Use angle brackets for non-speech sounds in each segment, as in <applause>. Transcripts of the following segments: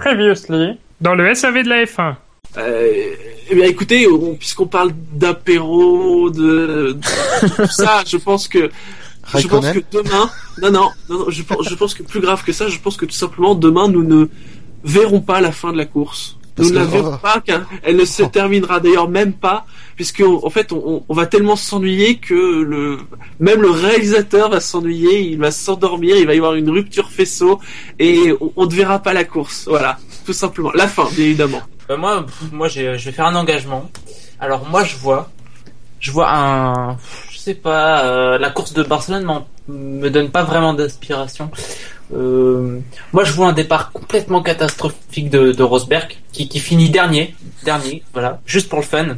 Previously, dans le SAV de la F1. Euh, eh bien, écoutez, on- puisqu'on parle d'apéro, de, de tout ça, je pense que je pense que demain, non, non, non, non, je, pense- je pense que plus grave que ça, je pense que tout simplement demain nous ne verrons pas la fin de la course. Nous ne la que- verrons pas, car elle ne se terminera d'ailleurs même pas, puisque en fait on, on va tellement s'ennuyer que le même le réalisateur va s'ennuyer, il va s'endormir, il va y avoir une rupture faisceau et on, ne verra pas la course. Voilà, tout simplement. La fin, bien évidemment. Bah, moi, moi, je vais faire un engagement. Alors moi, je vois, je vois un, je sais pas, euh, la course de Barcelone me donne pas vraiment d'inspiration. Euh, moi, je vois un départ complètement catastrophique de, de Rosberg, qui, qui finit dernier, dernier, voilà, juste pour le fun.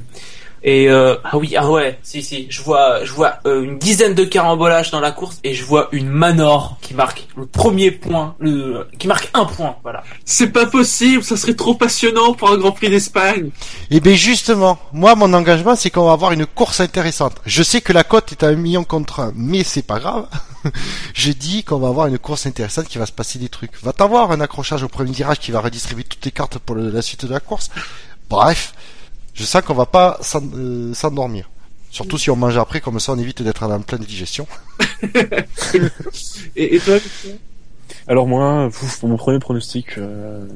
Et euh, ah oui, ah ouais, si si, je vois, je vois euh, une dizaine de carambolages dans la course et je vois une Manor qui marque le premier point, le, qui marque un point, voilà. C'est pas possible, ça serait trop passionnant pour un Grand Prix d'Espagne. Eh bien justement, moi mon engagement c'est qu'on va avoir une course intéressante. Je sais que la cote est à un million contre un, mais c'est pas grave. <laughs> Je dis qu'on va avoir une course intéressante qui va se passer des trucs. Va t'avoir un accrochage au premier virage qui va redistribuer toutes les cartes pour le- la suite de la course. Bref, je sens qu'on va pas euh, s'endormir. Surtout si on mange après, comme ça on évite d'être en pleine digestion. <laughs> Et, et toi Alors moi, pour mon premier pronostic, euh...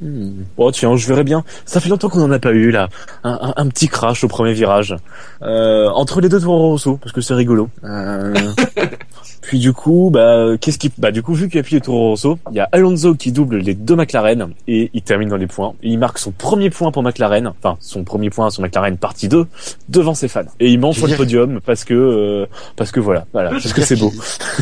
hmm, oh tiens, je verrai bien. Ça fait longtemps qu'on en a pas eu là, un, un- un petit crash au premier virage euh, entre les deux Toro Rosso, parce que c'est rigolo. Euh, <laughs> Puis du coup, bah qu'est-ce qui, bah du coup vu qu'il y a plus Toro Rosso, il y a Alonso qui double les deux McLaren et il termine dans les points. Et il marque son premier point pour McLaren, enfin son premier point sur McLaren partie 2 devant ses fans. Et il monte Je sur le podium parce que euh, parce que voilà, voilà, parce que c'est beau.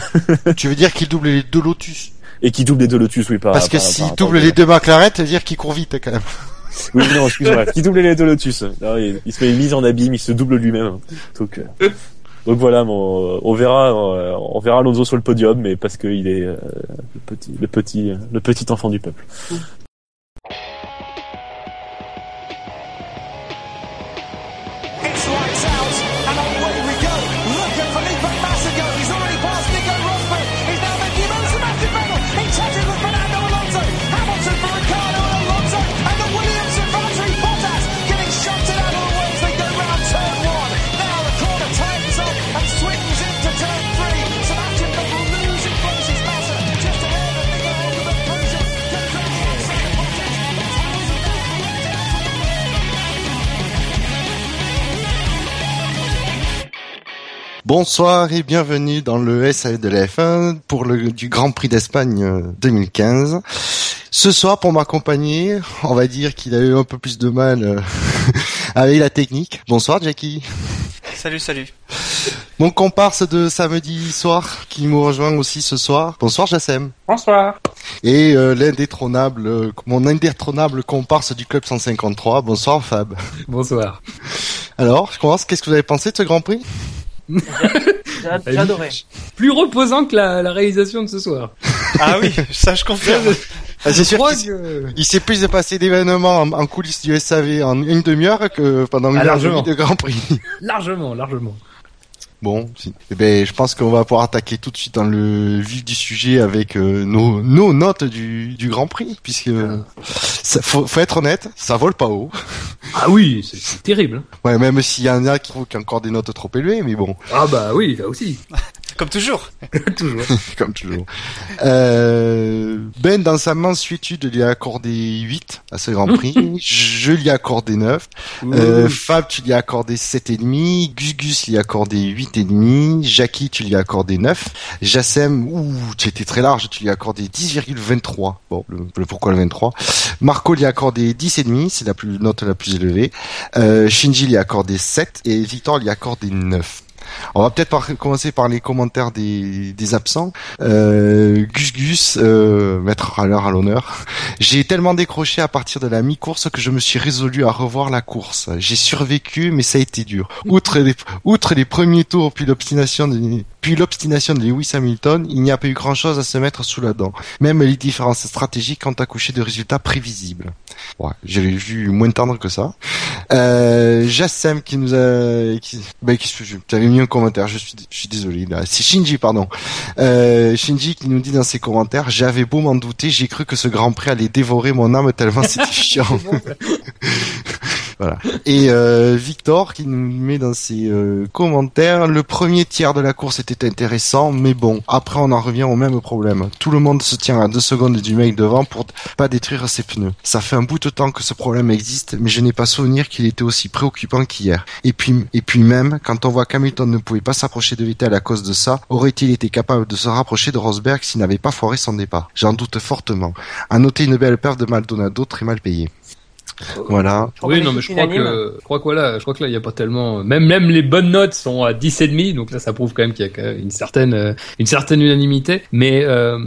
<laughs> tu veux dire qu'il double les deux Lotus? Et qui double les deux Lotus, oui, par Parce que s'il double les deux McLaren, ça veut dire qu'il court vite quand même. <laughs> Oui, non, excuse-moi. Qui double les deux Lotus. Non, il, se met une mise en abîme, il se double lui-même. Donc, euh, donc voilà, on verra, euh, on verra Alonso sur le podium, mais parce qu'il est euh, le petit, le petit, le petit enfant du peuple. Bonsoir et bienvenue dans le SAE de la F1 pour le du Grand Prix d'Espagne euh, 2015. Ce soir, pour m'accompagner, on va dire qu'il a eu un peu plus de mal euh, <laughs> avec la technique. Bonsoir Jackie. Salut, salut. Mon comparse de samedi soir qui me rejoint aussi ce soir. Bonsoir Jassem. Bonsoir. Et euh, l'indétrônable, euh, mon indétrônable comparse du club 153. Bonsoir Fab. Bonsoir. Alors, je commence. Qu'est-ce que vous avez pensé de ce Grand Prix? Adoré. Plus reposant que la, la réalisation de ce soir. Ah oui, ça je confirme. <laughs> Ah, C'est Je sûr crois qu'il que... il s'est plus passé d'événements en, en coulisses du SAV en une demi-heure que pendant une Ah, largement. de Grand Prix. Largement, largement. Bon, si. eh ben, je pense qu'on va pouvoir attaquer tout de suite dans le vif du sujet avec euh, nos, nos notes du, du Grand Prix, puisque euh, ça, faut, faut être honnête, ça vole pas haut. Ah oui, c'est- c'est terrible. Ouais, même s'il y en a qui trouvent qu'il y a encore des notes trop élevées, mais bon, Ah bah oui, là aussi. Comme toujours. <laughs> Toujours. <laughs> comme toujours. Euh, ben, dans sa mansuétude, lui a accordé 8 à ce Grand Prix. <laughs> je lui ai accordé 9. Euh, Fab, tu lui as accordé 7,5. Gus Gus lui a accordé 8,5. Jackie, tu lui as accordé 9. Jassem, ouh, tu étais très large, tu lui as accordé 10,23. Bon, le, le pourquoi le 23. Marco lui a accordé 10,5, c'est la plus, note la plus élevée. Euh, Shinji lui a accordé 7 et Victor lui a accordé 9. On va peut-être commencer par les commentaires des, absents. Euh, Gus Gus, euh, mettre à l'heure à l'honneur. <laughs> J'ai tellement décroché à partir de la mi-course que je me suis résolu à revoir la course. J'ai survécu, mais ça a été dur. Outre les, outre les premiers tours, puis l'obstination de, Depuis l'obstination de Lewis Hamilton, il n'y a pas eu grand chose à se mettre sous la dent. Même les différences stratégiques ont accouché de résultats prévisibles. Ouais, j'avais vu moins tendre que ça. Euh, Jassem qui nous a, qui, bah, qui, tu avais mis un commentaire, je suis, je suis désolé. C'est Shinji, pardon. Euh, Shinji qui nous dit dans ses commentaires, j'avais beau m'en douter, j'ai cru que ce Grand Prix allait dévorer mon âme tellement c'était <laughs> chiant. Voilà. <laughs> Et euh, Victor qui nous met dans ses euh, commentaires, le premier tiers de la course était intéressant, mais bon, après on en revient au même problème. Tout le monde se tient à deux secondes du mec devant pour pas détruire ses pneus. Ça fait un bout de temps que ce problème existe, mais je n'ai pas souvenir qu'il était aussi préoccupant qu'hier. Et puis, et puis même, quand on voit qu'Hamilton ne pouvait pas s'approcher de Vettel à cause de ça, aurait-il été capable de se rapprocher de Rosberg s'il n'avait pas foiré son départ? J'en doute fortement. À noter une belle perte de Maldonado très mal payée. Voilà. Oui, non, mais je crois que, je crois que voilà, je crois que là, il y a pas tellement, même, même les bonnes notes sont à 10 et demi, donc là, ça prouve quand même qu'il y a quand même une certaine, euh, une certaine unanimité. Mais, euh,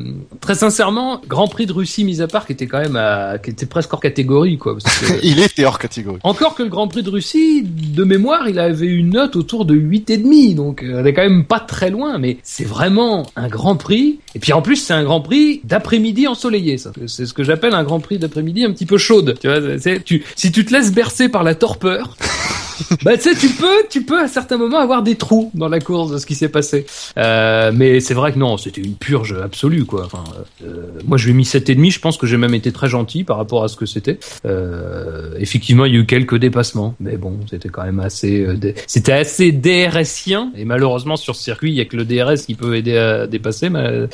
très sincèrement, Grand Prix de Russie mis à part, qui était quand même à, qui était presque hors catégorie, quoi. parce que- <laughs> Il était hors catégorie. Encore que le Grand Prix de Russie, de mémoire, il avait une note autour de 8 et demi, donc euh, elle est quand même pas très loin, mais c'est vraiment un Grand Prix. Et puis en plus, c'est un Grand Prix d'après-midi ensoleillé, ça. C'est ce que j'appelle un Grand Prix d'après-midi un petit peu chaude. Tu vois, c'est, tu, si tu te laisses bercer par la torpeur, <laughs> bah tu sais, tu peux, tu peux à certains moments avoir des trous dans la course de ce qui s'est passé. Euh, mais c'est vrai que non, c'était une purge absolue, quoi. Enfin, euh, moi, je lui ai mis 7 et demi. Je pense que j'ai même été très gentil par rapport à ce que c'était. Euh, effectivement, il y a eu quelques dépassements, mais bon, c'était quand même assez, euh, c'était assez DRSien. Et malheureusement, sur ce circuit, il y a que le DRS qui peut aider à dépasser, mal-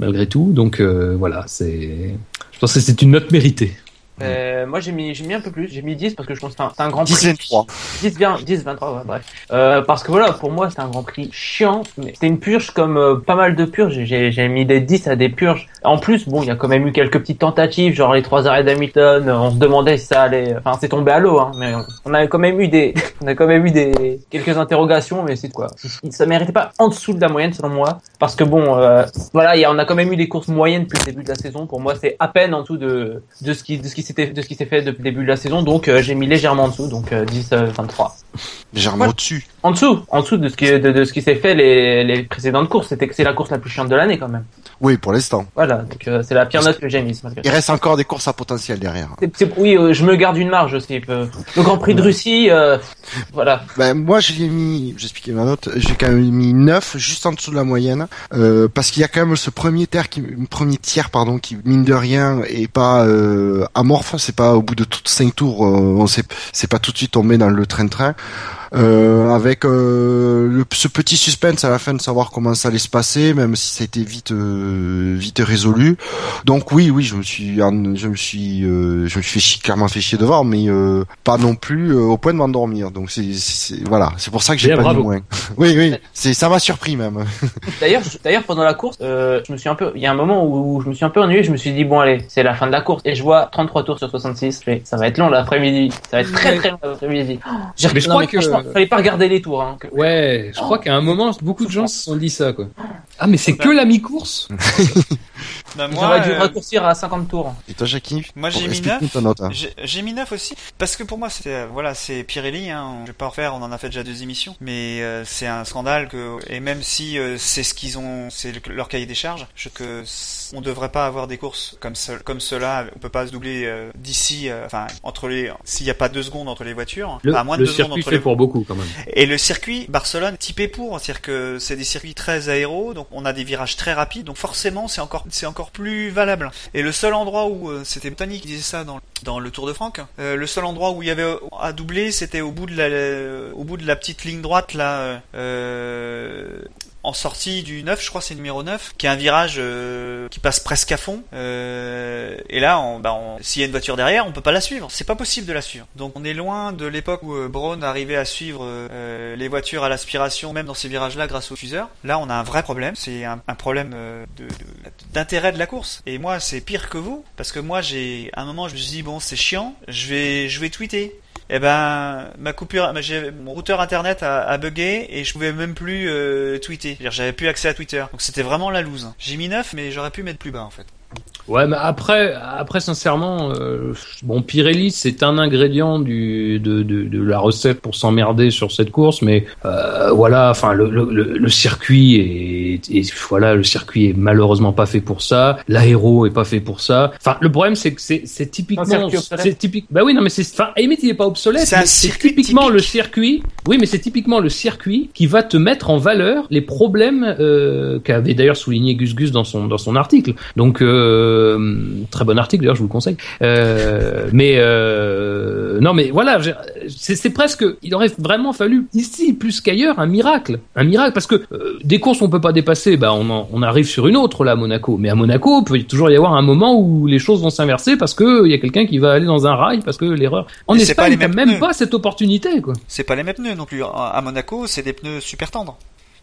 malgré tout. Donc euh, voilà, c'est, je pense que c'est une note méritée. Euh, moi j'ai mis j'ai mis un peu plus, j'ai mis 10 parce que je pense que c'est un, c'est un grand 10 prix. 23. 10 bien, 10 23 ouais, bref. Euh, parce que voilà, pour moi c'était un grand prix chiant, mais c'était une purge comme euh, pas mal de purges, j'ai j'ai mis des 10 à des purges. En plus, bon, il y a quand même eu quelques petites tentatives, genre les trois arrêts d'Hamilton, euh, on se demandait si ça allait enfin c'est tombé à l'eau hein, mais on a quand même eu des <laughs> on a quand même eu des quelques interrogations mais c'est quoi. Ça méritait pas en dessous de la moyenne selon moi parce que bon euh, voilà, il y a, on a quand même eu des courses moyennes depuis le début de la saison. Pour moi, c'est à peine en dessous de de ce qui de ce qui s'était de ce qui s'est fait depuis le début de la saison. Donc euh, j'ai mis légèrement en dessous, donc euh, 10 euh, 23. Légèrement Ouais. au-dessus. En dessous, en dessous de ce qui de, de ce qui s'est fait les les précédentes courses. C'était que c'est la course la plus chiante de l'année quand même. Oui, pour l'instant. Voilà, donc euh, c'est la pire note que j'ai mise. Il reste encore des courses à potentiel derrière. Oui, euh, je me garde une marge aussi. euh, Le Grand Prix de Russie, euh, voilà. Ben, moi, j'ai mis, j'expliquais ma note, j'ai quand même mis 9, juste en dessous de la moyenne, euh, parce qu'il y a quand même ce premier tiers qui, premier tiers, pardon, qui, mine de rien, est pas, euh, amorphe, c'est pas au bout de toutes cinq tours, euh, on sait, c'est pas tout de suite tombé dans le train-train. Euh, avec euh, le- ce petit suspense à la fin de savoir comment ça allait se passer, même si ça a été vite euh, vite résolu. Donc oui, oui, je me suis je me suis euh, je me suis fait chier, clairement fait chier devant, mais euh, pas non plus euh, au point de m'endormir. Donc c'est c'est- voilà, c'est pour ça que j'ai pas bravo. mis moins. <laughs> oui, oui, c'est ça m'a surpris même. <laughs> D'ailleurs, d'ailleurs pendant la course, euh, je me suis un peu, il y a un moment où je me suis un peu ennuyé. Je me suis dit bon allez, c'est la fin de la course et je vois 33 tours sur 66. Je fais, ça va être long l'après-midi. Ça va être très très long l'après-midi. Oh, j'ai- Mais je non, crois que- franchement, fallait pas regarder les tours. Hein, que- Ouais, je crois qu'à un moment, beaucoup de gens se sont dit ça, quoi. Ah, mais c'est que la mi-course? <laughs> Bah, auraient dû euh, raccourcir à 50 tours. Et toi, Jackie Moi, j'ai mis explique-nous 9. ta note, hein. J'ai mis 9 aussi parce que pour moi c'était euh, voilà c'est Pirelli hein, je vais pas en refaire on en a fait déjà deux émissions mais euh, c'est un scandale que et même si euh, c'est ce qu'ils ont c'est le- leur cahier des charges je que on devrait pas avoir des courses comme ce, comme cela on peut pas se doubler euh, d'ici euh, enfin entre les s'il y a pas deux secondes entre les voitures Le, à moins de le deux secondes circuit entre fait les pour beaucoup, quand même. et le circuit Barcelone typé pour, c'est-à-dire que c'est des circuits très aéros, donc on a des virages très rapides, donc forcément c'est encore c'est encore plus valable. Et le seul endroit où euh, c'était Tony qui disait ça dans dans le Tour de Franck, euh, le seul endroit où il y avait à doubler, c'était au bout de la au bout de la petite ligne droite là. En sortie du 9, je crois c'est numéro 9, qui est un virage euh, qui passe presque à fond. Euh, et là, on, bah, s'il y a une voiture derrière, on peut pas la suivre. C'est pas possible de la suivre. Donc on est loin de l'époque où euh, Braun arrivait à suivre euh, les voitures à l'aspiration, même dans ces virages-là, grâce au diffuseur. Là, on a un vrai problème. C'est un, problème d'intérêt de, la course. Et moi, c'est pire que vous, parce que moi, j'ai à un moment, je me suis dit bon, c'est chiant, je vais, je vais tweeter. Eh ben, ma coupure, mon routeur internet a, a bugué et je pouvais même plus euh, tweeter. J'avais plus accès à Twitter. Donc c'était vraiment la loose. J'ai mis 9, mais j'aurais pu mettre plus bas en fait. Ouais, mais après, après sincèrement, euh, bon, Pirelli, c'est un ingrédient du, de, de, de la recette pour s'emmerder sur cette course, mais euh, voilà, enfin, le, le, le- le circuit est, est- voilà, le circuit est malheureusement pas fait pour ça. L'aéro est pas fait pour ça. Enfin, le problème, c'est que c'est, typiquement, c'est typique. Bah oui, non, mais c'est, enfin, limite, il est pas obsolète. C'est typiquement typique. le circuit. Oui, mais c'est typiquement le circuit qui va te mettre en valeur les problèmes euh, qu'avait d'ailleurs souligné Gus Gus dans son dans son article. Donc euh, très bon article d'ailleurs, je vous le conseille. Euh, mais euh, non, mais voilà, c'est presque. Il aurait vraiment fallu ici plus qu'ailleurs un miracle, un miracle parce que euh, des courses on peut pas dépasser, bah on en- on arrive sur une autre là à Monaco. Mais à Monaco, il peut toujours y avoir un moment où les choses vont s'inverser parce que il y a quelqu'un qui va aller dans un rail parce que l'erreur. En Espagne, les t'as mêmes même pneus. pas cette opportunité quoi. C'est pas les mêmes pneus non plus. À Monaco, c'est des pneus super tendres.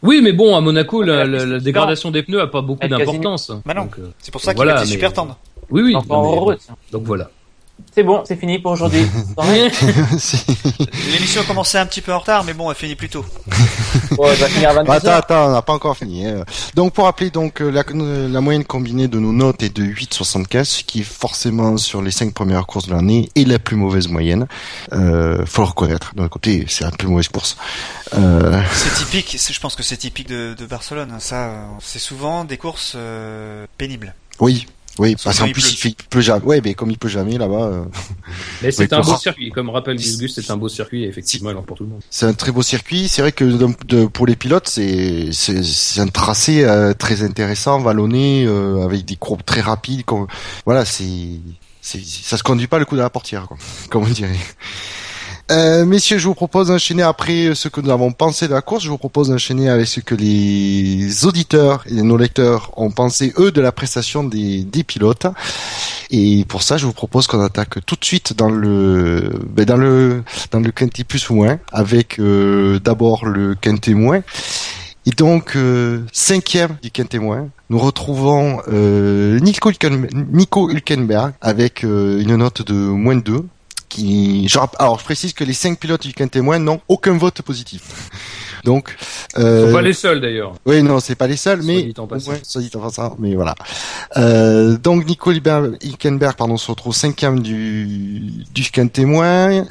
Oui, mais bon, à Monaco, la, la dégradation des pneus a pas beaucoup d'importance. Bah non. Euh, C'est pour ça qu'ils Voilà, mais- super tendres. oui, oui. Non, mais- donc voilà. C'est bon, c'est fini pour aujourd'hui. <laughs> <laughs> L'émission a commencé un petit peu en retard, mais bon, elle finit plus tôt. <laughs> Bon, elle va finir à 22 Attends, heures. attends, on n'a pas encore fini. hein. Donc pour rappeler, donc euh, la, la moyenne combinée de nos notes est de 8,75, ce qui forcément sur les cinq premières courses de l'année est la plus mauvaise moyenne. Euh, faut le reconnaître. D'un côté, c'est la plus mauvaise course. Euh, C'est typique, je pense que c'est typique de, de Barcelone. hein. Ça, euh, c'est souvent des courses euh, pénibles. oui, oui, parce qu'en il plus pleut. il, fait, il pleut jamais. Ouais, mais comme il pleut jamais là-bas, euh, <laughs> Mais <laughs> c'est un beau circuit. Comme rappelle Gus c'est un beau circuit, effectivement, alors pour tout le monde. c'est un très beau circuit. C'est vrai que de- de- pour les pilotes, c'est c'est c'est un tracé euh, très intéressant, vallonné, euh, avec des courbes très rapides. Comme, voilà, c'est c'est ça se conduit pas le coup de la portière, quoi, <laughs> comme on dirait. Euh, messieurs, je vous propose d'enchaîner après ce que nous avons pensé de la course. Je vous propose d'enchaîner avec ce que les auditeurs et nos lecteurs ont pensé eux de la prestation des, des pilotes. Et pour ça, je vous propose qu'on attaque tout de suite dans le ben dans le dans le quintet ou moins avec euh, d'abord le quintet moins. Et donc euh, cinquième du quintet moins, nous retrouvons euh, Nico Hülkenberg avec euh, une note de moins 2 qui, je rapp- alors je précise que les cinq pilotes du moins n'ont aucun vote positif. <laughs> Donc, Ils euh, sont pas les seuls d'ailleurs. oui, non, c'est pas les seuls, Soit mais dit en ouais, soit dit en passant, mais voilà. Euh, donc Nico Hülkenberg, pardon, se retrouve cinquième du du témoin.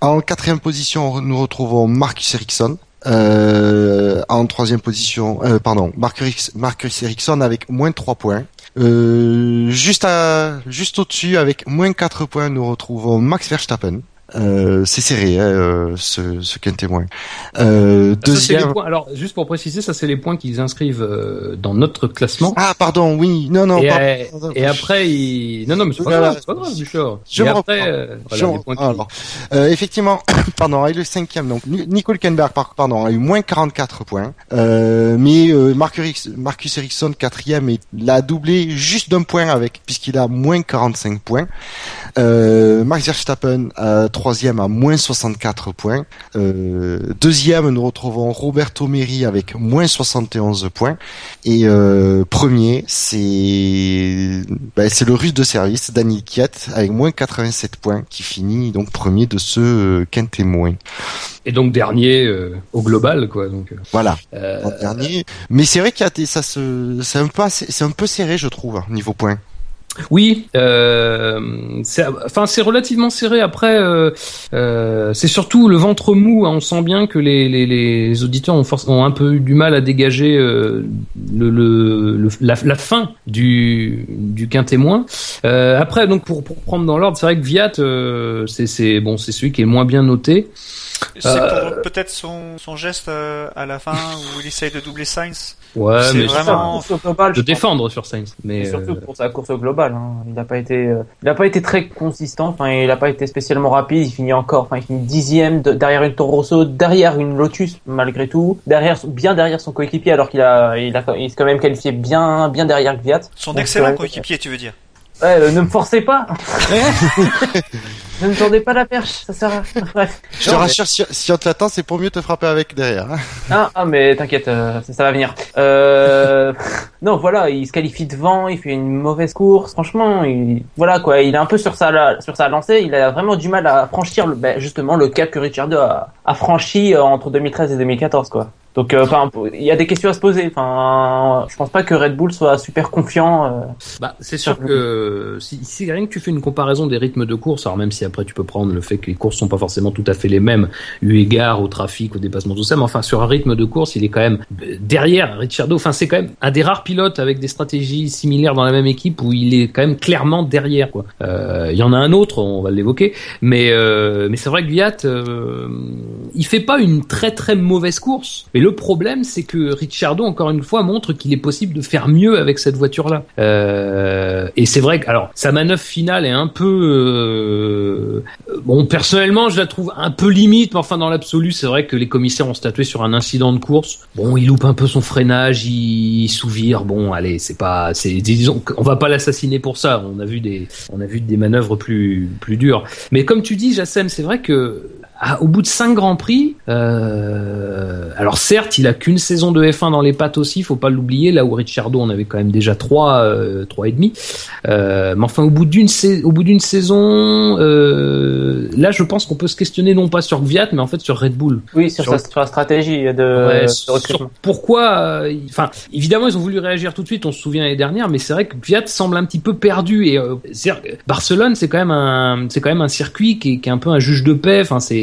En quatrième position, nous retrouvons Marcus Ericsson. Euh, en troisième position, euh, pardon, Marcus, Marcus Ericsson avec moins 3 points. Euh, juste à, juste au-dessus, avec moins 4 points, nous retrouvons Max Verstappen. Euh, c'est serré, hein, euh, ce, ce qu'un témoin. Euh, Ça, c'est les deuxième. points. Alors, juste pour préciser, ça c'est les points qu'ils inscrivent dans notre classement. Ah, pardon, oui, non, non, et, pardon, pardon. et après, il... non, non, mais c'est pas grave, pas grave, Bouchard. Je et après, euh, voilà, Je points Alors, euh, effectivement, <coughs> pardon, et le cinquième, donc Ni- Nico Hülkenberg, par- pardon, a eu moins 44 points, mais Marcus, Marcus Ericsson quatrième et l'a doublé juste d'un point avec, puisqu'il a moins 45 points. Max Verstappen euh, troisième à moins 64 points. Euh, deuxième, nous retrouvons Roberto Meri avec moins 71 points. Et euh, premier, c'est ben, c'est le russe de service, Daniel Kiat, avec moins 87 points, qui finit donc premier de ce euh, quintet moins. Et donc dernier euh, au global, quoi. Donc, Voilà, dernier. Mais c'est vrai qu'il y a des- ça se, c'est un peu, c'est un peu serré, je trouve, hein, niveau points. Oui, euh, c'est, enfin c'est relativement serré. Après, euh, euh, c'est surtout le ventre mou. hein. On sent bien que les, les, les auditeurs ont, un peu eu du mal à dégager euh, le, le, le- la, la fin du du quintémoin. Euh, après, donc pour, pour prendre dans l'ordre, c'est vrai que Viat, euh, c'est c'est bon, c'est celui qui est moins bien noté. C'est Euh, pour peut-être son, son geste euh, à la fin où il essaye de doubler Sainz. Ouais, C'est mais vraiment- Course au global, de défendre sur Sainz. Mais Et surtout euh, pour sa course au global, hein. il n'a pas été, il a pas été très consistant. Enfin, il n'a pas été spécialement rapide. Il finit encore, enfin, il finit dixième de- derrière une Toro Rosso, derrière une Lotus malgré tout, derrière, bien derrière son coéquipier, alors qu'il a, il a, il s'est quand même qualifié bien, bien derrière Gviat. Son Donc, excellent coéquipier, tu veux dire. Ouais, euh, ne me forcez pas. <laughs> ne me tendez pas la perche, ça sert à rien. Bref. Je te Non, mais- rassure, si, si on te l'attend, c'est pour mieux te frapper avec derrière. hein. Ah, ah, mais t'inquiète, euh, ça, ça va venir. Euh... non, voilà, il se qualifie devant, il fait une mauvaise course. Franchement, il... voilà quoi, il est un peu sur sa la- sur sa lancée. Il a vraiment du mal à franchir le, ben, justement le cap que Ricciardo a, a franchi euh, entre 2013 et 2014 quoi. Donc, euh, enfin, il y a des questions à se poser. Enfin, je pense pas que Red Bull soit super confiant. euh. Bah, c'est sûr que si, si rien que tu fais une comparaison des rythmes de course, alors même si après tu peux prendre le fait que les courses sont pas forcément tout à fait les mêmes, eu égard au trafic, au dépassement, tout ça, mais enfin sur un rythme de course, il est quand même euh, derrière Ricciardo. Enfin, c'est quand même un des rares pilotes avec des stratégies similaires dans la même équipe où il est quand même clairement derrière. Quoi. Euh, Il y en a un autre, on va l'évoquer, mais euh, mais c'est vrai que Gviat, euh, il fait pas une très très mauvaise course. Problème, c'est que Ricciardo, encore une fois, montre qu'il est possible de faire mieux avec cette voiture-là. Euh, et c'est vrai que, alors, sa manœuvre finale est un peu, euh, bon, personnellement, je la trouve un peu limite, mais enfin, dans l'absolu, c'est vrai que les commissaires ont statué sur un incident de course. Bon, il loupe un peu son freinage, il sous-vire. Bon, allez, c'est pas, disons, on va pas l'assassiner pour ça. On a vu des, on a vu des manœuvres plus, plus dures. Mais comme tu dis, Jassem, c'est vrai que ah, au bout de cinq grands prix, euh, alors certes, il a qu'une saison de F1 dans les pattes aussi, faut pas l'oublier. Là où Ricciardo, on avait quand même déjà trois, euh, trois et demi. Euh, mais enfin, au bout d'une au bout d'une saison, euh, là, je pense qu'on peut se questionner non pas sur Gviat, mais en fait sur Red Bull. Oui, sur, Sur- sa, sur la stratégie de, Ouais, de sur recrutement. pourquoi euh, enfin évidemment ils ont voulu réagir tout de suite on se souvient l'année dernière mais c'est vrai que Fiat semble un petit peu perdu et euh, Barcelone c'est quand même un c'est quand même un circuit qui est, qui est un peu un juge de paix enfin c'est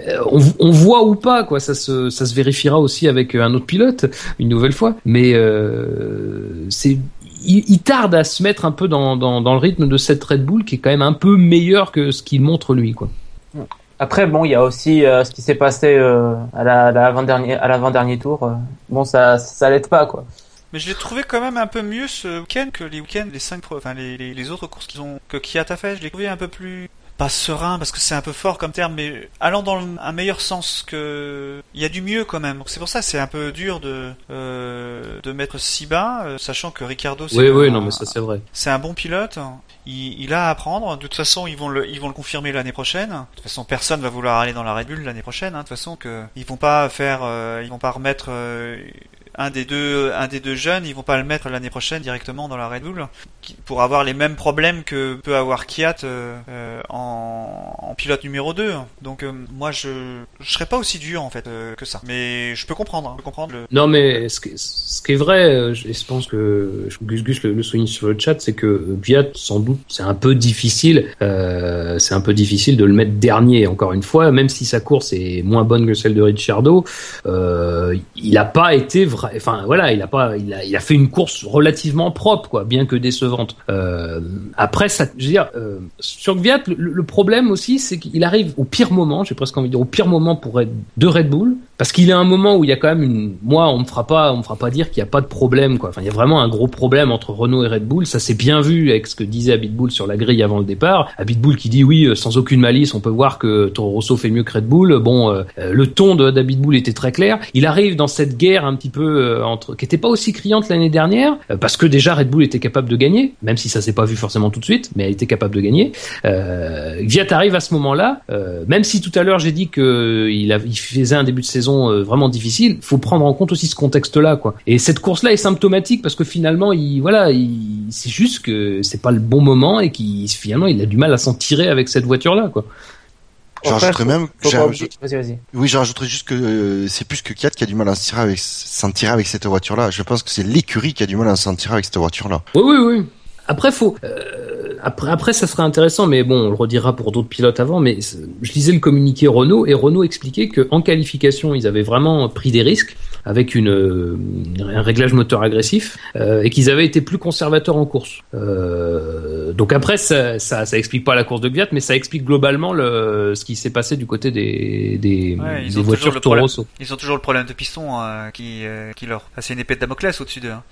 euh, on, on voit ou pas quoi ça se ça se vérifiera aussi avec euh, un autre pilote une nouvelle fois mais euh, c'est il, il tarde à se mettre un peu dans, dans, dans le rythme de cette Red Bull qui est quand même un peu meilleur que ce qu'il montre lui quoi. Après, bon, il y a aussi euh, ce qui s'est passé euh, à la, à l'avant-dernier, à l'avant-dernier tour. euh. Bon, ça, ça l'aide pas, quoi. Mais je l'ai trouvé quand même un peu mieux ce week-end que les week-ends, les cinq, enfin les, les, les autres courses qu'ils ont que Kiat a fait. Je l'ai trouvé un peu plus pas serein parce que c'est un peu fort comme terme, mais allant dans un meilleur sens que il y a du mieux quand même. Donc c'est pour ça que c'est un peu dur de euh, de mettre si bas, euh, sachant que Ricardo c'est Oui oui non mais ça c'est vrai. c'est un bon pilote. Il, il a à apprendre. De toute façon, ils vont le, ils vont le confirmer l'année prochaine. De toute façon, personne va vouloir aller dans la Red Bull l'année prochaine. Hein. De toute façon, que ils vont pas faire, euh, ils vont pas remettre euh, un des deux, un des deux jeunes. Ils vont pas le mettre l'année prochaine directement dans la Red Bull pour avoir les mêmes problèmes que peut avoir Kiat euh, euh, en, pilote numéro 2. Donc euh, moi, je, je serais pas aussi dur en fait que ça. Mais je peux comprendre. hein. Comprendre. Non, mais ce qui, est vrai, je, je pense que Gus Gus le, souligne sur le chat, c'est que Viat, sans doute, c'est un peu difficile. C'est un peu difficile de le mettre dernier. Encore une fois, même si sa course est moins bonne que celle de Ricciardo, il a pas été vrai. Enfin, voilà, il a pas, il a, il a fait une course relativement propre, quoi, bien que décevante. Euh, après, ça, je veux dire, euh, sur Gviat, le, le problème aussi, c'est qu'il arrive au pire moment. J'ai presque envie de dire au pire moment pour Red, de Red Bull, parce qu'il y a un moment où il y a quand même une. Moi, on me fera pas, on me fera pas dire qu'il y a pas de problème, quoi. Enfin, il y a vraiment un gros problème entre Renault et Red Bull. Ça s'est bien vu avec ce que disait Abitbull sur la grille avant le départ. Abitbull qui dit oui, euh, sans aucune malice, on peut voir que Toro Rosso fait mieux que Red Bull. Bon, euh, euh, le ton de d'Abitbull était très clair. Il arrive dans cette guerre un petit peu euh, entre, qui était pas aussi criante l'année dernière, parce que déjà Red Bull était capable de gagner, même si ça s'est pas vu forcément tout de suite, mais elle était capable de gagner. Viat arrive à ce moment-là, même si tout à l'heure j'ai dit que il, a- il faisait un début de saison euh, vraiment difficile, faut prendre en compte aussi ce contexte-là, quoi. Et cette course-là est symptomatique parce que finalement, il, voilà, il, c'est juste que c'est pas le bon moment et qu'il finalement il a du mal à s'en tirer avec cette voiture-là, quoi. Je Après, rajouterais même, Faut oui, je rajouterais juste que euh, c'est plus que Kiat qui a du mal à s'en tirer avec, s'en tirer avec cette voiture-là. Je pense que c'est l'écurie qui a du mal à s'en tirer avec cette voiture-là. Oui, oui, oui. Après, faut. euh, après, après, ça serait intéressant, mais bon, on le redira pour d'autres pilotes avant. Mais je lisais le communiqué Renault et Renault expliquait que en qualification, ils avaient vraiment pris des risques avec une euh, un réglage moteur agressif euh, et qu'ils avaient été plus conservateurs en course. Euh, donc après, ça, ça, ça explique pas la course de Gviat, mais ça explique globalement le, ce qui s'est passé du côté des des, Ouais, des voitures Toro. Rosso. Ils ont toujours le problème de piston qui, qui leur. Ah, c'est une épée de Damoclès au-dessus d'eux. hein.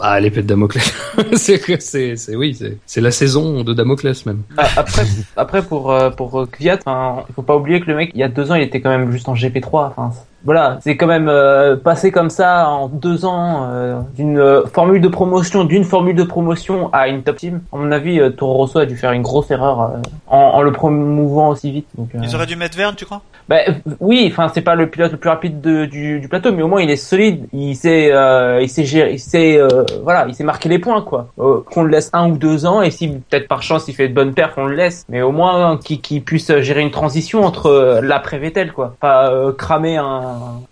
Ah, l'épée de Damoclès. <laughs> c'est que c'est c'est oui, c'est c'est la saison de Damoclès même. Ah, Après, après pour euh, pour euh, Kvyat, enfin, il faut pas oublier que le mec, il y a deux ans, il était quand même juste en GP3. Enfin, voilà, c'est quand même euh, passé comme ça en deux ans euh, d'une euh, formule de promotion, d'une formule de promotion à une top team. À mon avis, euh, Toro Rosso a dû faire une grosse erreur euh, en, en le promouvant aussi vite. Donc, euh, Ils auraient dû mettre Verne, tu crois? Bah, euh, oui, enfin c'est pas le pilote le plus rapide de- du, du plateau, mais au moins il est solide. Il sait, euh, il sait gérer, il sait, euh, voilà, il sait marquer les points quoi. Euh, qu'on le laisse un ou deux ans et si peut-être par chance il fait de bonnes perfs, on le laisse. Mais au moins qu'il qu'il puisse gérer une transition entre euh, l'après Vettel quoi. Pas euh, cramer un,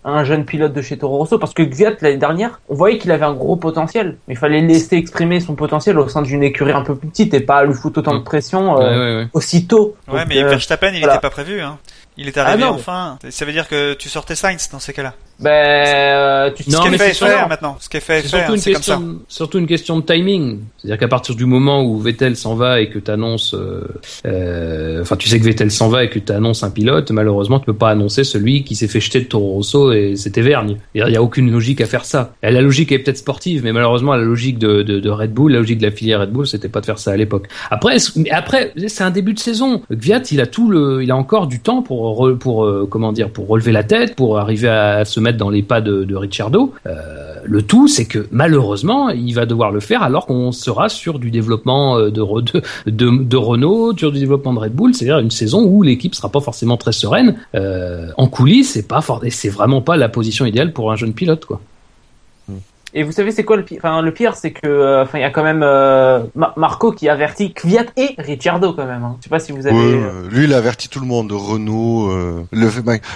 un, un jeune pilote de chez Toro Rosso parce que Gviat l'année dernière, on voyait qu'il avait un gros potentiel, mais il fallait laisser exprimer son potentiel au sein d'une écurie un peu plus petite et pas lui foutre autant de pression euh, Ouais, ouais, ouais. aussitôt. Ouais, Donc, mais euh, Verstappen, il voilà. était pas prévu. Hein. Il est arrivé Ah non, mais- enfin. Ça veut dire que tu sortais Sainz dans ces cas-là. ben, euh, tu Non, ce qu'est fait c'est est sûr. fait maintenant. Ce qu'est fait est une C'est comme ça. question, surtout une question de timing. C'est-à-dire qu'à partir du moment où Vettel s'en va et que tu annonces, enfin, tu sais que Vettel s'en va et que tu annonces un pilote, malheureusement, tu peux pas annoncer celui qui s'est fait jeter de Toro Rosso et c'était Vergne. Il y a aucune logique à faire ça. Et la logique est peut-être sportive, mais malheureusement, la logique de, de, de Red Bull, la logique de la filière Red Bull, c'était pas de faire ça à l'époque. Après, après, c'est un début de saison. Gviat, il a tout le, il a encore du temps pour, re- pour, euh, comment dire, pour relever la tête, pour arriver à se mettre dans les pas de, de Ricciardo. Euh, le tout, c'est que malheureusement, il va devoir le faire alors qu'on sera sur du développement euh, de, de, de, Renault, sur du développement de Red Bull, c'est-à-dire une saison où l'équipe sera pas forcément très sereine. Euh, en coulisses, c'est pas c'est vraiment pas la position idéale pour un jeune pilote, quoi. Et vous savez c'est quoi le pire Enfin le pire c'est que euh, enfin il y a quand même euh, Ma- Marco qui avertit Kvyat et Ricciardo quand même. Hein. Je sais pas si vous avez. Ouais, euh, lui, il a averti tout le monde. Renault, euh, le,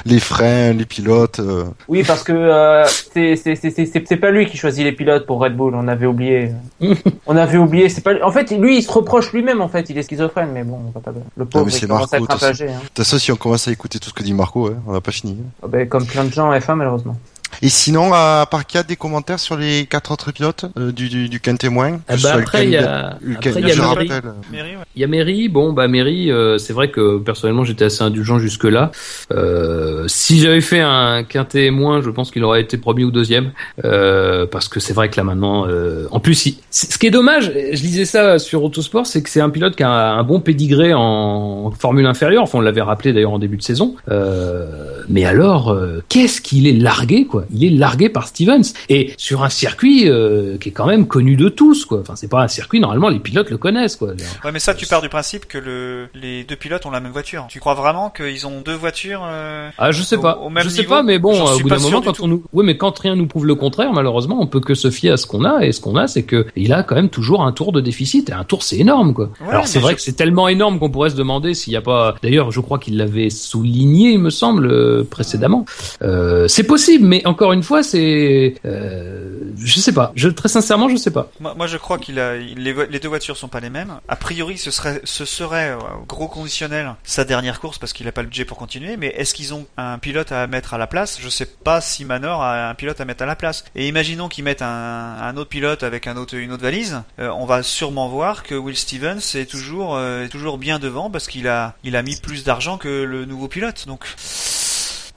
les freins, les pilotes. euh. Oui parce que euh, c'est c'est c'est c'est c'est- c'est pas lui qui choisit les pilotes pour Red Bull. On avait oublié. <laughs> on avait oublié. C'est pas. En fait lui il se reproche lui-même en fait. Il est schizophrène mais bon on va pas. Le pauvre mais c'est Marco, toute âgé. Hein. De toute façon, si on commence à écouter tout ce que dit Marco, ouais, on n'a pas fini. Ah ben, comme plein de gens en F1 malheureusement. Et sinon, à part qu'il y a des commentaires sur les quatre autres pilotes euh, du, du, du quintet moins Ah bah, après, il y a, après, il y a je Mary. rappelle, Mairie, ouais. Il y a Mary, bon bah Mary, euh, c'est vrai que personnellement j'étais assez indulgent jusque là. Euh, si j'avais fait un quintet moins, je pense qu'il aurait été premier ou deuxième, euh, parce que c'est vrai que là maintenant, euh, en plus, il- ce qui est dommage, je disais ça sur Autosport, c'est que c'est un pilote qui a un bon pédigré en Formule inférieure. Enfin, on l'avait rappelé d'ailleurs en début de saison. Euh, mais alors, euh, qu'est-ce qu'il est largué quoi Il est largué par Stevens et sur un circuit euh, qui est quand même connu de tous quoi. Enfin, c'est pas un circuit normalement les pilotes le connaissent quoi. Ouais, mais ça, tu pars du principe que le, les deux pilotes ont la même voiture. Tu crois vraiment qu'ils ont deux voitures euh, Ah, je sais Au- pas. au même je sais niveau pas, mais bon, J'en au bout d'un moment, quand on nous, oui, mais quand rien nous prouve le contraire, malheureusement, on peut que se fier à ce qu'on a, et ce qu'on a, c'est que il a quand même toujours un tour de déficit, et un tour, c'est énorme, quoi. Ouais, Alors, c'est vrai je- que c'est tellement énorme qu'on pourrait se demander s'il n'y a pas, d'ailleurs, je crois qu'il l'avait souligné, il me semble, euh, précédemment. Euh, c'est possible, mais encore une fois, c'est, euh, je sais pas. Je, très sincèrement, je sais pas. Moi, je crois qu'il a les, deux voitures sont pas les mêmes. A priori, ce serait ce serait euh, gros conditionnel sa dernière course parce qu'il a pas le budget pour continuer. Mais est-ce qu'ils ont un pilote à mettre à la place? Je sais pas si Manor a un pilote à mettre à la place. Et imaginons qu'ils mettent un, un autre pilote avec un autre une autre valise. euh, on va sûrement voir que Will Stevens est toujours euh, toujours bien devant parce qu'il a il a mis plus d'argent que le nouveau pilote. Donc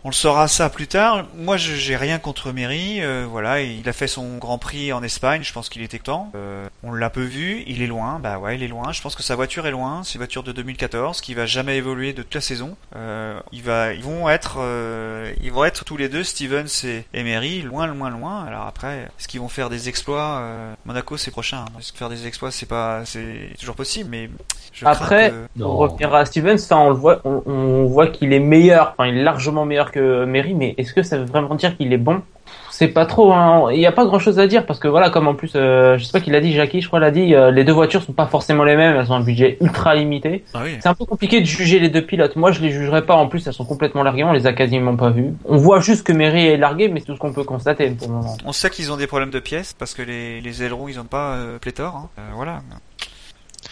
on le saura ça plus tard. Moi, je- j'ai rien contre Mary. euh, voilà, il a fait son Grand Prix en Espagne. Je pense qu'il était temps. Euh, on l'a peu vu. Il est loin. Bah ouais, il est loin. Je pense que sa voiture est loin. C'est une voiture de 2014 qui va jamais évoluer de toute la saison. Euh, il va, ils vont être, euh, ils vont être tous les deux, Stevens et, et Mary, loin, loin, loin. Alors après, est-ce qu'ils vont faire des exploits euh, Monaco, c'est prochain. hein. Est-ce que faire des exploits, c'est pas, c'est toujours possible, mais je Après, que- on reviendra à Stevens, ça on le voit, on, on voit qu'il est meilleur, enfin il est largement meilleur que Mary, mais est-ce que ça veut vraiment dire qu'il est bon? C'est pas trop, hein. il n'y a pas grand chose à dire parce que voilà, comme en plus, euh, je sais pas qu'il a dit, Jackie, je crois l'a dit, euh, les deux voitures sont pas forcément les mêmes, elles ont un budget ultra limité. Ah oui. C'est un peu compliqué de juger les deux pilotes. Moi, je les jugerai pas. En plus, elles sont complètement larguées. On les a quasiment pas vues. On voit juste que Mary est larguée, mais c'est tout ce qu'on peut constater pour le moment. On sait qu'ils ont des problèmes de pièces parce que les, les ailerons ils ont pas euh, pléthore. hein. Euh, voilà.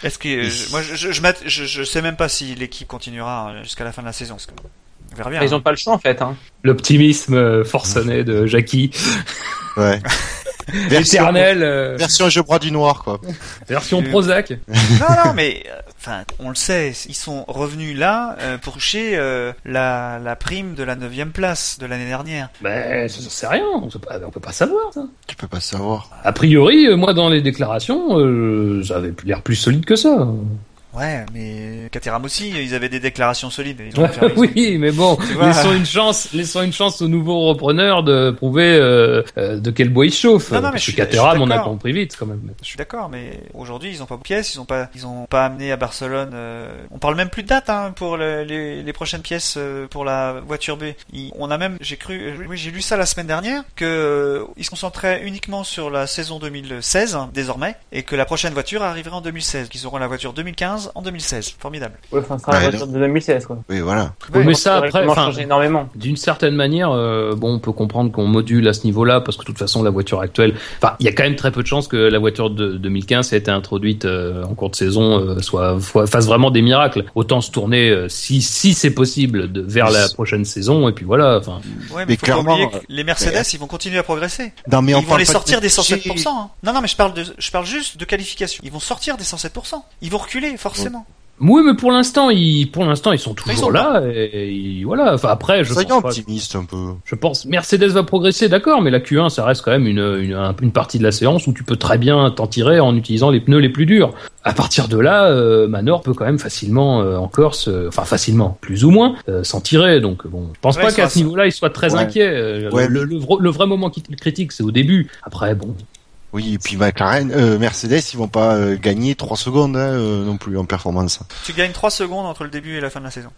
Est-ce que euh, je- moi je, je, je, m'att- je, je sais même pas si l'équipe continuera euh, jusqu'à la fin de la saison. parce que bien. Ils hein. ont pas le choix en fait. Hein. L'optimisme euh, forcené de Jackie. ouais. <laughs> version, Éternel, euh, version je du noir, quoi. version Prozac. Non non mais euh, enfin on le sait, ils sont revenus là euh, pour toucher euh, la, la prime de la neuvième place de l'année dernière. Ben, ça, ça c'est rien. On peut pas, on peut pas savoir ça. Tu peux pas savoir. A priori, moi, dans les déclarations, euh, ça avait l'air plus solide que ça. Ouais, mais Caterham aussi, ils avaient des déclarations solides. Ils ont fait- ils <laughs> ont- oui, mais bon, laissons une chance, laissons une chance aux nouveaux repreneurs de prouver euh, euh, de quel bois ils chauffent. Non, non, mais je Caterham, on a compris vite quand même. Je suis d'accord, mais aujourd'hui ils ont pas de pièces, ils ont pas, ils ont pas amené à Barcelone. euh, on parle même plus de date hein, pour le- les, les prochaines pièces euh, pour la voiture B. Ils- on a même, j'ai cru, euh, oui j'ai lu ça la semaine dernière que euh, ils se concentraient uniquement sur la saison 2016 hein, désormais et que la prochaine voiture arriverait en 2016. Qu'ils auront la voiture 2015 2015 en 2016. Formidable. Ouais, enfin, c'est la Ouais, voiture de 2016, quoi. Oui, voilà. Oui, mais Ouais, ça, ça après, énormément. D'une certaine manière, euh, bon, on peut comprendre qu'on module à ce niveau-là parce que de toute façon, la voiture actuelle, enfin, il y a quand même très peu de chances que la voiture de 2015 ait été introduite euh, en cours de saison euh, soit, soit- fasse vraiment des miracles. Autant se tourner, euh, si si c'est possible, de, vers la prochaine saison et puis voilà. Enfin, Ouais, mais, Mais faut clairement, pas oublier que les Mercedes, ils vont continuer à progresser. Non, mais on ils vont les sortir de- des 107%. hein. Non, non, mais je parle de, je parle juste de qualification. Ils vont sortir des 107%. Ils vont reculer, forcément. oui, mais pour l'instant, ils pour l'instant, ils sont ils toujours sont là et, voilà. Enfin après, je Soyons pas- un peu. Je pense Mercedes va progresser, d'accord, mais la Q1 ça reste quand même une, une, un- une partie de la séance où tu peux très bien t'en tirer en utilisant les pneus les plus durs. À partir de là, euh, Manor peut quand même facilement euh, en Corse, euh, enfin facilement, plus ou moins, euh, s'en tirer. Donc bon, je pense Ouais, pas qu'à ce niveau-là il soit très Ouais. inquiet. Euh, Ouais, le, le, vra- le vrai moment qui critique c'est au début. Après bon, Oui, et puis McLaren, euh, Mercedes, ils vont pas euh, gagner 3 secondes hein, euh, non plus en performance. Tu gagnes 3 secondes entre le début et la fin de la saison.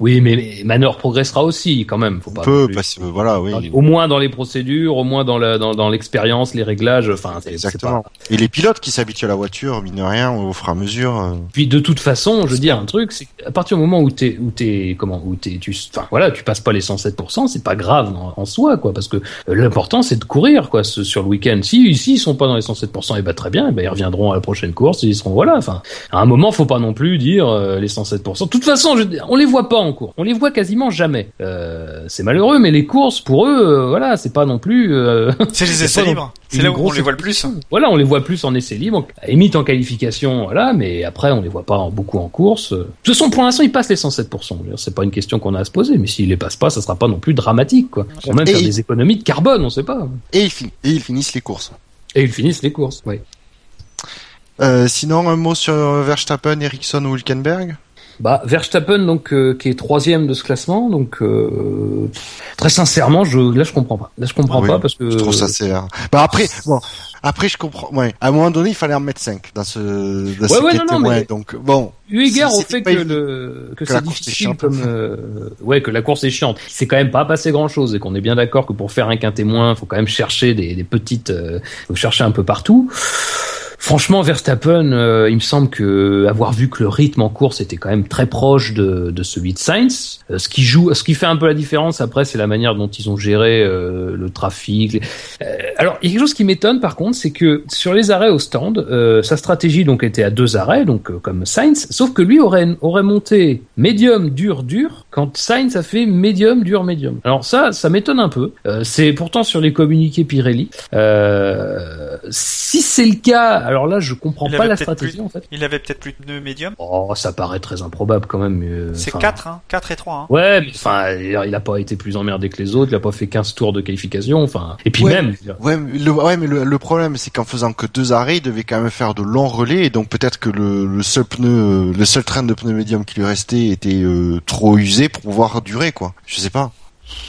Oui, mais, Manor progressera aussi quand même. Faut pas peu, parce que voilà, oui. les- au moins dans les procédures, au moins dans la dans, dans l'expérience, les réglages. Enfin, Exactement. pas- Et les pilotes qui s'habituent à la voiture, mine de rien, au fur et à mesure. euh, Puis de toute façon, je veux dire un truc, c'est qu'à partir du moment où t'es, où t'es, comment, où t'es, tu, enfin voilà, tu passes pas les 107%, c'est pas grave en, en soi, quoi, parce que euh, l'important c'est de courir, quoi, ce- sur le week-end. Si, si ils sont pas dans les 107%, et bah très bien, et bah, ils reviendront à la prochaine course, ils seront voilà. Enfin, à un moment, faut pas non plus dire euh, les 107%. De toute façon, je, on les voit pas en cours, on les voit quasiment jamais. Euh, c'est malheureux, mais les courses pour eux, euh, voilà, c'est pas non plus. euh, <laughs> C'est les essais libres. C'est là où on les voit le plus. voilà, on les voit plus en essai libre, à la limite en qualification, voilà, mais après on les voit pas en- beaucoup en course. De toute façon, pour l'instant, ils passent les 107%. Je veux dire, C'est pas une question qu'on a à se poser, mais s'ils les passent pas, ça sera pas non plus dramatique, quoi. Pour même Et faire des économies de carbone, on sait pas. Et ils, fin- et ils finissent les courses. Et ils finissent les courses, oui. Euh, sinon, un mot sur Verstappen, Ericsson ou Hülkenberg? Bah, Verstappen, donc, euh, qui est troisième de ce classement, donc, euh, très sincèrement, je, là, je comprends pas. Là, je comprends Oui, pas parce que. Je trouve ça sévère. Bah après, bon, après je comprends. Ouais, à un moment donné, il fallait en mettre 5 dans ce dans Ouais, ouais, non, était non, moins. mais- Donc bon, Eu égard au fait que, évident, le, que, que la c'est course est difficile chiante. comme, euh, ouais, que la course est chiante. C'est quand même pas passé grand chose et qu'on est bien d'accord que pour faire un quintet moins, faut quand même chercher des, des petites, euh, faut chercher un peu partout. Franchement, Verstappen, euh, il me semble que avoir vu que le rythme en course était quand même très proche de, de celui de Sainz, euh, ce qui joue, ce qui fait un peu la différence après, c'est la manière dont ils ont géré euh, le trafic. Euh, alors, il y a quelque chose qui m'étonne par contre, c'est que sur les arrêts au stand, euh, sa stratégie donc était à deux arrêts, donc euh, comme Sainz, sauf que lui aurait aurait monté médium, dur, dur, quand Sainz a fait médium, dur, médium. Alors ça, ça m'étonne un peu. Euh, c'est pourtant sur les communiqués Pirelli. Euh, si c'est le cas, alors là, je comprends Il pas la stratégie plus- en fait. Il avait peut-être plus de pneus médium. Oh, ça paraît très improbable quand même. euh, C'est enfin, 4, hein. 4 et 3. Hein. Ouais, mais enfin, il a pas été plus emmerdé que les autres, il a pas fait 15 tours de qualification, enfin. Et puis Ouais. même, ouais, mais le, ouais, mais le, le problème, c'est qu'en faisant que deux arrêts, il devait quand même faire de longs relais, et donc peut-être que le, le seul pneu, le seul train de pneus médium qui lui restait était euh, trop usé pour pouvoir durer, quoi. Je sais pas.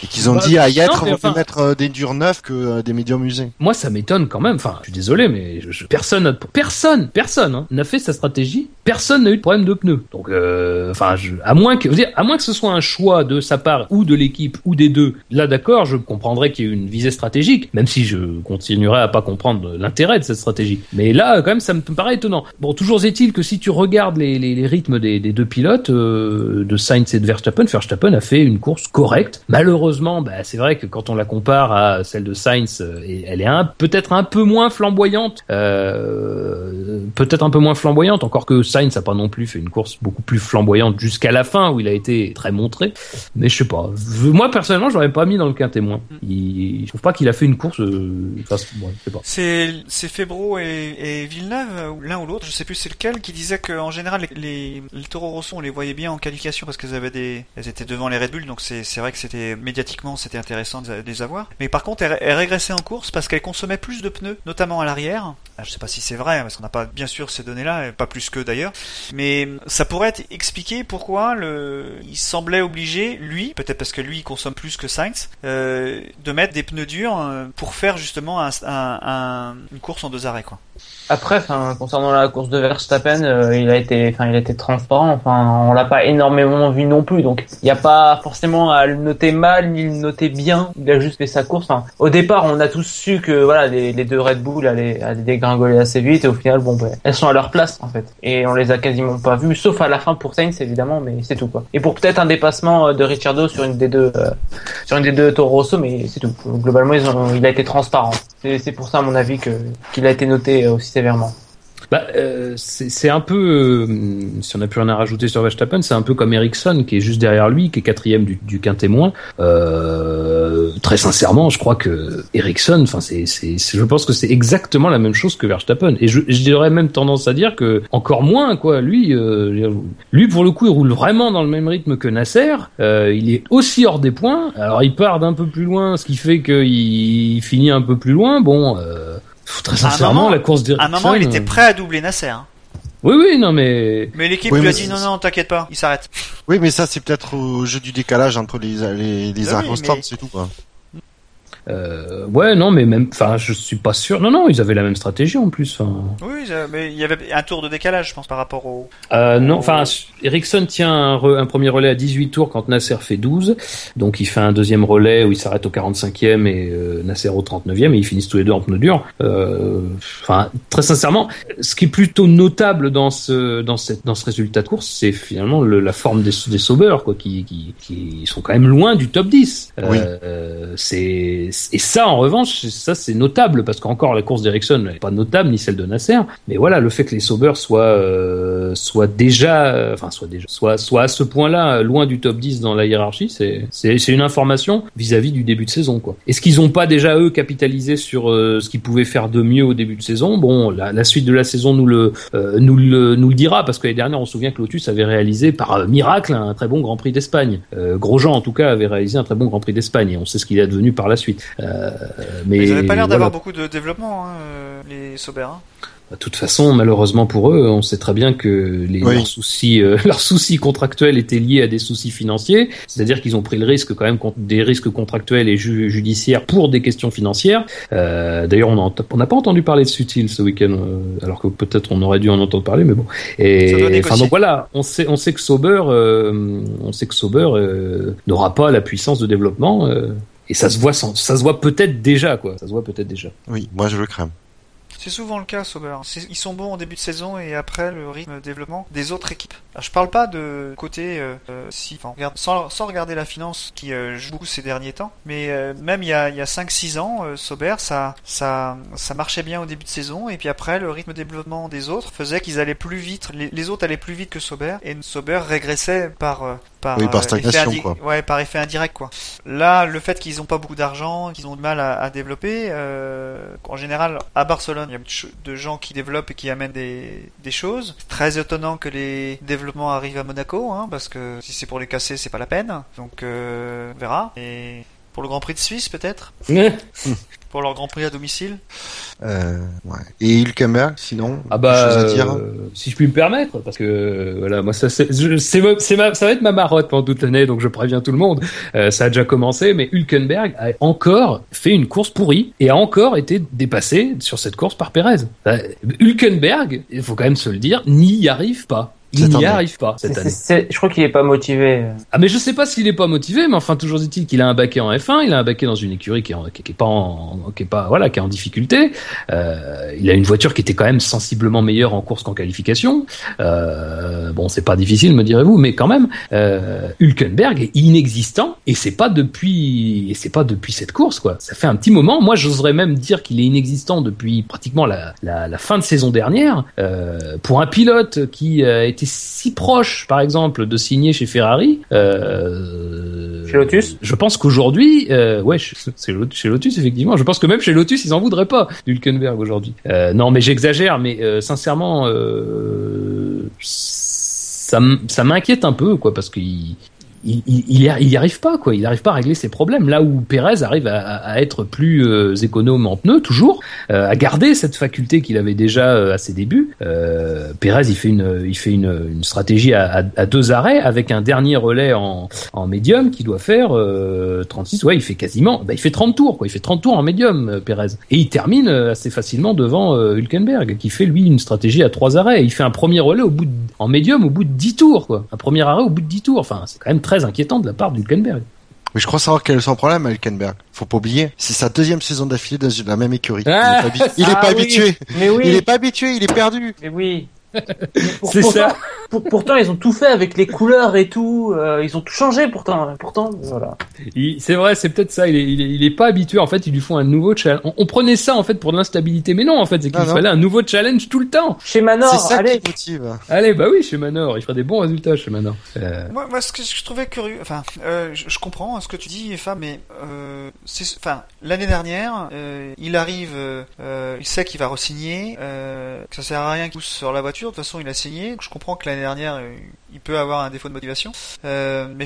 Et qu'ils ont Bah, dit à Yêtre, non, on mettre euh, des durs neufs que euh, des médiums usés. moi ça m'étonne quand même. Enfin, je suis désolé, mais je- je- personne, n'a- personne, personne hein, n'a fait sa stratégie. Personne n'a eu de problème de pneus. Donc, euh, enfin, je- à moins que, je veux dire, à moins que ce soit un choix de sa part ou de l'équipe ou des deux. Là, d'accord, je comprendrais qu'il y ait une visée stratégique, même si je continuerai à pas comprendre l'intérêt de cette stratégie. Mais là, quand même, ça me paraît étonnant. Bon, toujours est-il que si tu regardes les, les, les rythmes des, des deux pilotes, euh, de Sainz et de Verstappen, Verstappen a fait une course correcte. Malheureusement, bah, c'est vrai que quand on la compare à celle de Sainz, euh, elle est peut-être un peu moins flamboyante, euh, peut-être un peu moins flamboyante, encore que Sainz a pas non plus fait une course beaucoup plus flamboyante jusqu'à la fin où il a été très montré. Mais je sais pas. Moi personnellement, j'aurais pas mis dans le quintet moins. Il, je trouve pas qu'il a fait une course. Euh. C'est Febro et, et Villeneuve, l'un ou l'autre, je sais plus c'est lequel, qui disait qu'en général les, les, les on les voyait bien en qualification parce qu'elles étaient devant les Red Bull, donc c'est vrai que c'était médiatiquement c'était intéressant de les avoir. Mais par contre elles régressaient en course parce qu'elles consommaient plus de pneus, notamment à l'arrière. Ah, Je sais pas si c'est vrai parce qu'on n'a pas bien sûr ces données-là, pas plus que d'ailleurs. Mais ça pourrait être expliqué pourquoi le, il semblait obligé, lui, peut-être parce que lui il consomme plus que Sainz, euh, de mettre des pneus durs euh, pour faire justement un- un- une course en deux arrêts quoi. Après, concernant la course de Verstappen, euh, il a été, enfin, il a été transparent. Enfin, on l'a pas énormément vu non plus, donc il n'y a pas forcément à le noter mal ni le noter bien. Il a juste fait sa course. Au départ, on a tous su que voilà, les, deux Red Bull allaient, dégringoler assez vite, et au final, bon, ben, elles sont à leur place en fait, et on les a quasiment pas vues, sauf à la fin pour Sainz évidemment, mais c'est tout quoi. Et pour peut-être un dépassement euh, de Ricciardo sur une des deux, euh, sur une des deux Toro Rosso, mais c'est tout. Globalement, il a été transparent. C'est pour ça, à mon avis, que qu'il a été noté euh, aussi sévèrement. Bah, euh, c'est un peu, euh, si on n'a plus rien à rajouter sur Verstappen, c'est un peu comme Ericsson qui est juste derrière lui, qui est quatrième du, du quintet très sincèrement, je crois que Ericsson, enfin, c'est, je pense que c'est exactement la même chose que Verstappen. Et je, dirais même tendance à dire que encore moins. Lui, lui pour le coup, il roule vraiment dans le même rythme que Nasser. Il est aussi hors des points. Alors, il part d'un peu plus loin, ce qui fait qu'il il finit un peu plus loin. Bon. Très sincèrement, moment- la course À un moment, il était euh, prêt à doubler Nasser. hein. Oui, oui, non, mais Mais l'équipe Oui, lui a dit non, non, t'inquiète pas, il s'arrête. Oui, mais ça, c'est peut-être au jeu du décalage entre les, les, les Ah oui, circonstances, mais- c'est tout, quoi. Euh, ouais, non, mais même, enfin, je suis pas sûr. Non, non, ils avaient la même stratégie en plus. Enfin, Oui, mais il y avait un tour de décalage, je pense, par rapport au. euh, non, enfin, Ericsson tient un, re- un premier relais à 18 tours quand Nasser fait 12. Donc, il fait un deuxième relais où il s'arrête au 45e et euh, Nasser au 39e et ils finissent tous les deux en pneu dur. Euh, Enfin, très sincèrement, ce qui est plutôt notable dans ce dans cette dans ce résultat de course, c'est finalement le- la forme des des Sauber, quoi, qui, qui qui sont quand même loin du top 10. Oui. Euh, c'est et ça en revanche, ça c'est notable parce qu'encore la course d'Ericsson n'est pas notable ni celle de Nasser, mais voilà le fait que les Sauber soient euh, soient déjà, euh, enfin soit déjà, soit soit à ce point-là loin du top 10 dans la hiérarchie, c'est c'est une information vis-à-vis du début de saison quoi. Est-ce qu'ils ont pas déjà eux capitalisé sur euh, ce qu'ils pouvaient faire de mieux au début de saison? Bon, la, la suite de la saison nous le euh, nous le nous le dira parce que l'année dernière on se souvient que Lotus avait réalisé par euh, miracle un très bon Grand Prix d'Espagne. Euh, Grosjean en tout cas avait réalisé un très bon Grand Prix d'Espagne et on sait ce qu'il est devenu par la suite. Euh, mais Ils avaient pas l'air d'avoir voilà. beaucoup de développement, hein, euh, les Sauber. hein. De toute façon, malheureusement pour eux, on sait très bien que les, Oui. leurs soucis, euh, <laughs> leurs soucis contractuels étaient liés à des soucis financiers. C'est-à-dire qu'ils ont pris le risque quand même des risques contractuels et ju- judiciaires pour des questions financières. Euh, D'ailleurs, on n'a pas entendu parler de Sutil ce week-end, euh, alors que peut-être on aurait dû en entendre parler, mais bon. Et enfin donc voilà, on sait, on sait que Sauber, euh, on sait que Sauber euh, n'aura pas la puissance de développement. Et ça se voit, sans- ça se voit peut-être déjà, quoi. Ça se voit peut-être déjà. Oui, moi, je le crains. C'est souvent le cas, Sauber. Ils sont bons en début de saison et après le rythme de développement des autres équipes. Alors, je parle pas de côté euh, euh, si, enfin, regarde- sans, sans regarder la finance qui euh, joue beaucoup ces derniers temps, mais euh, même il y a, il y a 5-6 ans, euh, Sauber, ça, ça, ça marchait bien au début de saison et puis après le rythme de développement des autres faisait qu'ils allaient plus vite, les, les autres allaient plus vite que Sauber et Sauber régressait par euh, par, Oui, par stagnation, effet quoi. Ouais, par effet indirect quoi. Là, le fait qu'ils ont pas beaucoup d'argent, qu'ils ont du mal à, à développer, euh, en général, à Barcelone, y a beaucoup de gens qui développent et qui amènent des, des choses. C'est très étonnant que les développements arrivent à Monaco, hein, parce que si c'est pour les casser, c'est pas la peine. Donc, euh, on verra. Et pour le Grand Prix de Suisse, peut-être? <laughs> <laughs> Pour leur Grand Prix à domicile Euh, ouais. Et Hülkenberg, sinon, Ah bah, à dire euh, si je puis me permettre, parce que euh, voilà, moi ça c'est, je- c'est, ma- c'est ma- ça va être ma marotte pendant toute l'année, donc je préviens tout le monde. Euh, ça a déjà commencé, mais Hülkenberg a encore fait une course pourrie et a encore été dépassé sur cette course par Perez. Hülkenberg, il faut quand même se le dire, n'y arrive pas. Il n'y arrive pas cette année. je crois qu'il est pas motivé. Ah mais je sais pas s'il est pas motivé, mais enfin toujours est-il qu'il a un baquet en F1, il a un baquet dans une écurie qui est, en- qui est pas en, qui est pas voilà, qui est en difficulté. Euh, il a une voiture qui était quand même sensiblement meilleure en course qu'en qualification. Euh, bon, c'est pas difficile, me direz-vous, mais quand même, euh, Hülkenberg est inexistant et c'est pas depuis et c'est pas depuis cette course quoi. Ça fait un petit moment. Moi, j'oserais même dire qu'il est inexistant depuis pratiquement la, la, la fin de saison dernière. Euh, pour un pilote qui a été si proche, par exemple, de signer chez Ferrari. Euh, Chez Lotus? Je pense qu'aujourd'hui, euh, ouais, chez- c'est Lot- chez Lotus effectivement. Je pense que même chez Lotus, ils en voudraient pas d'Hülkenberg aujourd'hui. Euh, non, mais j'exagère, mais euh, sincèrement, euh, ça, ça m'inquiète un peu, quoi, parce qu'il il, il, il y arrive pas quoi. Il n'arrive pas à régler ses problèmes. Là où Pérez arrive à, à- être plus euh, économe en pneus toujours, euh, à garder cette faculté qu'il avait déjà euh, à ses débuts. Euh, Pérez, il fait une, il fait une, une stratégie à, à- à deux arrêts avec un dernier relais en, en médium qui doit faire euh, 36. Ouais, il fait quasiment, bah, il fait 30 tours quoi. Il fait 30 tours en médium, euh, Pérez, et il termine euh, assez facilement devant euh, Hülkenberg qui fait lui une stratégie à trois arrêts. Il fait un premier relais au bout de, en médium au bout de 10 tours quoi. Un premier arrêt au bout de 10 tours. Enfin, c'est quand même très inquiétant de la part d'Hülkenberg. Mais je crois savoir quel est son problème avec Hülkenberg. Faut pas oublier, c'est sa deuxième saison d'affilée dans la même écurie. Ah, il est pas, habi- il est Ah pas oui. habitué. Mais oui. Il est pas habitué, il est perdu. Mais oui. <laughs> Pour- C'est pourtant, ça. pour- pourtant, ils ont tout fait avec les couleurs et tout. euh, ils ont tout changé pourtant. Pourtant, voilà. Il- C'est vrai, c'est peut-être ça. Il est, il, est, il est pas habitué. En fait, ils lui font un nouveau challenge. On, on prenait ça en fait pour de l'instabilité, mais non, en fait, c'est qu'il Ah, fallait un nouveau challenge tout le temps. Chez Manor, C'est ça allez. qui motive. Allez, bah oui, chez Manor, il ferait des bons résultats chez Manor. Euh, Moi, moi, ce que je trouvais curieux, enfin, euh, je, je comprends ce que tu dis, Eva, mais euh, c'est, enfin, l'année dernière, euh, il arrive, il sait qu'il va re-signer, euh, que ça sert à rien qu'il pousse sur la voiture. De toute façon, il a signé. Je comprends que l'année dernière, il peut avoir un défaut de motivation, euh, mais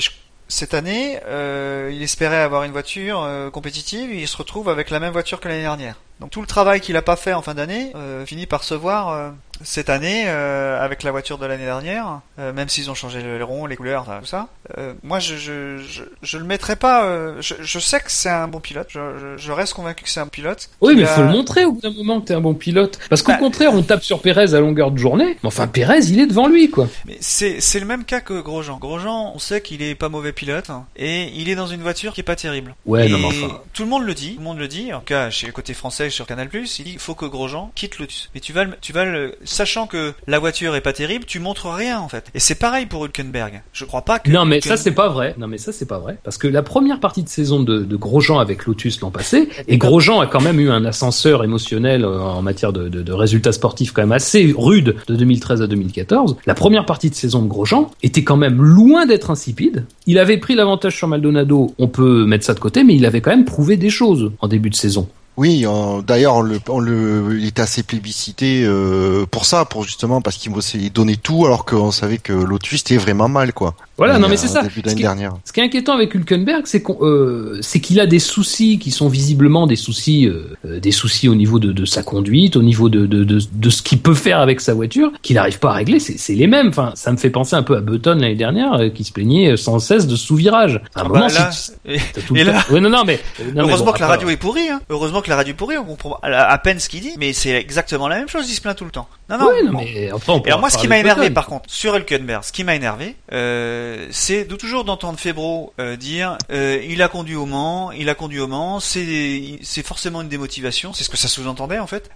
cette année, euh, il espérait avoir une voiture euh, compétitive et il se retrouve avec la même voiture que l'année dernière. Donc tout le travail qu'il a pas fait en fin d'année euh, finit par se voir euh, cette année euh, avec la voiture de l'année dernière, euh, même s'ils ont changé le rond, les couleurs, tout ça. Euh, moi, je, je, je, je le mettrai pas. euh, je, je sais que c'est un bon pilote. Je, je, je reste convaincu que c'est un pilote. Oui, mais a- faut le montrer au bout d'un moment que t'es un bon pilote. Parce qu'au Bah- contraire, on tape sur Pérez à longueur de journée. Mais enfin, Pérez, il est devant lui, quoi. Mais c'est c'est le même cas que Grosjean. Grosjean, on sait qu'il est pas mauvais pilote hein, et il est dans une voiture qui est pas terrible. Ouais, Et non, mais enfin. Tout le monde le dit, tout le monde le dit. En tout cas, chez le côté français sur Canal+, il dit faut que Grosjean quitte Lotus. Mais tu vas, le, tu vas le, sachant que la voiture est pas terrible, tu montres rien en fait. Et c'est pareil pour Hülkenberg. Je crois pas que. Non, mais ça, c'est pas vrai. Non, mais ça, c'est pas vrai. Parce que la première partie de saison de, de Grosjean avec Lotus l'an passé, et Grosjean a quand même eu un ascenseur émotionnel euh, en matière de, de, de résultats sportifs quand même assez rude de 2013 à 2014. La première partie de saison de Grosjean était quand même loin d'être insipide. Il avait pris l'avantage sur Maldonado, on peut mettre ça de côté, mais il avait quand même prouvé des choses en début de saison. Oui, d'ailleurs, on le, on le, il était assez plébiscité euh, pour ça, pour justement parce qu'il il donnait tout, alors qu'on savait que Lotus était vraiment mal, quoi. Voilà, Il y non, mais c'est ça. Début Ce qui- dernière. Ce qui est inquiétant avec Hülkenberg, c'est qu'on, euh, c'est qu'il a des soucis qui sont visiblement des soucis, euh, euh, des soucis au niveau de, de sa conduite, au niveau de, de, de, de ce qu'il peut faire avec sa voiture, qu'il n'arrive pas à régler. C'est, c'est les mêmes. Enfin, ça me fait penser un peu à Button l'année dernière, euh, qui se plaignait sans cesse de sous-virage. À un Ah moment, bah là, si- et- t'as tout le et temps- là- Ouais, non, non, mais euh, Heureusement bon, que la après, radio est pourrie, hein. Heureusement que la radio est pourrie, on comprend à à peine ce qu'il dit, mais c'est exactement la même chose, il se plaint tout le temps. Non, non. Ouais, non, bon. mais Et alors moi, ce qui m'a énervé par contre sur Hülkenberg, ce qui m'a énervé, euh, c'est de toujours d'entendre Febro euh, dire euh, il a conduit au Mans, il a conduit au Mans, c'est c'est forcément une démotivation, c'est ce que ça sous-entendait en fait.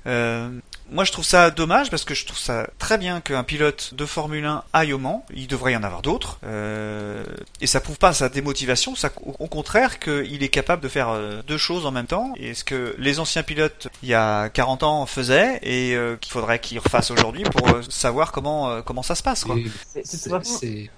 Moi, je trouve ça dommage parce que je trouve ça très bien qu'un pilote de Formule 1 aille au Mans. Il devrait y en avoir d'autres. Euh, et ça prouve pas sa démotivation. Ça, au, contraire, qu'il est capable de faire euh, deux choses en même temps. Et ce que les anciens pilotes, il y a 40 ans, faisaient et euh, qu'il faudrait qu'ils refassent aujourd'hui pour euh, savoir comment euh, comment ça se passe. Quoi.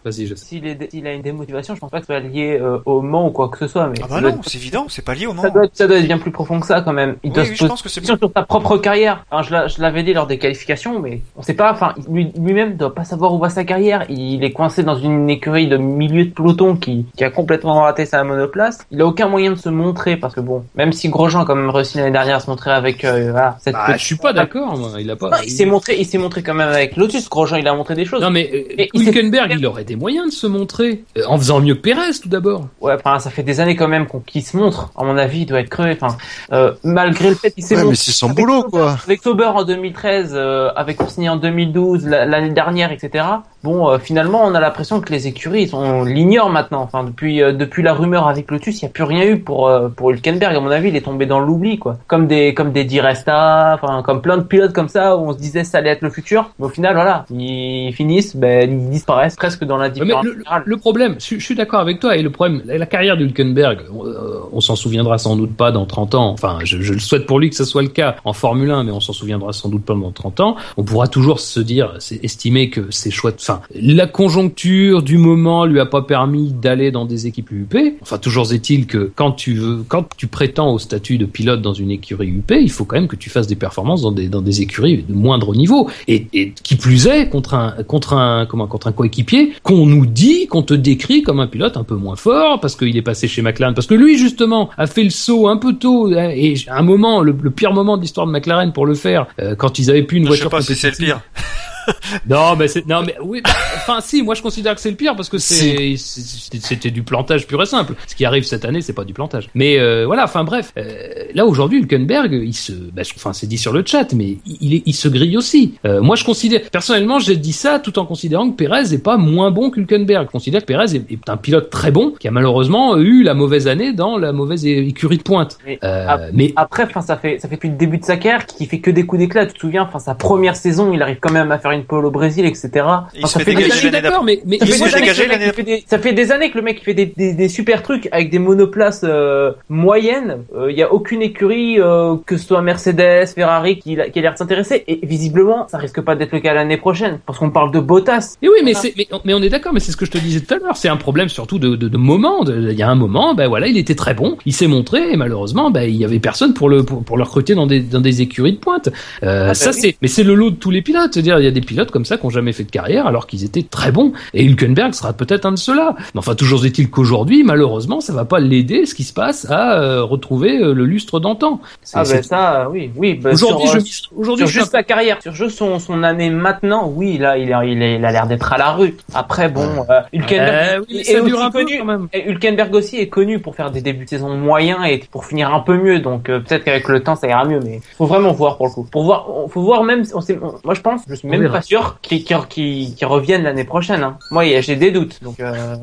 Vas-y, je sais. S'il est- s'il a une démotivation, je pense pas que ce soit lié euh, au Mans ou quoi que ce soit. Mais Ah bah non, être- c'est évident, c'est pas lié au Mans. ça doit, être, ça doit être bien plus profond que ça quand même. Il Oui, doit oui, se je poser pense que c'est question sur sa propre carrière. Enfin, je l'a- je l'avais dit lors des qualifications, mais on sait pas. Enfin, lui- lui-même doit pas savoir où va sa carrière. Il est coincé dans une écurie de milieu de peloton qui, qui a complètement raté sa monoplace. Il a aucun moyen de se montrer parce que bon, même si Grosjean a quand même réussi l'année dernière à se montrer avec euh, voilà, cette Bah, petite- je suis pas d'accord, moi. Il a pas. Non, il s'est montré, il s'est montré quand même avec Lotus. Grosjean, il a montré des choses. Non, mais euh, il s'est- Hülkenberg, il aurait des moyens de se montrer. Euh, en faisant mieux que Pérez, tout d'abord. Ouais, enfin, ça fait des années quand même qu'on qu'il se montre. À mon avis, il doit être crevé. Enfin, euh, malgré le fait qu'il s'est Ouais, mais montré c'est son boulot, Sauber- quoi. Avec Sauber en 2013, euh, avec Coursigny en 2012, la- l'année dernière, etc. Bon, euh, finalement, on a l'impression que les écuries, on l'ignore maintenant. Enfin, depuis euh, depuis la rumeur avec Lotus, il n'y a plus rien eu pour euh, pour Hülkenberg. À mon avis, il est tombé dans l'oubli, quoi. Comme des comme des Di Resta, enfin, comme plein de pilotes comme ça où on se disait ça allait être le futur. Mais au final, voilà, ils finissent, ben, ils disparaissent presque dans Ouais, mais l'indifférence le, problème, je, je suis d'accord avec toi, et le problème, la, la carrière d'Hülkenberg, on, euh, on s'en souviendra sans doute pas dans 30 ans, enfin, je, je le souhaite pour lui que ce soit le cas en Formule 1, mais on s'en souviendra sans doute pas dans 30 ans, on pourra toujours se dire, estimer que ses choix, enfin, enfin, la conjoncture du moment lui a pas permis d'aller dans des équipes UP. Enfin, toujours est-il que quand tu veux, quand tu prétends au statut de pilote dans une écurie UP, il faut quand même que tu fasses des performances dans des dans des écuries de moindre niveau. Et, et qui plus est, contre un contre un comment contre un coéquipier qu'on nous dit, qu'on te décrit comme un pilote un peu moins fort parce qu'il est passé chez McLaren, parce que lui justement a fait le saut un peu tôt hein, et à un moment, le, le pire moment de l'histoire de McLaren pour le faire, euh, quand ils avaient plus une Je sais voiture pas si c'est le pire. <laughs> <laughs> Non, mais c'est non, mais oui. bah, Enfin, si, moi je considère que c'est le pire parce que c'est c'était du plantage pur et simple. Ce qui arrive cette année, c'est pas du plantage. Mais euh, voilà. Enfin bref, euh, là aujourd'hui, Hülkenberg, il se, bah, enfin c'est dit sur le chat, mais il est, il se grille aussi. Euh, moi, je considère personnellement, j'ai dit ça tout en considérant que Perez est pas moins bon qu'Hülkenberg. Je considère que Perez est, est un pilote très bon qui a malheureusement eu la mauvaise année dans la mauvaise écurie de pointe. Mais Euh, ap- mais Après, enfin, ça fait ça fait depuis le début de sa carrière qu'il fait que des coups d'éclat. Tu te souviens, enfin, sa première saison, il arrive quand même à faire une pole au Brésil, etc. Il Enfin, ça fait fait des dégager je suis l'année d'accord, mais, mais Ça Il fait, se des fait années que dégager le mec, fait des- ça fait des années que le mec il fait des, des, des super trucs avec des monoplaces euh, moyennes. Euh, Il y a aucune écurie, euh, que ce soit Mercedes, Ferrari, qui, qui a l'air de s'intéresser. Et visiblement, ça risque pas d'être le cas l'année prochaine, parce qu'on parle de Bottas. Et oui, mais, Voilà. mais, mais on est d'accord, mais c'est ce que je te disais tout à l'heure. C'est un problème surtout de, de, de moment. Il y a un moment, ben voilà, il était très bon, il s'est montré, et malheureusement, ben il y avait personne pour le pour, pour le recruter dans des dans des écuries de pointe. Euh, bah ça oui. c'est, mais c'est le lot de tous les pilotes. C'est-à-dire, il y a des pilotes comme ça qui ont jamais fait de carrière alors qu'ils étaient très bons. Et Hülkenberg sera peut-être un de ceux-là. Mais enfin, toujours est-il qu'aujourd'hui, malheureusement, ça va pas l'aider, ce qui se passe, à euh, retrouver euh, le lustre d'antan. Ah ben ça, oui, oui. bah, aujourd'hui, je euh, aujourd'hui, juste sa carrière, sur juste son, son année maintenant, oui, là, il a, il a, il a l'air d'être à la rue. Après, bon, euh, Hülkenberg, Euh, oui, est aussi un peu connu, quand même. et Hülkenberg aussi est connu pour faire des débuts de saison moyens et pour finir un peu mieux. Donc euh, peut-être qu'avec le temps ça ira mieux, mais faut vraiment voir pour le coup. Pour voir, faut voir même. On sait, on- moi je pense, je suis même. Pas sûr qu'ils reviennent l'année prochaine. Hein. Moi j'ai des doutes. Donc euh,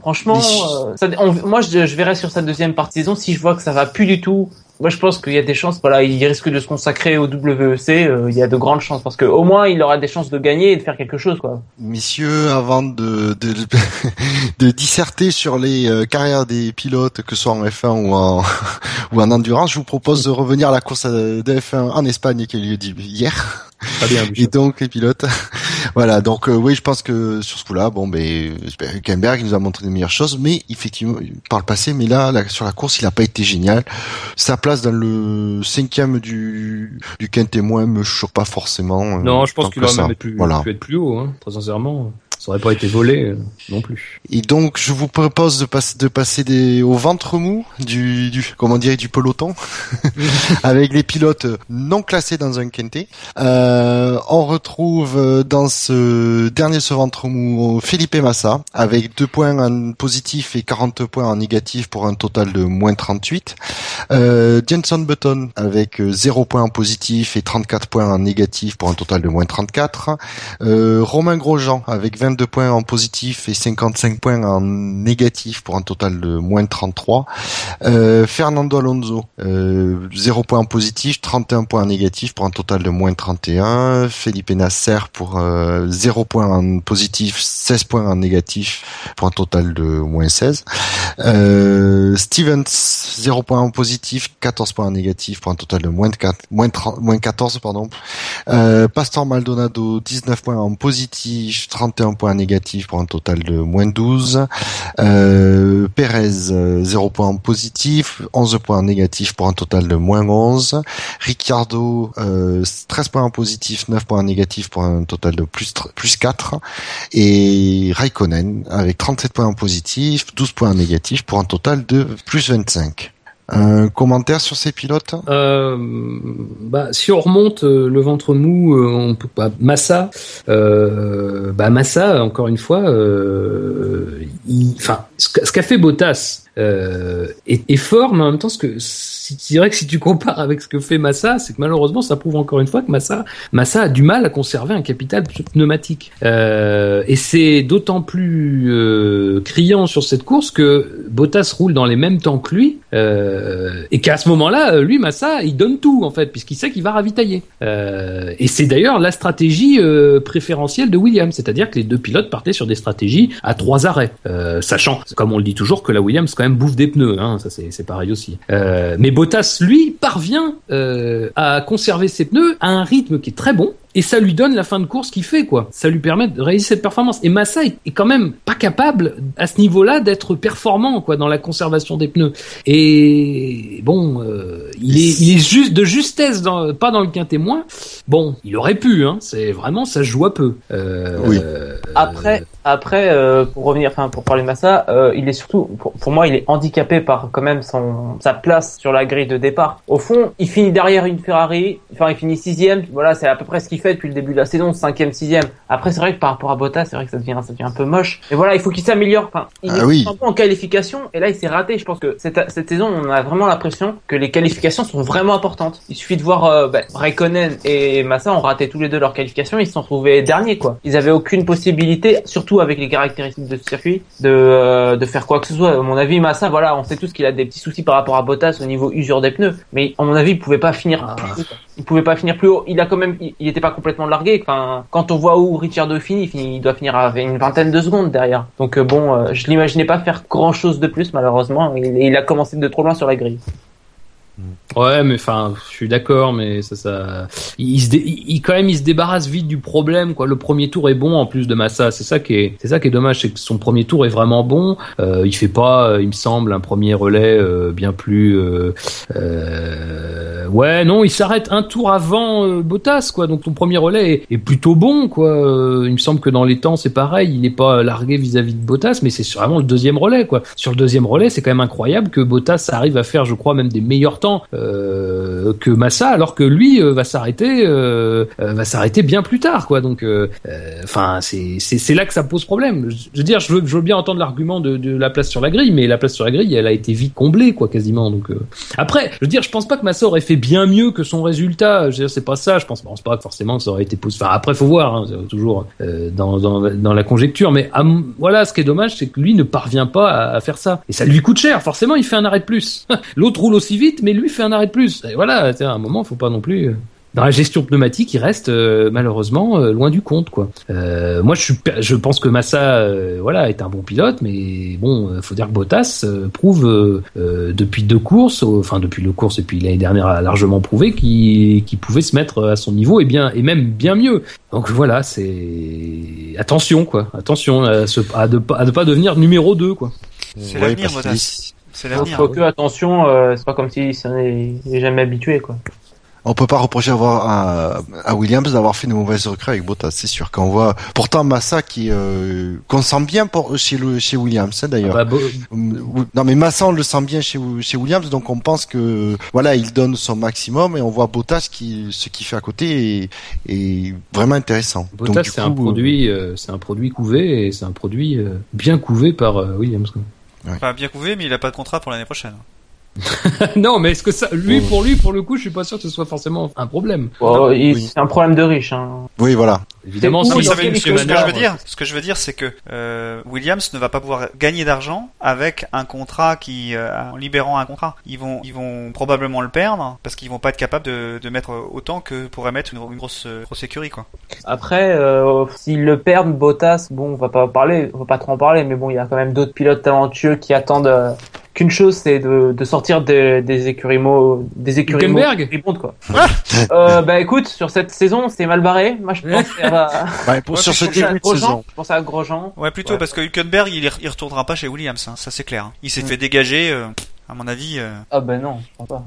franchement, euh, ça, on- moi je, je verrai sur sa deuxième partie de saison si je vois que ça va plus du tout. Moi, je pense qu'il y a des chances. Voilà, il risque de se consacrer au WEC. euh, il y a de grandes chances parce que au moins il aura des chances de gagner et de faire quelque chose, quoi. Messieurs, avant de, de, de disserter sur les euh, carrières des pilotes, que ce soit en F1 ou en, <laughs> ou en endurance, je vous propose de revenir à la course euh, de F1 en Espagne qui a eu lieu hier. Très bien. Et donc les pilotes. Voilà, donc euh, oui, je pense que sur ce coup-là, bon, ben, Hülkenberg il nous a montré des meilleures choses, mais effectivement, par le passé, mais là, là, sur la course, il n'a pas été génial. Sa place dans le cinquième du du Quintet-Moins me choque pas forcément. euh, Non, je pense qu'il aurait même pu, Voilà. pu être plus haut, hein, très sincèrement. Ça aurait pas été volé euh, non plus. Et donc, je vous propose de, passer de passer des, au ventre mou du, du, comment dire, du peloton, <laughs> avec les pilotes non classés dans un quintet. Euh, on retrouve euh, dans ce dernier ce ventre mou Felipe Massa, avec deux points en positif et 40 points en négatif pour un total de moins 38. Euh, Jenson Button avec euh, 0 points en positif et 34 points en négatif pour un total de moins 34. Euh, Romain Grosjean avec 22 points en positif et 55 points en négatif pour un total de moins 33. Euh, Fernando Alonso, euh, 0 points en positif, 31 points en négatif pour un total de moins 31. Felipe Nasser pour euh, 0 points en positif, 16 points en négatif pour un total de moins 16. Euh, Stevens, 0 points en positif, 14 points en négatif pour un total de moins, de 4, moins, 30, moins 14. Pardon. Euh, Pastor Maldonado, 19 points en positif, 31 points négatifs pour un total de moins 12. Euh, Perez, euh, 0 points en positif, 11 points en négatif pour un total de moins 11. Ricciardo, euh, 13 points en positif, 9 points en négatif pour un total de plus, plus 4. Et Raikkonen avec 37 points en positif, 12 points en négatif pour un total de plus 25. Un commentaire sur ces pilotes? Euh, bah, si on remonte euh, le ventre mou, euh, on peut pas. Massa, euh, bah Massa, encore une fois, euh, enfin, ce qu'a fait Bottas euh, est, est fort, mais en même temps, ce que si, je dirais que si tu compares avec ce que fait Massa, c'est que malheureusement, ça prouve encore une fois que Massa, Massa a du mal à conserver un capital pneumatique. Euh, et c'est d'autant plus euh, criant sur cette course que Bottas roule dans les mêmes temps que lui, euh, et qu'à ce moment-là, euh, lui, Massa, il donne tout en fait, puisqu'il sait qu'il va ravitailler. Euh, et c'est d'ailleurs la stratégie préférentielle de Williams, c'est-à-dire que les deux pilotes partaient sur des stratégies à trois arrêts, sachant, comme on le dit toujours, que la Williams quand même bouffe des pneus, hein, ça c'est pareil aussi. Euh, mais Bottas, lui, parvient euh, à conserver ses pneus à un rythme qui est très bon, et ça lui donne la fin de course qu'il fait quoi. Ça lui permet de réaliser cette performance. Et Massa est, quand même pas capable à ce niveau-là d'être performant quoi dans la conservation des pneus. Et bon, euh, il est il est juste de justesse dans, pas dans le quintet moins. Bon, il aurait pu hein. C'est vraiment ça se joue à peu. Euh, Oui. euh, Après, après, euh, pour revenir, enfin, pour parler de Massa, euh, il est surtout, pour, pour moi, il est handicapé par quand même son sa place sur la grille de départ. Au fond, il finit derrière une Ferrari, enfin, il finit sixième. Voilà, c'est à peu près ce qu'il fait depuis le début de la saison, cinquième, sixième. Après, c'est vrai que par rapport à Bottas, c'est vrai que ça devient, ça devient un peu moche. Mais voilà, il faut qu'il s'améliore. Enfin, il Ah est oui. un peu en qualification, et là, il s'est raté. Je pense que cette, cette saison, on a vraiment l'impression que les qualifications sont vraiment importantes. Il suffit de voir, euh, ben, Raikkonen et Massa ont raté tous les deux leurs qualifications, ils se sont retrouvés derniers, quoi. Ils avaient aucune possibilité, surtout avec les caractéristiques de ce circuit, de, euh, de faire quoi que ce soit. À mon avis, Massa, voilà, on sait tous qu'il a des petits soucis par rapport à Bottas au niveau usure des pneus, mais à mon avis, il pouvait pas finir. Ah. plus haut. Il pouvait pas finir plus haut. Il a quand même, il, il était pas complètement largué. Enfin, quand on voit où Ricciardo finit, il, doit finir à une vingtaine de secondes derrière. Donc euh, bon, euh, je l'imaginais pas faire grand chose de plus, malheureusement. Il a commencé de trop loin sur la grille. Ouais, mais enfin, je suis d'accord, mais ça, ça, il, se quand même, il se débarrasse vite du problème, quoi. Le premier tour est bon en plus de Massa. C'est ça qui est, c'est ça qui est dommage, c'est que son premier tour est vraiment bon. Euh, il fait pas, euh, il me semble, un premier relais euh, bien plus. Ouais, non, il s'arrête un tour avant Bottas, quoi. Donc son premier relais est, plutôt bon, quoi. Il me semble que dans les temps, c'est pareil. Il n'est pas largué vis-à-vis de Bottas, mais c'est vraiment le deuxième relais, quoi. Sur le deuxième relais, c'est quand même incroyable que Bottas arrive à faire, je crois, même des meilleurs temps euh, que Massa, alors que lui euh, va s'arrêter, euh, va s'arrêter bien plus tard, quoi. Donc, enfin, c'est là que ça pose problème. Je, veux dire, je veux, je veux bien entendre l'argument de, la place sur la grille, mais la place sur la grille, elle a été vite comblée, quoi, quasiment. Donc, après, je veux dire, je pense pas que Massa aurait fait bien mieux que son résultat. Je veux dire, c'est pas ça. Je pense, pense pas que forcément ça aurait été possible. Enfin, après, faut voir, hein, toujours dans, dans la conjecture. Mais voilà, ce qui est dommage, c'est que lui ne parvient pas à, à faire ça, et ça lui coûte cher. Forcément, il fait un arrêt de plus. <laughs> L'autre roule aussi vite, mais lui fait un arrêt de plus. Et voilà, à un moment, faut pas non plus. euh, Dans la gestion pneumatique, il reste euh, malheureusement euh, loin du compte, quoi. Euh, moi, je suis, per- je pense que Massa, euh, voilà, est un bon pilote, mais bon, euh, faut dire que Bottas euh, prouve depuis deux courses, euh, enfin depuis deux courses et puis l'année dernière a largement prouvé qu'il pouvait se mettre à son niveau et bien et même bien mieux. Donc voilà, c'est attention, quoi. Attention à, se, à, de, pas- à ne pas devenir numéro 2 quoi. C'est Ouais, l'avenir, Bottas. C'est l'avenir. faut que attention, euh, c'est pas comme s'il s'en est, il est jamais habitué, quoi. On peut pas reprocher avoir à, à Williams d'avoir fait une mauvaise recrue avec Bottas, c'est sûr. Quand on voit, pourtant Massa qui euh, qu'on sent bien pour, chez le chez Williams hein, d'ailleurs. Bah, Bo- Non mais Massa on le sent bien chez chez Williams, donc on pense que voilà il donne son maximum et on voit Bottas qui ce qu'il fait à côté est, est vraiment intéressant. Bottas, c'est un coup, produit, euh, c'est un produit couvé et c'est un produit euh, bien couvé par euh, Williams. quoi. Enfin, bien couvé, mais il a pas de contrat pour l'année prochaine. <laughs> non, mais est-ce que ça, lui, Oh. pour lui, pour le coup, je suis pas sûr que ce soit forcément un problème. Oui. C'est un problème de riche, hein. Oui voilà. Évidemment, C'est Non, Oui, ça ce, que, ce que je veux dire, ce que je veux dire, c'est que euh, Williams ne va pas pouvoir gagner d'argent avec un contrat qui, euh, en libérant un contrat, ils vont, ils vont probablement le perdre parce qu'ils vont pas être capables de, de mettre autant que pourrait mettre une, une grosse, euh, grosse écurie, quoi. Après, euh, s'ils le perdent, Bottas, bon, on va pas parler, on va pas trop en parler, mais bon, il y a quand même d'autres pilotes talentueux qui attendent euh, qu'une chose, c'est de, de sortir des, des écuries mo- des écuries mo- quoi. euh, bah écoute, sur cette saison, c'est mal barré. Moi, je pense qu'elle va. Ouais, pour, Ouais, sur ce début de Grosjean, saison. je pense à Grosjean. Ouais, plutôt Ouais. parce que Hülkenberg, il, il retournera pas chez Williams, hein, ça c'est clair. hein. Il s'est fait dégager, euh, à mon avis. euh, Ah ben non, je pense pas.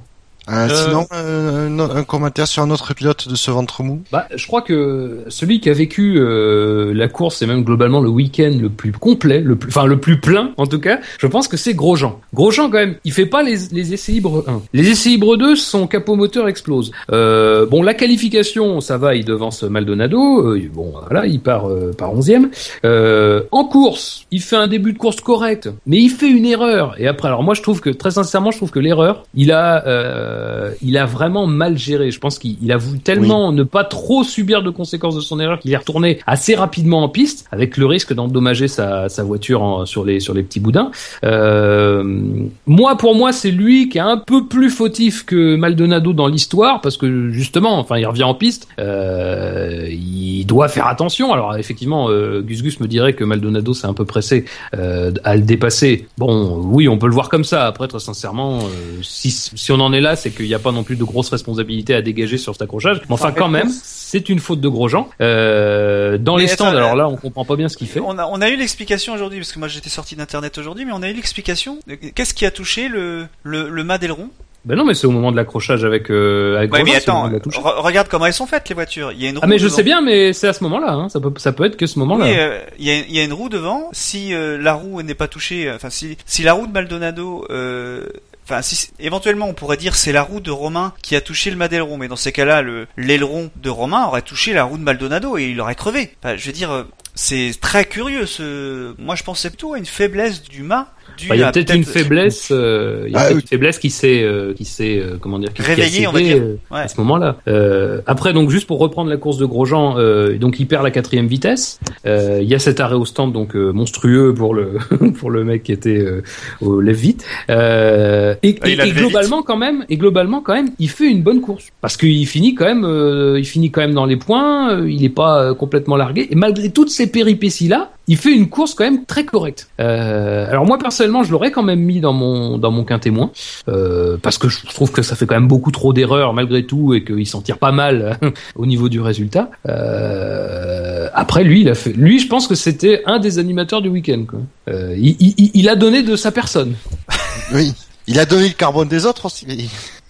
Euh, Euh, Sinon euh, un, un commentaire sur un autre pilote de ce ventre mou. Bah, je crois que celui qui a vécu euh, la course et même globalement le week-end le plus complet, le plus, enfin le plus plein en tout cas, je pense que c'est Grosjean. Grosjean quand même, il fait pas les, les essais libres 1. Les essais libres 2, son capot moteur explose. Euh, bon, la qualification, ça va, il devance Maldonado. Euh, bon, voilà, il part euh, par 11e. Euh, en course, il fait un début de course correct, mais il fait une erreur. Et après, alors moi je trouve que très sincèrement, je trouve que l'erreur, il a, euh, il a vraiment mal géré. Je pense qu'il il a voulu tellement ne pas trop subir de conséquences de son erreur qu'il est retourné assez rapidement en piste, avec le risque d'endommager sa, sa voiture en- sur les sur les petits boudins. Euh, moi, pour moi, c'est lui qui est un peu plus fautif que Maldonado dans l'histoire, parce que justement, enfin, il revient en piste, euh, il doit faire attention. Alors effectivement, Gus Gus me dirait que Maldonado s'est un peu pressé à le dépasser. Bon, oui, on peut le voir comme ça. Après, très sincèrement, si si on en est là, c'est qu'il n'y a pas non plus de grosses responsabilités à dégager sur cet accrochage. Mais enfin, quand même, c'est une faute de Grosjean. Euh, dans Mais les stands, alors euh, là, on comprend pas bien ce qu'il fait. On a, on a eu l'explication aujourd'hui, parce que moi j'étais sorti d'internet aujourd'hui, mais on a eu l'explication. Qu'est-ce qui a touché le, le, le mât d'aileron? Ben non, mais c'est au moment de l'accrochage avec, euh, avec Ouais, mais attends, re- regarde comment elles sont faites les voitures. Il y a une roue Ah mais je sais bien, mais c'est à ce moment-là. Hein. Ça peut, ça peut être que ce moment-là. Euh, il y, a, y a une roue devant. Si euh, la roue n'est pas touchée, euh, enfin si, si la roue de Maldonado, euh, enfin éventuellement on pourrait dire c'est la roue de Romain qui a touché le mât d'aileron, mais dans ces cas-là, le l'aileron de Romain aurait touché la roue de Maldonado et il aurait crevé. Je veux dire, euh, c'est très curieux. Ce, moi je pensais plutôt à une faiblesse du mât. Enfin, il y a peut-être une faiblesse, euh, il y a Ah, oui. une faiblesse qui s'est, euh, qui s'est, euh, comment dire, qui, Réveillée, on va cédé, dire. Ouais. à ce moment-là. Euh, après, donc juste pour reprendre la course de Grosjean, euh, donc il perd la quatrième vitesse. Euh, Il y a cet arrêt au stand donc euh, monstrueux pour le <laughs> pour le mec qui était euh, au lève vite. Euh, et, Ah, et- et globalement quand même, et globalement quand même, il fait une bonne course parce qu'il finit quand même, euh, il finit quand même dans les points. euh, il est pas euh, complètement largué et malgré toutes ces péripéties là, il fait une course quand même très correcte. Euh, alors moi personnellement, je l'aurais quand même mis dans mon dans mon quin témoin euh, parce que je trouve que ça fait quand même beaucoup trop d'erreurs malgré tout et qu'il s'en tire pas mal <laughs> au niveau du résultat. Euh, après lui, il a fait, lui, je pense que c'était un des animateurs du week-end. Quoi. Euh, il a donné de sa personne. Oui. Il a donné le carbone des autres aussi.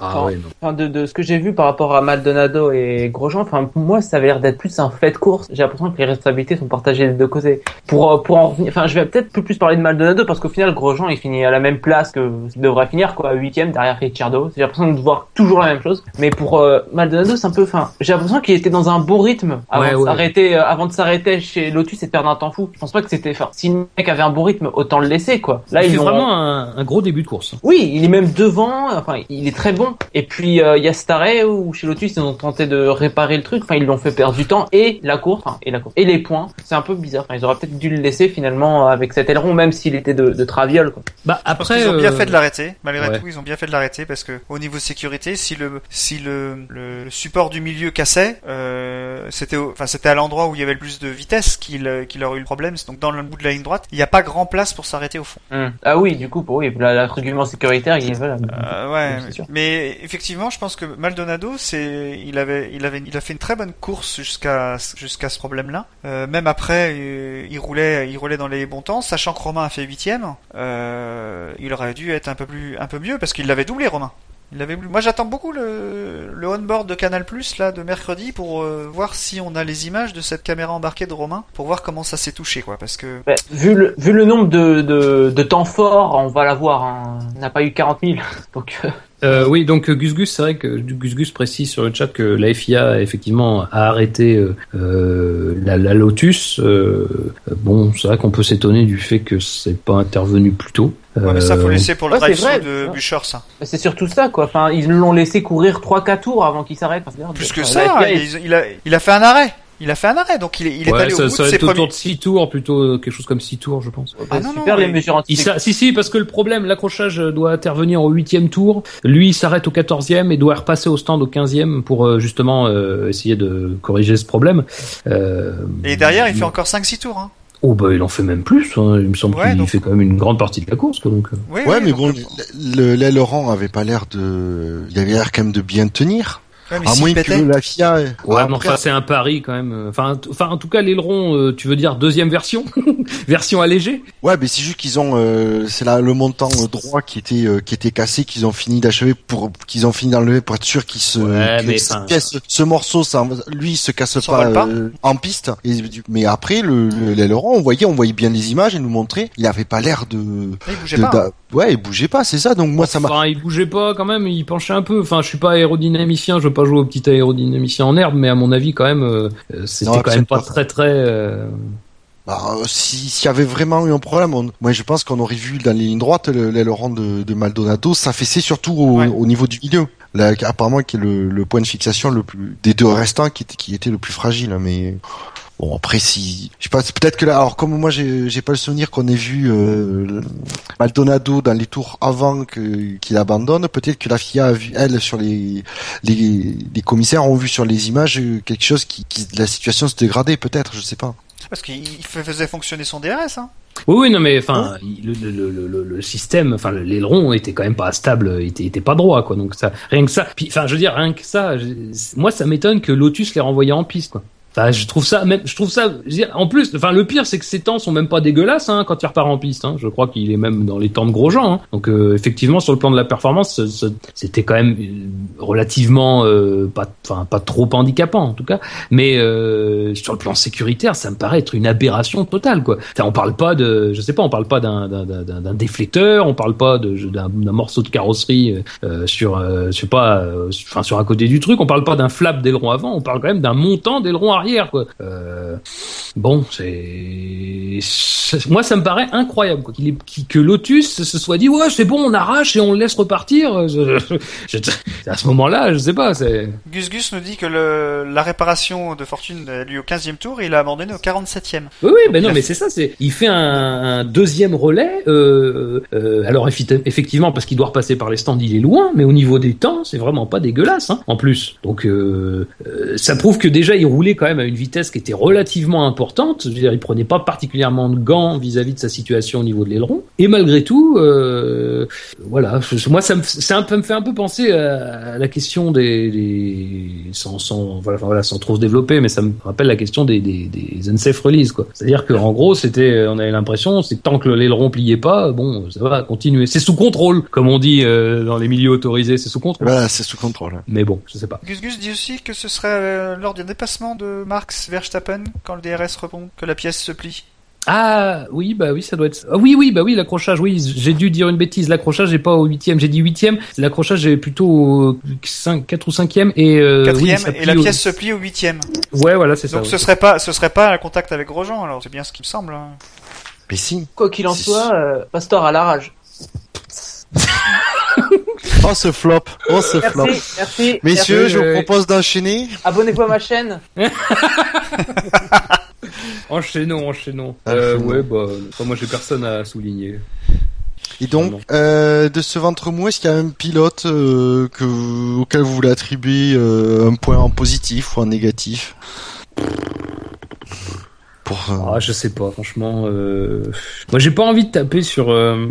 Ah ouais, non. Enfin, de, de ce que j'ai vu par rapport à Maldonado et Grosjean, enfin, pour moi, ça avait l'air d'être plus un fait de course. J'ai l'impression que les responsabilités sont partagées des deux côtés. Pour, euh, pour en revenir, enfin, je vais peut-être plus, plus parler de Maldonado parce qu'au final, Grosjean, il finit à la même place que devrait finir, quoi, huitième derrière Ricciardo. J'ai l'impression de voir toujours la même chose. Mais pour euh, Maldonado, c'est un peu, enfin, j'ai l'impression qu'il était dans un bon rythme avant Ouais, de ouais. s'arrêter, euh, avant de s'arrêter chez Lotus et de perdre un temps fou. Je pense pas que c'était, enfin, si le mec avait un bon rythme, autant le laisser, quoi. Là, il ils fait vraiment un, un gros début de course. oui, il est même devant, enfin, il est très bon. Et puis, euh, il y a cet arrêt où chez Lotus, ils ont tenté de réparer le truc, enfin, ils l'ont fait perdre du temps et la course, enfin, et la course, et les points. C'est un peu bizarre. Enfin, ils auraient peut-être dû le laisser finalement avec cet aileron, même s'il était de, de traviole, quoi. Bah après, qu'ils ont bien euh, fait de l'arrêter. Malgré ouais. tout, ils ont bien fait de l'arrêter parce que au niveau sécurité, si le si le, le, support du milieu cassait, euh, c'était enfin c'était à l'endroit où il y avait le plus de vitesse qu'il euh, qu'il aurait eu le problème. C'est Donc dans le bout de la ligne droite, il n'y a pas grand place pour s'arrêter au fond. Ah oui, du coup, pour oui, la- l'argument sécuritaire, il est voilà. Euh, ouais, c'est sûr. Mais effectivement, je pense que Maldonado, il a fait une très bonne course jusqu'à, ce problème-là. Euh, même après, euh, il roulait, dans les bons temps, sachant que Romain a fait huitième. Euh, il aurait dû être un peu mieux parce qu'il l'avait doublé, Romain. Moi, j'attends beaucoup le, le on-board de Canal Plus là de mercredi pour euh, voir si on a les images de cette caméra embarquée de Romain pour voir comment ça s'est touché. Parce que vu le nombre de, temps forts, on va l'avoir. Hein. On n'a pas eu 40 000, <laughs> donc. euh, Euh, oui, donc euh, Gus Gus, c'est vrai que Gus Gus précise sur le chat que la FIA effectivement a arrêté euh, la, la Lotus. Euh, bon, c'est vrai qu'on peut s'étonner du fait que c'est pas intervenu plus tôt. ouais, mais ça faut laisser pour le ouais, drive vrai, de. Buchor, ça. C'est surtout ça, quoi. Enfin, ils l'ont laissé courir 3-4 tours avant qu'il s'arrête. Plus que ça, FIA, il, il a, il a fait un arrêt. Il a fait un arrêt, donc il est, il est ouais, allé ça, au bout ça de va ses être autour premiers. de 6 tours, plutôt euh, quelque chose comme 6 tours, je pense. Ah non, super non, les mais- mesures si, si, parce que le problème, l'accrochage doit intervenir au huitième tour. Lui, il s'arrête au quatorzième et doit repasser au stand au quinzième pour euh, justement euh, essayer de corriger ce problème. Euh, Et derrière, il fait encore 5-6 tours. Hein. Oh bah il en fait même plus. hein. Il me semble Ouais, qu'il donc- fait quand même une grande partie de la course. Quoi, donc. euh. Ouais, mais donc bon, le- le- l'aileron avait pas l'air de, il avait l'air quand même de bien tenir. Ouais, mais À moins que la FIA. Ouais, Après, mais enfin c'est un pari quand même. Enfin, t- enfin en tout cas l'aileron, euh, tu veux dire deuxième version, <laughs> version allégée? Ouais, mais c'est juste qu'ils ont, euh, c'est là le montant euh, droit qui était euh, qui était cassé, qu'ils ont fini d'achever pour qu'ils ont fini d'enlever pour être sûr qu'ils se, Ouais, que mais cette pièce, ce morceau, ça, lui, il se casse pas, pas. euh, en piste. Et, mais après le le- l'aileron, on voyait, on voyait bien les images, et nous montrait, il avait pas l'air de, il bougeait de- pas. hein. ouais, il bougeait pas, c'est ça. Donc moi, ça m'a. Enfin il bougeait pas quand même, il penchait un peu. Enfin je suis pas aérodynamicien, je veux pas jouer au petit aérodynamicien en herbe, mais à mon avis quand même euh, c'était quand même pas très très. euh, Bah, euh, si- s'il y avait vraiment eu un problème, on- moi je pense qu'on aurait vu dans les lignes droites le- l'aileron de, de Maldonado s'affaisser surtout au, Ouais. au niveau du milieu. Là, apparemment, qui est le, le point de fixation le plus des deux restants qui était, qui était le plus fragile. hein, Mais bon, après si, je sais pas, peut-être que là, alors comme moi j'ai j'ai pas le souvenir qu'on ait vu euh, Maldonado dans les tours avant que qu'il abandonne, peut-être que la FIA a vu elle sur les les, les commissaires ont vu sur les images euh, quelque chose qui, qui la situation se dégradait peut-être, je sais pas. Parce qu'il il faisait fonctionner son DRS. Hein. Oui, oui, non, mais enfin, il- le, le, le, le, le système, enfin, l'aileron était quand même pas stable, était, était pas droit, quoi. Donc ça, rien que ça. Puis, enfin, je veux dire, rien que ça, je- moi, ça m'étonne que Lotus l'ait renvoyé en piste, quoi. Enfin, je trouve ça, même, je trouve ça, je veux dire, en plus, enfin, le pire, c'est que ces temps sont même pas dégueulasses, hein, quand il repart en piste, hein. Je crois qu'il est même dans les temps de Grosjean, hein. Donc, euh, effectivement, sur le plan de la performance, ce- ce- c'était quand même euh, relativement, euh, pas, enfin, pas trop handicapant, en tout cas. Mais, euh, sur le plan sécuritaire, ça me paraît être une aberration totale, quoi. Enfin, on parle pas de, je sais pas, on parle pas d'un, déflecteur, on parle pas d'un, morceau de carrosserie, euh, sur, euh, je sais pas, enfin, sur un côté du truc, on parle pas d'un flap d'aileron avant, on parle quand même d'un montant d'aileron arrière, Euh, bon, c'est, moi, ça me paraît incroyable, quoi, que Lotus se soit dit, ouais, c'est bon, on arrache et on le laisse repartir. Je- <laughs> je- je- à ce moment-là, je sais pas, Gus Gus nous dit que le, la réparation de fortune a lieu au 15e tour et il a abandonné au 47e. Oui, oui, ben il non, a mais c'est ça. C'est, il fait un, un deuxième relais. Euh, euh, alors effectivement, parce qu'il doit repasser par les stands, il est loin, mais au niveau des temps, c'est vraiment pas dégueulasse. Hein, en plus, donc euh, euh, ça prouve que déjà il roulait quand même à une vitesse qui était relativement importante. Je veux dire, il prenait pas particulièrement de gants vis-à-vis de sa situation au niveau de l'aileron. Et malgré tout, euh, voilà, je- moi ça me, ça un peu- me fait un peu penser à, à la question des, des sans, sans voilà, enfin, voilà, sans trop se développer, mais ça me rappelle la question des, des, des unsafe release quoi. C'est-à-dire que en gros, c'était, on avait l'impression, c'est que tant que l'aileron pliait pas, bon, ça va continuer. C'est sous contrôle, comme on dit euh, dans les milieux autorisés, c'est sous contrôle. Voilà, c'est sous contrôle. Mais bon, je sais pas. Gus Gus dit aussi que ce serait euh, lors du dépassement de Marx Verstappen quand le DRS rebond que la pièce se plie. Ah oui, bah oui, ça doit être. Ah, oui, oui, bah oui, l'accrochage. Oui, j'ai dû dire une bêtise. L'accrochage n'est pas au huitième. J'ai dit huitième. L'accrochage est plutôt au 5, 4 ou cinquième. Et euh, Quatrième et la au- pièce se plie au huitième. Ouais, voilà, c'est ça. Donc ce serait pas ce serait pas un contact avec Grosjean alors c'est bien ce qui me semble. hein. Mais si. Quoi qu'il en soit, euh, Pastor à la rage. <laughs> Oh, ce flop. Oh, ce flop. Merci, merci. Messieurs, merci. je vous propose d'enchaîner. Abonnez-vous à ma chaîne. <laughs> Enchaînons, enchaînons. Ah, Euh, fou. ouais, bah, enfin, moi j'ai personne à souligner. Et donc, euh, de ce ventre mou, est-ce qu'il y a un pilote euh, que, auquel vous voulez attribuer euh, un point en positif ou en négatif? Pour, euh, Ah, je sais pas, franchement. Euh... Moi j'ai pas envie de taper sur. euh,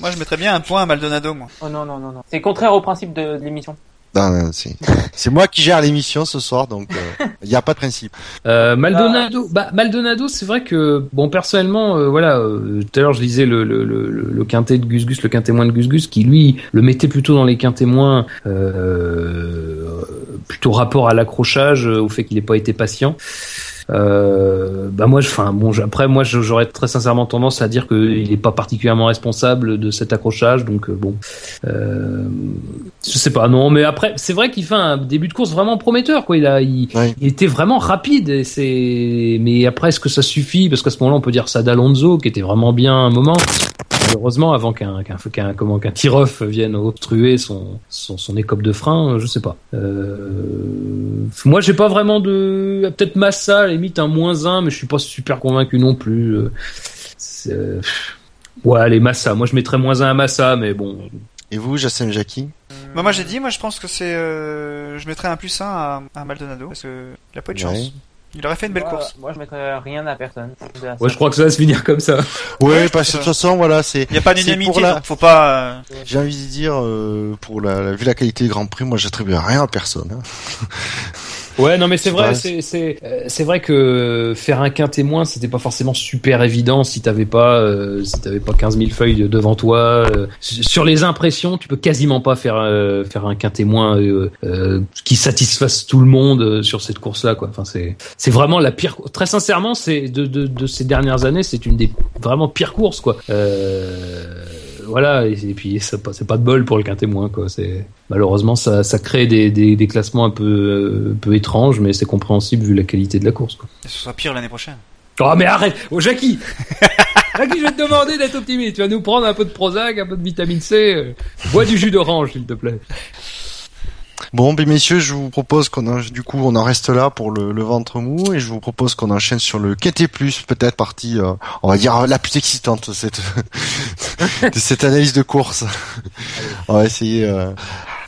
Moi je mettrais bien un point à Maldonado moi. Oh non, non, non, non. C'est contraire au principe de, de l'émission. Non, c'est <laughs> c'est moi qui gère l'émission ce soir, donc euh, il n'y a pas de principe. Euh, Maldonado, bah Maldonado, c'est vrai que bon personnellement, euh, voilà, euh, tout à l'heure je lisais le, le, le, le quintet de Gus Gus, le quintet moins de Gus Gus, qui lui le mettait plutôt dans les quintés moins, euh, plutôt rapport à l'accrochage, euh, au fait qu'il n'ait pas été patient. Euh, bah moi, je- enfin bon, après moi j'aurais très sincèrement tendance à dire qu'il n'est pas particulièrement responsable de cet accrochage, donc euh, bon, euh, je sais pas, non, mais après c'est vrai qu'il fait un début de course vraiment prometteur, quoi. Il a, il, il était vraiment rapide, et c'est, mais après est-ce que ça suffit? Parce qu'à ce moment-là, on peut dire ça d'Alonso qui était vraiment bien à un moment. Malheureusement, avant qu'un qu'un qu'un comment qu'un tir-off vienne obstruer son, son son écope de frein, je sais pas. Euh, moi, j'ai pas vraiment de peut-être Massa, à la limite un moins un, mais je suis pas super convaincu non plus. Euh, euh, Ouais, allez Massa. Moi, je mettrais moins un à Massa, mais bon. Et vous, Jacin Jackie? Bah, moi j'ai dit moi je pense que c'est euh, je mettrais un plus 1 à, à Maldonado parce que il a pas eu de chance. Il aurait fait une belle moi, course. Moi, je mettrais rien à personne. Ouais, je crois que ça va se finir comme ça. Ouais, Ouais, parce que de toute façon, voilà, c'est. Il y a pas d'unanimité la- donc faut pas euh, J'ai envie de dire, euh, pour la, la- vu la qualité du Grand Prix, moi, j'attribue rien à personne. hein. <laughs> Ouais, non, mais c'est vrai, c'est c'est euh, c'est vrai que faire un quin témoin, c'était pas forcément super évident si t'avais pas euh, si t'avais pas 15 000 feuilles devant toi. euh. sur les impressions, tu peux quasiment pas faire euh, faire un quin témoin euh, euh, qui satisfasse tout le monde sur cette course-là, quoi. Enfin, c'est c'est vraiment la pire. Très sincèrement, c'est de, de de ces dernières années, c'est une des vraiment pires courses, quoi. Euh, voilà, et, et puis c'est pas, de bol pour le quin témoin, quoi. C'est malheureusement ça, ça crée des, des, des classements un peu, euh, peu étranges, mais c'est compréhensible vu la qualité de la course. Quoi. que ce soit pire l'année prochaine. Oh mais arrête, oh Jackie, <laughs> Jackie, je vais te demander d'être optimiste. Tu vas nous prendre un peu de Prozac, un peu de vitamine C, euh, bois du jus d'orange s'il te plaît. Bon, ben messieurs, je vous propose qu'on en, du coup on en reste là pour le, ventre mou et je vous propose qu'on enchaîne sur le KT+, peut-être partie, euh, on va dire la plus excitante de cette <laughs> cette analyse de course. <laughs> on va essayer. euh,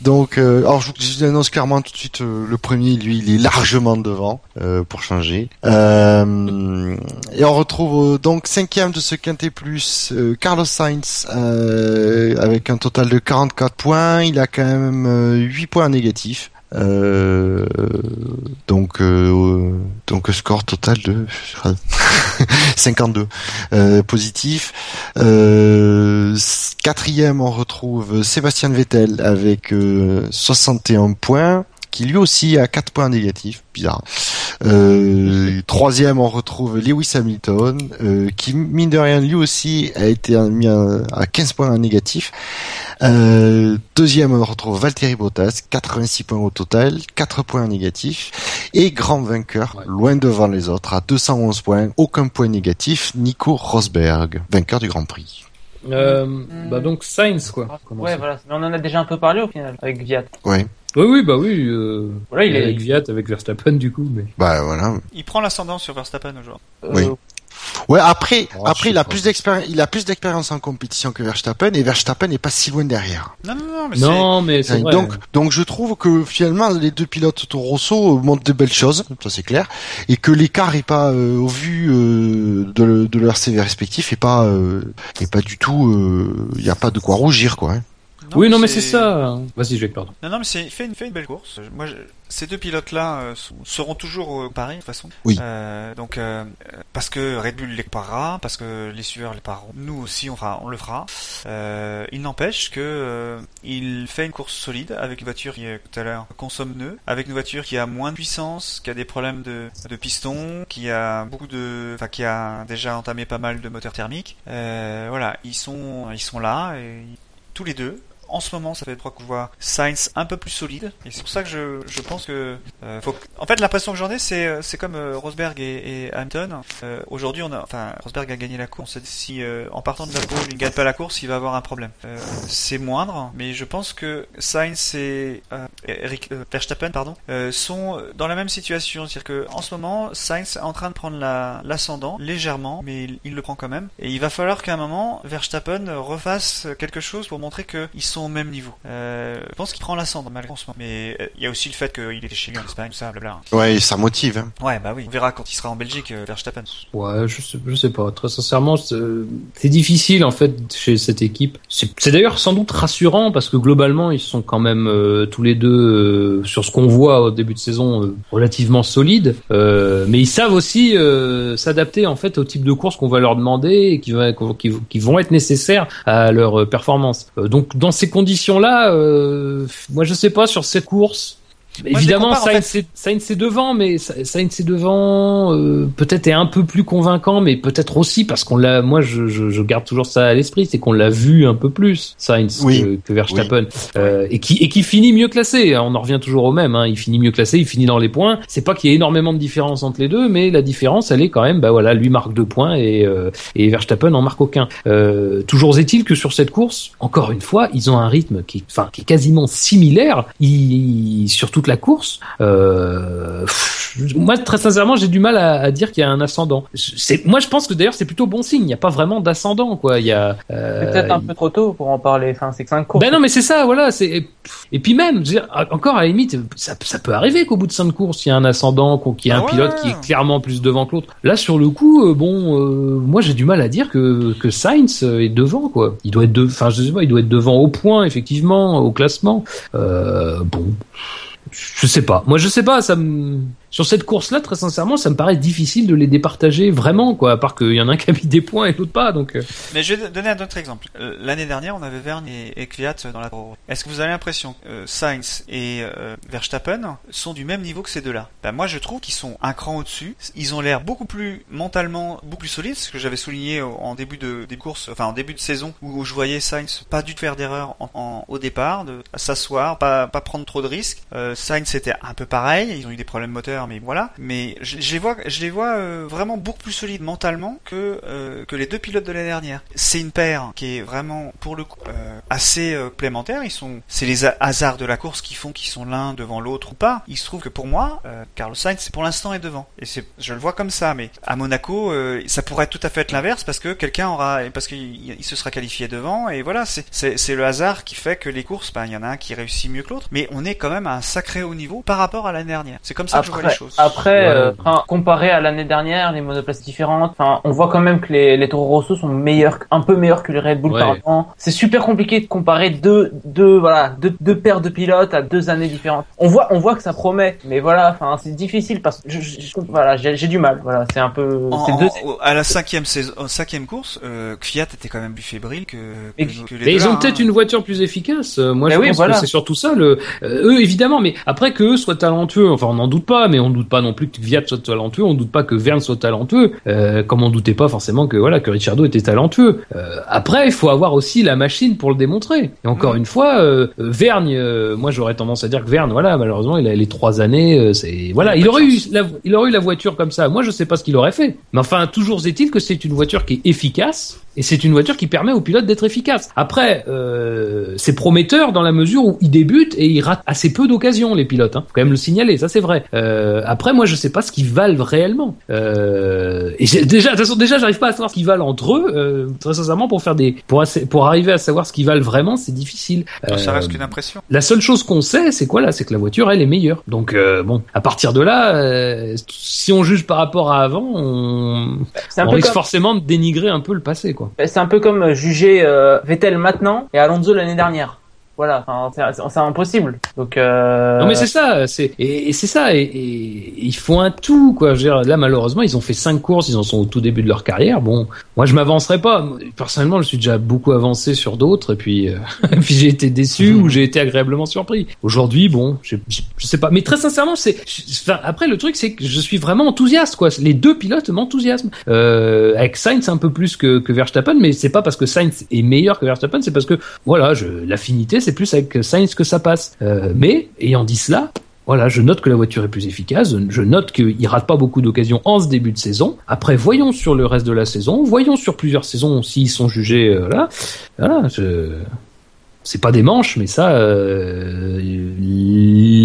Donc, euh, alors je vous annonce clairement tout de suite, euh, le premier, lui, il est largement devant euh, pour changer. Euh, et on retrouve euh, donc cinquième de ce quintet plus euh, Carlos Sainz avec un total de 44 points. Il a quand même euh, 8 points négatifs. Euh, donc euh, donc score total de 52 <laughs> euh, positif. Euh, quatrième, on retrouve Sébastien Vettel avec euh, 61 points, qui lui aussi a 4 points négatifs, bizarre. Euh, troisième, on retrouve Lewis Hamilton, euh, qui mine de rien lui aussi a été mis à, à 15 points négatifs. Euh, deuxième, on retrouve Valtteri Bottas, 86 points au total, 4 points négatifs. Et grand vainqueur, loin devant les autres, à 211 points, aucun point négatif, Nico Rosberg, vainqueur du Grand Prix. Euh, bah donc Sainz quoi. Ouais, voilà. Mais on en a déjà un peu parlé au final avec Viat. Ouais, Oui oui bah oui. Euh, Voilà, il est. avec Viat, avec Verstappen du coup. Mais... bah voilà. Il prend l'ascendant sur Verstappen aujourd'hui. euh, Oui. Ouais, après, Oh, je après, il a plus d'expérience, il a plus d'expérience en compétition que Verstappen, et Verstappen n'est pas si loin derrière. Non, non, non, mais Non mais c'est vrai. Donc, donc je trouve que finalement les deux pilotes Toro Rosso euh, montrent de belles choses, ça c'est clair, et que l'écart est pas euh, au vu euh, de, de leur CV respectif est pas euh, est pas du tout, il y a pas de quoi rougir quoi. hein. Oui non mais c'est ça. Vas-y je vais pardon. Non, non, mais c'est il fait une, fait une belle course. Moi, je- ces deux pilotes-là euh, seront toujours euh, pareils de toute façon. Oui. Euh, donc, euh, parce que Red Bull les parera, parce que les sueurs les pareront. Nous aussi, on, fera, on le fera. Euh, il n'empêche que euh, il fait une course solide avec une voiture qui, tout à l'heure, consomme pneus, avec une voiture qui a moins de puissance, qui a des problèmes de, de piston, qui a beaucoup de, enfin, qui a déjà entamé pas mal de moteurs thermiques. Euh, voilà, ils sont, ils sont là et tous les deux. En ce moment, ça fait trois qu'on voit Sainz un peu plus solide, et c'est pour ça que je, je pense que, euh, faut que- en fait, l'impression que j'en ai, c'est euh, c'est comme euh, Rosberg et, et Hamilton. Euh, Aujourd'hui, on a, enfin, Rosberg a gagné la course. Si euh, en partant de la pole, il gagne pas la course, il va avoir un problème. Euh, c'est moindre, mais je pense que Sainz et Eric Verstappen, pardon, sont dans la même situation, c'est-à-dire que en ce moment, Sainz est en train de prendre la- l'ascendant légèrement, mais il, il le prend quand même. Et il va falloir qu'à un moment, Verstappen refasse quelque chose pour montrer qu'ils sont au même niveau. Euh, je pense qu'il prend l'ascendant malgré en ce moment. Mais euh, il y a aussi le fait qu'il était chez lui en Espagne, tout ça, blabla. Ouais, ça motive. Hein. Ouais, bah oui. On verra quand il sera en Belgique, euh, Verstappen. Ouais, je sais, je sais pas. Très sincèrement, c'est difficile en fait chez cette équipe. C'est d'ailleurs sans doute rassurant parce que globalement, ils sont quand même euh, tous les deux euh, sur ce qu'on voit au début de saison euh, relativement solides. Euh, mais ils savent aussi euh, s'adapter en fait au type de course qu'on va leur demander et qui, va, qui, qui vont être nécessaires à leur performance. Euh, donc dans ces conditions-là, euh, moi je sais pas sur cette course. Évidemment, compare, en Sainz, est- Sainz est devant, mais Sa- Sainz est devant, euh, peut-être est un peu plus convaincant, mais peut-être aussi parce qu'on l'a. Moi, je, je, je garde toujours ça à l'esprit, c'est qu'on l'a vu un peu plus Sainz Oui. que, que Verstappen, Euh, et qui et qui finit mieux classé. On en revient toujours au même. Hein. Il finit mieux classé, il finit dans les points. C'est pas qu'il y ait énormément de différence entre les deux, mais la différence, elle est quand même. Bah voilà, lui marque deux points et euh, et Verstappen en marque aucun. Euh, toujours est-il que sur cette course, encore une fois, ils ont un rythme qui, enfin, qui est quasiment similaire ils- sur toute la course. Euh, pff, moi, très sincèrement, j'ai du mal à, à dire qu'il y a un ascendant. C'est, moi, je pense que d'ailleurs, c'est plutôt bon signe. Il n'y a pas vraiment d'ascendant, quoi. Il y a euh, C'est peut-être un peu trop tôt pour en parler. Enfin, c'est que 5 courses. ben non, mais c'est ça, voilà. C'est et puis même, je veux dire, encore à la limite, ça, ça peut arriver qu'au bout de cinq courses, il y a un ascendant, qu'il y a Ah un ouais. pilote qui est clairement plus devant que l'autre. Là, sur le coup, euh, bon, euh, moi j'ai du mal à dire que que Sainz euh, est devant, quoi. Il doit être de, enfin, je sais pas, il doit être devant au point, effectivement, au classement. Euh, bon, je sais pas. Moi, je sais pas. Ça me sur cette course-là, très sincèrement, ça me paraît difficile de les départager vraiment, quoi. À part qu'il y en a un qui a mis des points et l'autre pas, donc. euh, Mais je vais donner un autre exemple. Euh, L'année dernière, on avait Verne et, Kvyat dans la Est-ce que vous avez l'impression que euh, Sainz et Verstappen sont du même niveau que ces deux-là? Ben, Moi, je trouve qu'ils sont un cran au-dessus. Ils ont l'air beaucoup plus mentalement, beaucoup plus solides, ce que j'avais souligné en début de des enfin en début de saison, où je voyais Sainz pas du tout faire d'erreur au départ, de s'asseoir, pas, prendre trop de risques. Sainz c'était un peu pareil, ils ont eu des problèmes moteurs, mais voilà. Mais je, je les vois, je les vois euh, vraiment beaucoup plus solides mentalement que euh, que les deux pilotes de l'année dernière. C'est une paire qui est vraiment pour le coup euh, assez euh, complémentaire. Ils sont, c'est les ha- hasards de la course qui font qu'ils sont l'un devant l'autre ou pas. Il se trouve que pour moi, euh, Carlos Sainz pour l'instant est devant et c'est, je le vois comme ça. Mais à Monaco, euh, ça pourrait tout à fait être l'inverse parce que quelqu'un aura, parce qu'il il se sera qualifié devant et voilà, c'est c'est le hasard qui fait que les courses, ben il y en a un qui réussit mieux que l'autre. Mais on est quand même à un sacré haut niveau par rapport à l'année dernière. C'est comme ça que je vois Après, choses. après Ouais. euh, enfin, comparé à l'année dernière, les monoplaces différentes, enfin, on voit quand même que les, les Toro Rosso sont meilleurs, un peu meilleurs que les Red Bull Ouais. par an. C'est super compliqué de comparer deux, deux, voilà, deux, deux paires de pilotes à deux années différentes. On voit, on voit que ça promet, mais voilà, enfin, c'est difficile parce que je, je- je- voilà, j'ai j'ai du mal. Voilà, c'est un peu, En- en- à la cinquième saison, cinquième course, euh, Fiat était quand même plus fébrile que, que, que les Mais deux ils ont là, peut-être hein. une voiture plus efficace. Euh, Moi, je oui, pense voilà. que c'est surtout ça. Le, euh, eux, évidemment, mais après que eux soient talentueux, enfin, on n'en doute pas, mais on doute pas non plus que Viat soit talentueux. On doute pas que Verne soit talentueux, euh, comme on doutait pas forcément que voilà que Ricciardo était talentueux. Euh, après, il faut avoir aussi la machine pour le démontrer. Et encore une fois, euh, euh, Vergne, moi, j'aurais tendance à dire que Verne, voilà, malheureusement, il a les trois années. c'est voilà, Il aurait eu la, il aurait eu la voiture comme ça. Moi, je sais pas ce qu'il aurait fait. Mais enfin, toujours est-il que c'est une voiture qui est efficace. Et c'est une voiture qui permet au pilote d'être efficace. Après, euh, c'est prometteur dans la mesure où il débute et il rate assez peu d'occasions, les pilotes. Hein. Faut quand même le signaler, ça c'est vrai. Euh, après, moi, je sais pas ce qu'ils valent réellement. Euh, et j'ai- déjà, de toute façon, déjà, j'arrive pas à savoir ce qu'ils valent entre eux. Euh, très sincèrement, pour faire des, pour, assez- pour arriver à savoir ce qu'ils valent vraiment, c'est difficile. Ça Euh, reste qu'une impression. la seule chose qu'on sait, c'est quoi là? C'est que la voiture, elle est meilleure. Donc euh, bon, à partir de là, euh, si on juge par rapport à avant, on, C'est un on risque comme, forcément de dénigrer un peu le passé, quoi. C'est un peu comme juger euh, Vettel maintenant et Alonso l'année dernière. Voilà, c'est impossible. Donc, euh... Non mais c'est ça, c'est et, c'est ça, et, et ils font un tout quoi. Je veux dire, là malheureusement ils ont fait cinq courses, ils en sont au tout début de leur carrière. Bon, moi je m'avancerai pas. Personnellement, je suis déjà beaucoup avancé sur d'autres, et puis euh, <laughs> puis j'ai été déçu ou j'ai été agréablement surpris. Aujourd'hui, bon, je, je, sais pas, mais très sincèrement, c'est après le truc c'est que je suis vraiment enthousiaste quoi. Les deux pilotes m'enthousiasment. Euh, avec Sainz un peu plus que, que Verstappen, mais c'est pas parce que Sainz est meilleur que Verstappen, c'est parce que voilà, l'affinité c'est plus avec Sainz que ça passe. Euh, mais ayant dit cela, voilà, je note que la voiture est plus efficace. Je note qu'il rate pas beaucoup d'occasions en ce début de saison. Après, voyons sur le reste de la saison. Voyons sur plusieurs saisons s'ils sont jugés. euh, là, voilà. Je... C'est pas des manches, mais ça, euh,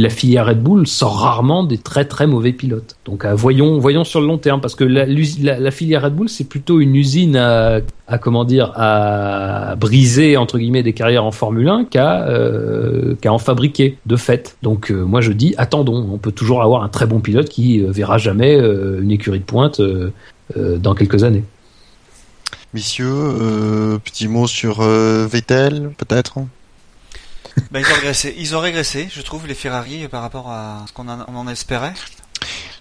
la filière Red Bull sort rarement des très très mauvais pilotes. Donc, euh, voyons, voyons sur le long terme, parce que la, filière Red Bull, c'est plutôt une usine à, à comment dire, à briser entre guillemets des carrières en Formule 1 qu'à euh, qu'à en fabriquer de fait. Donc, moi je dis, attendons. On peut toujours avoir un très bon pilote qui verra jamais une écurie de pointe dans quelques années. Messieurs, euh, petit mot sur euh, Vettel, peut-être <laughs> Bah, ils ont régressé. Ils ont régressé, je trouve, les Ferrari par rapport à ce qu'on en, espérait.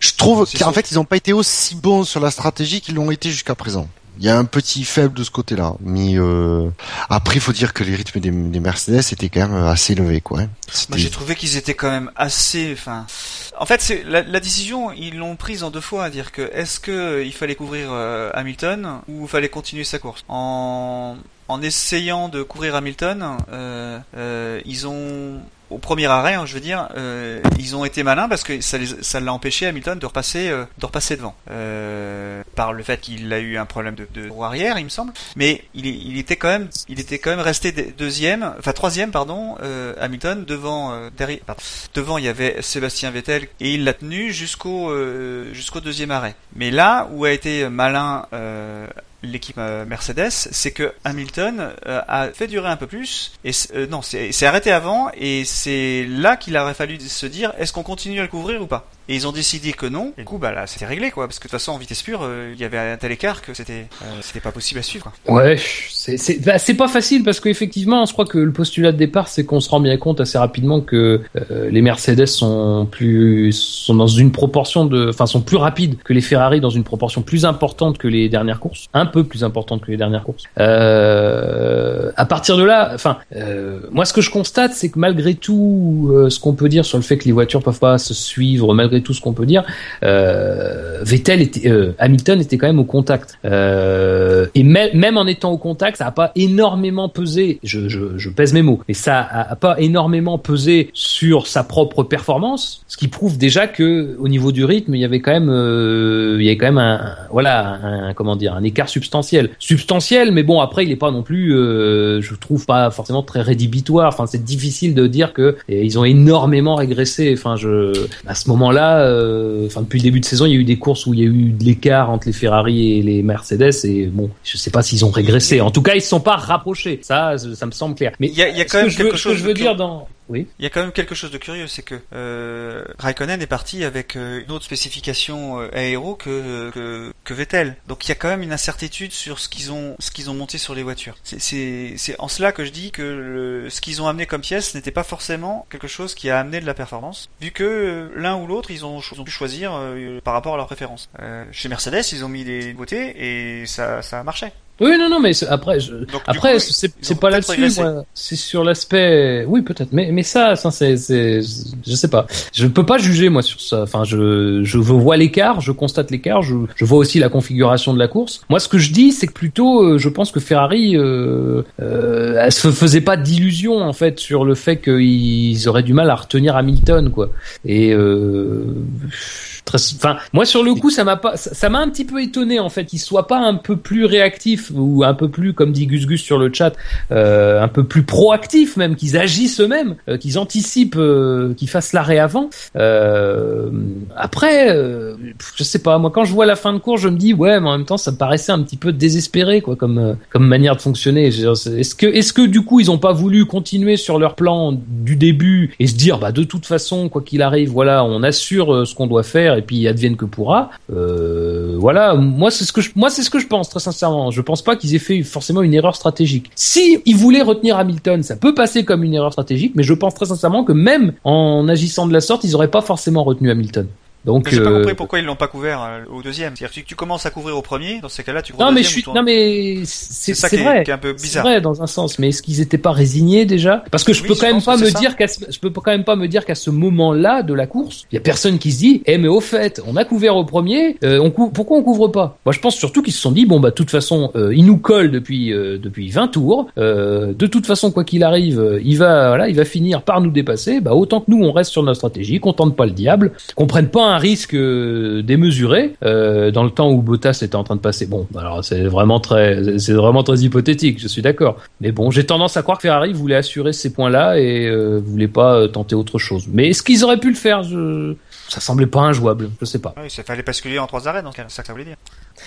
Je trouve qu'en fait, ils n'ont pas été aussi bons sur la stratégie qu'ils l'ont été jusqu'à présent. Il y a un petit faible de ce côté-là, mais euh, après, il faut dire que les rythmes des, des Mercedes étaient quand même assez élevés, quoi. hein. Moi, j'ai trouvé qu'ils étaient quand même assez. Enfin, en fait, c'est la, décision. Ils l'ont prise en deux fois, à dire que est-ce que euh, il fallait couvrir euh, Hamilton ou fallait continuer sa course? En en essayant de couvrir Hamilton, euh, euh, ils ont au premier arrêt, hein, je veux dire, euh, ils ont été malins parce que ça l'a empêché Hamilton de repasser euh, de repasser devant euh, par le fait qu'il a eu un problème de, de roue arrière, il me semble. Mais il, il était quand même il était quand même resté de- deuxième, enfin troisième pardon, euh, Hamilton devant euh, derrière pardon. devant il y avait Sébastien Vettel et il l'a tenu jusqu'au euh, jusqu'au deuxième arrêt. Mais là où a été malin euh, l'équipe euh, Mercedes, c'est que Hamilton euh, a fait durer un peu plus et euh, non, c'est arrêté avant et c'est là qu'il aurait fallu se dire est-ce qu'on continue à le couvrir ou pas? Et ils ont décidé que non. Et du coup, bah là, c'était réglé quoi, parce que de toute façon en vitesse pure, euh, il y avait un tel écart que c'était euh, c'était pas possible à suivre. quoi. Ouais, c'est c'est bah, c'est pas facile parce qu'effectivement, je crois que le postulat de départ, c'est qu'on se rend bien compte assez rapidement que euh, les Mercedes sont plus sont dans une proportion de, enfin, sont plus rapides que les Ferrari dans une proportion plus importante que les dernières courses, un peu plus importante que les dernières courses. Euh, à partir de là, enfin, euh, moi, ce que je constate, c'est que malgré tout, euh, ce qu'on peut dire sur le fait que les voitures peuvent pas se suivre, malgré tout ce qu'on peut dire, euh, Vettel était, euh, Hamilton était quand même au contact. Euh, et même, même en étant au contact, ça a pas énormément pesé. Je, je, pèse mes mots, mais ça a, a pas énormément pesé sur sa propre performance, ce qui prouve déjà que au niveau du rythme, il y avait quand même, il y avait quand même un, voilà, comment dire, un écart substantiel, substantiel, mais bon après il est pas non plus, je trouve pas forcément très rédhibitoire. Enfin c'est difficile de dire que ils ont énormément régressé. Enfin je, à ce moment-là, euh, enfin depuis le début de saison, il y a eu des courses où il y a eu de l'écart entre les Ferrari et les Mercedes et bon, je sais pas s'ils ont régressé. En tout cas, ils se sont pas rapprochés. Ça, ça me semble clair. Mais Il y a- y quand que même veux- quelque ce que chose je veux dire dans, oui. Il y a quand même quelque chose de curieux, c'est que euh, Raikkonen est parti avec euh, une autre spécification euh, aéro que, que que Vettel. Donc il y a quand même une incertitude sur ce qu'ils ont ce qu'ils ont monté sur les voitures. C'est en cela que je dis que le- ce qu'ils ont amené comme pièce n'était pas forcément quelque chose qui a amené de la performance, vu que euh, l'un ou l'autre ils ont, ils ont pu choisir par rapport à leurs préférences. Euh, chez Mercedes ils ont mis des nouveautés et ça ça marchait. Oui, non, non, mais après, je, du après, c'est pas là-dessus. C'est sur l'aspect, oui, peut-être, mais, mais ça, ça, c'est, c'est, je sais pas. Je peux pas juger, moi, sur ça. Enfin, je, je vois l'écart, je constate l'écart, je, je vois aussi la configuration de la course. Moi, ce que je dis, c'est que plutôt, euh, je pense que Ferrari, euh, euh, elle se faisait pas d'illusions, en fait, sur le fait qu'ils auraient du mal à retenir Hamilton, quoi. Et, euh, très, enfin, moi, sur le coup, ça m'a pas, ça ça m'a un petit peu étonné, en fait, qu'ils soient pas un peu plus réactifs ou un peu plus, comme dit Gus Gus sur le chat, euh, un peu plus proactifs même, qu'ils agissent eux-mêmes, euh, qu'ils anticipent, euh, qu'ils fassent l'arrêt avant. Après, je sais pas, moi quand je vois la fin de course, je me dis ouais, mais en même temps, ça me paraissait un petit peu désespéré quoi, comme comme manière de fonctionner. Est-ce que est-ce que du coup ils ont pas voulu continuer sur leur plan du début et se dire bah de toute façon quoi qu'il arrive, voilà, on assure ce qu'on doit faire et puis advienne que pourra. Voilà, moi c'est ce que je, moi c'est ce que je pense très sincèrement. Je pense pas qu'ils aient fait forcément une erreur stratégique. Si ils voulaient retenir Hamilton, ça peut passer comme une erreur stratégique, mais je pense très sincèrement que même en agissant de la sorte, ils auraient pas forcément retenu Hamilton. Donc, J'ai pas euh, compris pourquoi ils l'ont pas couvert euh, au deuxième. C'est-à-dire que tu commences à couvrir au premier, dans ces cas-là, tu couvres non au mais je suis ou non mais c'est C'est ça c'est qui est- vrai. qui est un peu c'est bizarre. vrai dans un sens. Mais est-ce qu'ils étaient pas résignés déjà? Parce que je Oui, peux quand même pas me c'est dire qu'à ce- je peux quand même pas me dire qu'à ce moment-là de la course il y a personne qui se dit eh mais au fait on a couvert au premier euh, on cou- pourquoi on couvre pas? Moi je pense surtout qu'ils se sont dit bon bah de toute façon euh, il nous colle depuis euh, depuis 20 tours. Euh, de toute façon quoi qu'il arrive il va voilà il va finir par nous dépasser. Bah autant que nous on reste sur notre stratégie qu'on tente pas le diable qu'on prenne pas un risque euh, démesuré euh, dans le temps où Bottas était en train de passer. Bon, bah alors c'est vraiment très, c'est vraiment très hypothétique. Je suis d'accord. Mais bon, j'ai tendance à croire que Ferrari voulait assurer ces points-là et euh, voulait pas euh, tenter autre chose. Mais est-ce qu'ils auraient pu le faire? Je... Ça semblait pas injouable. Je sais pas. Oui, ça fallait basculer en trois arrêts, donc c'est ça que ça voulait dire.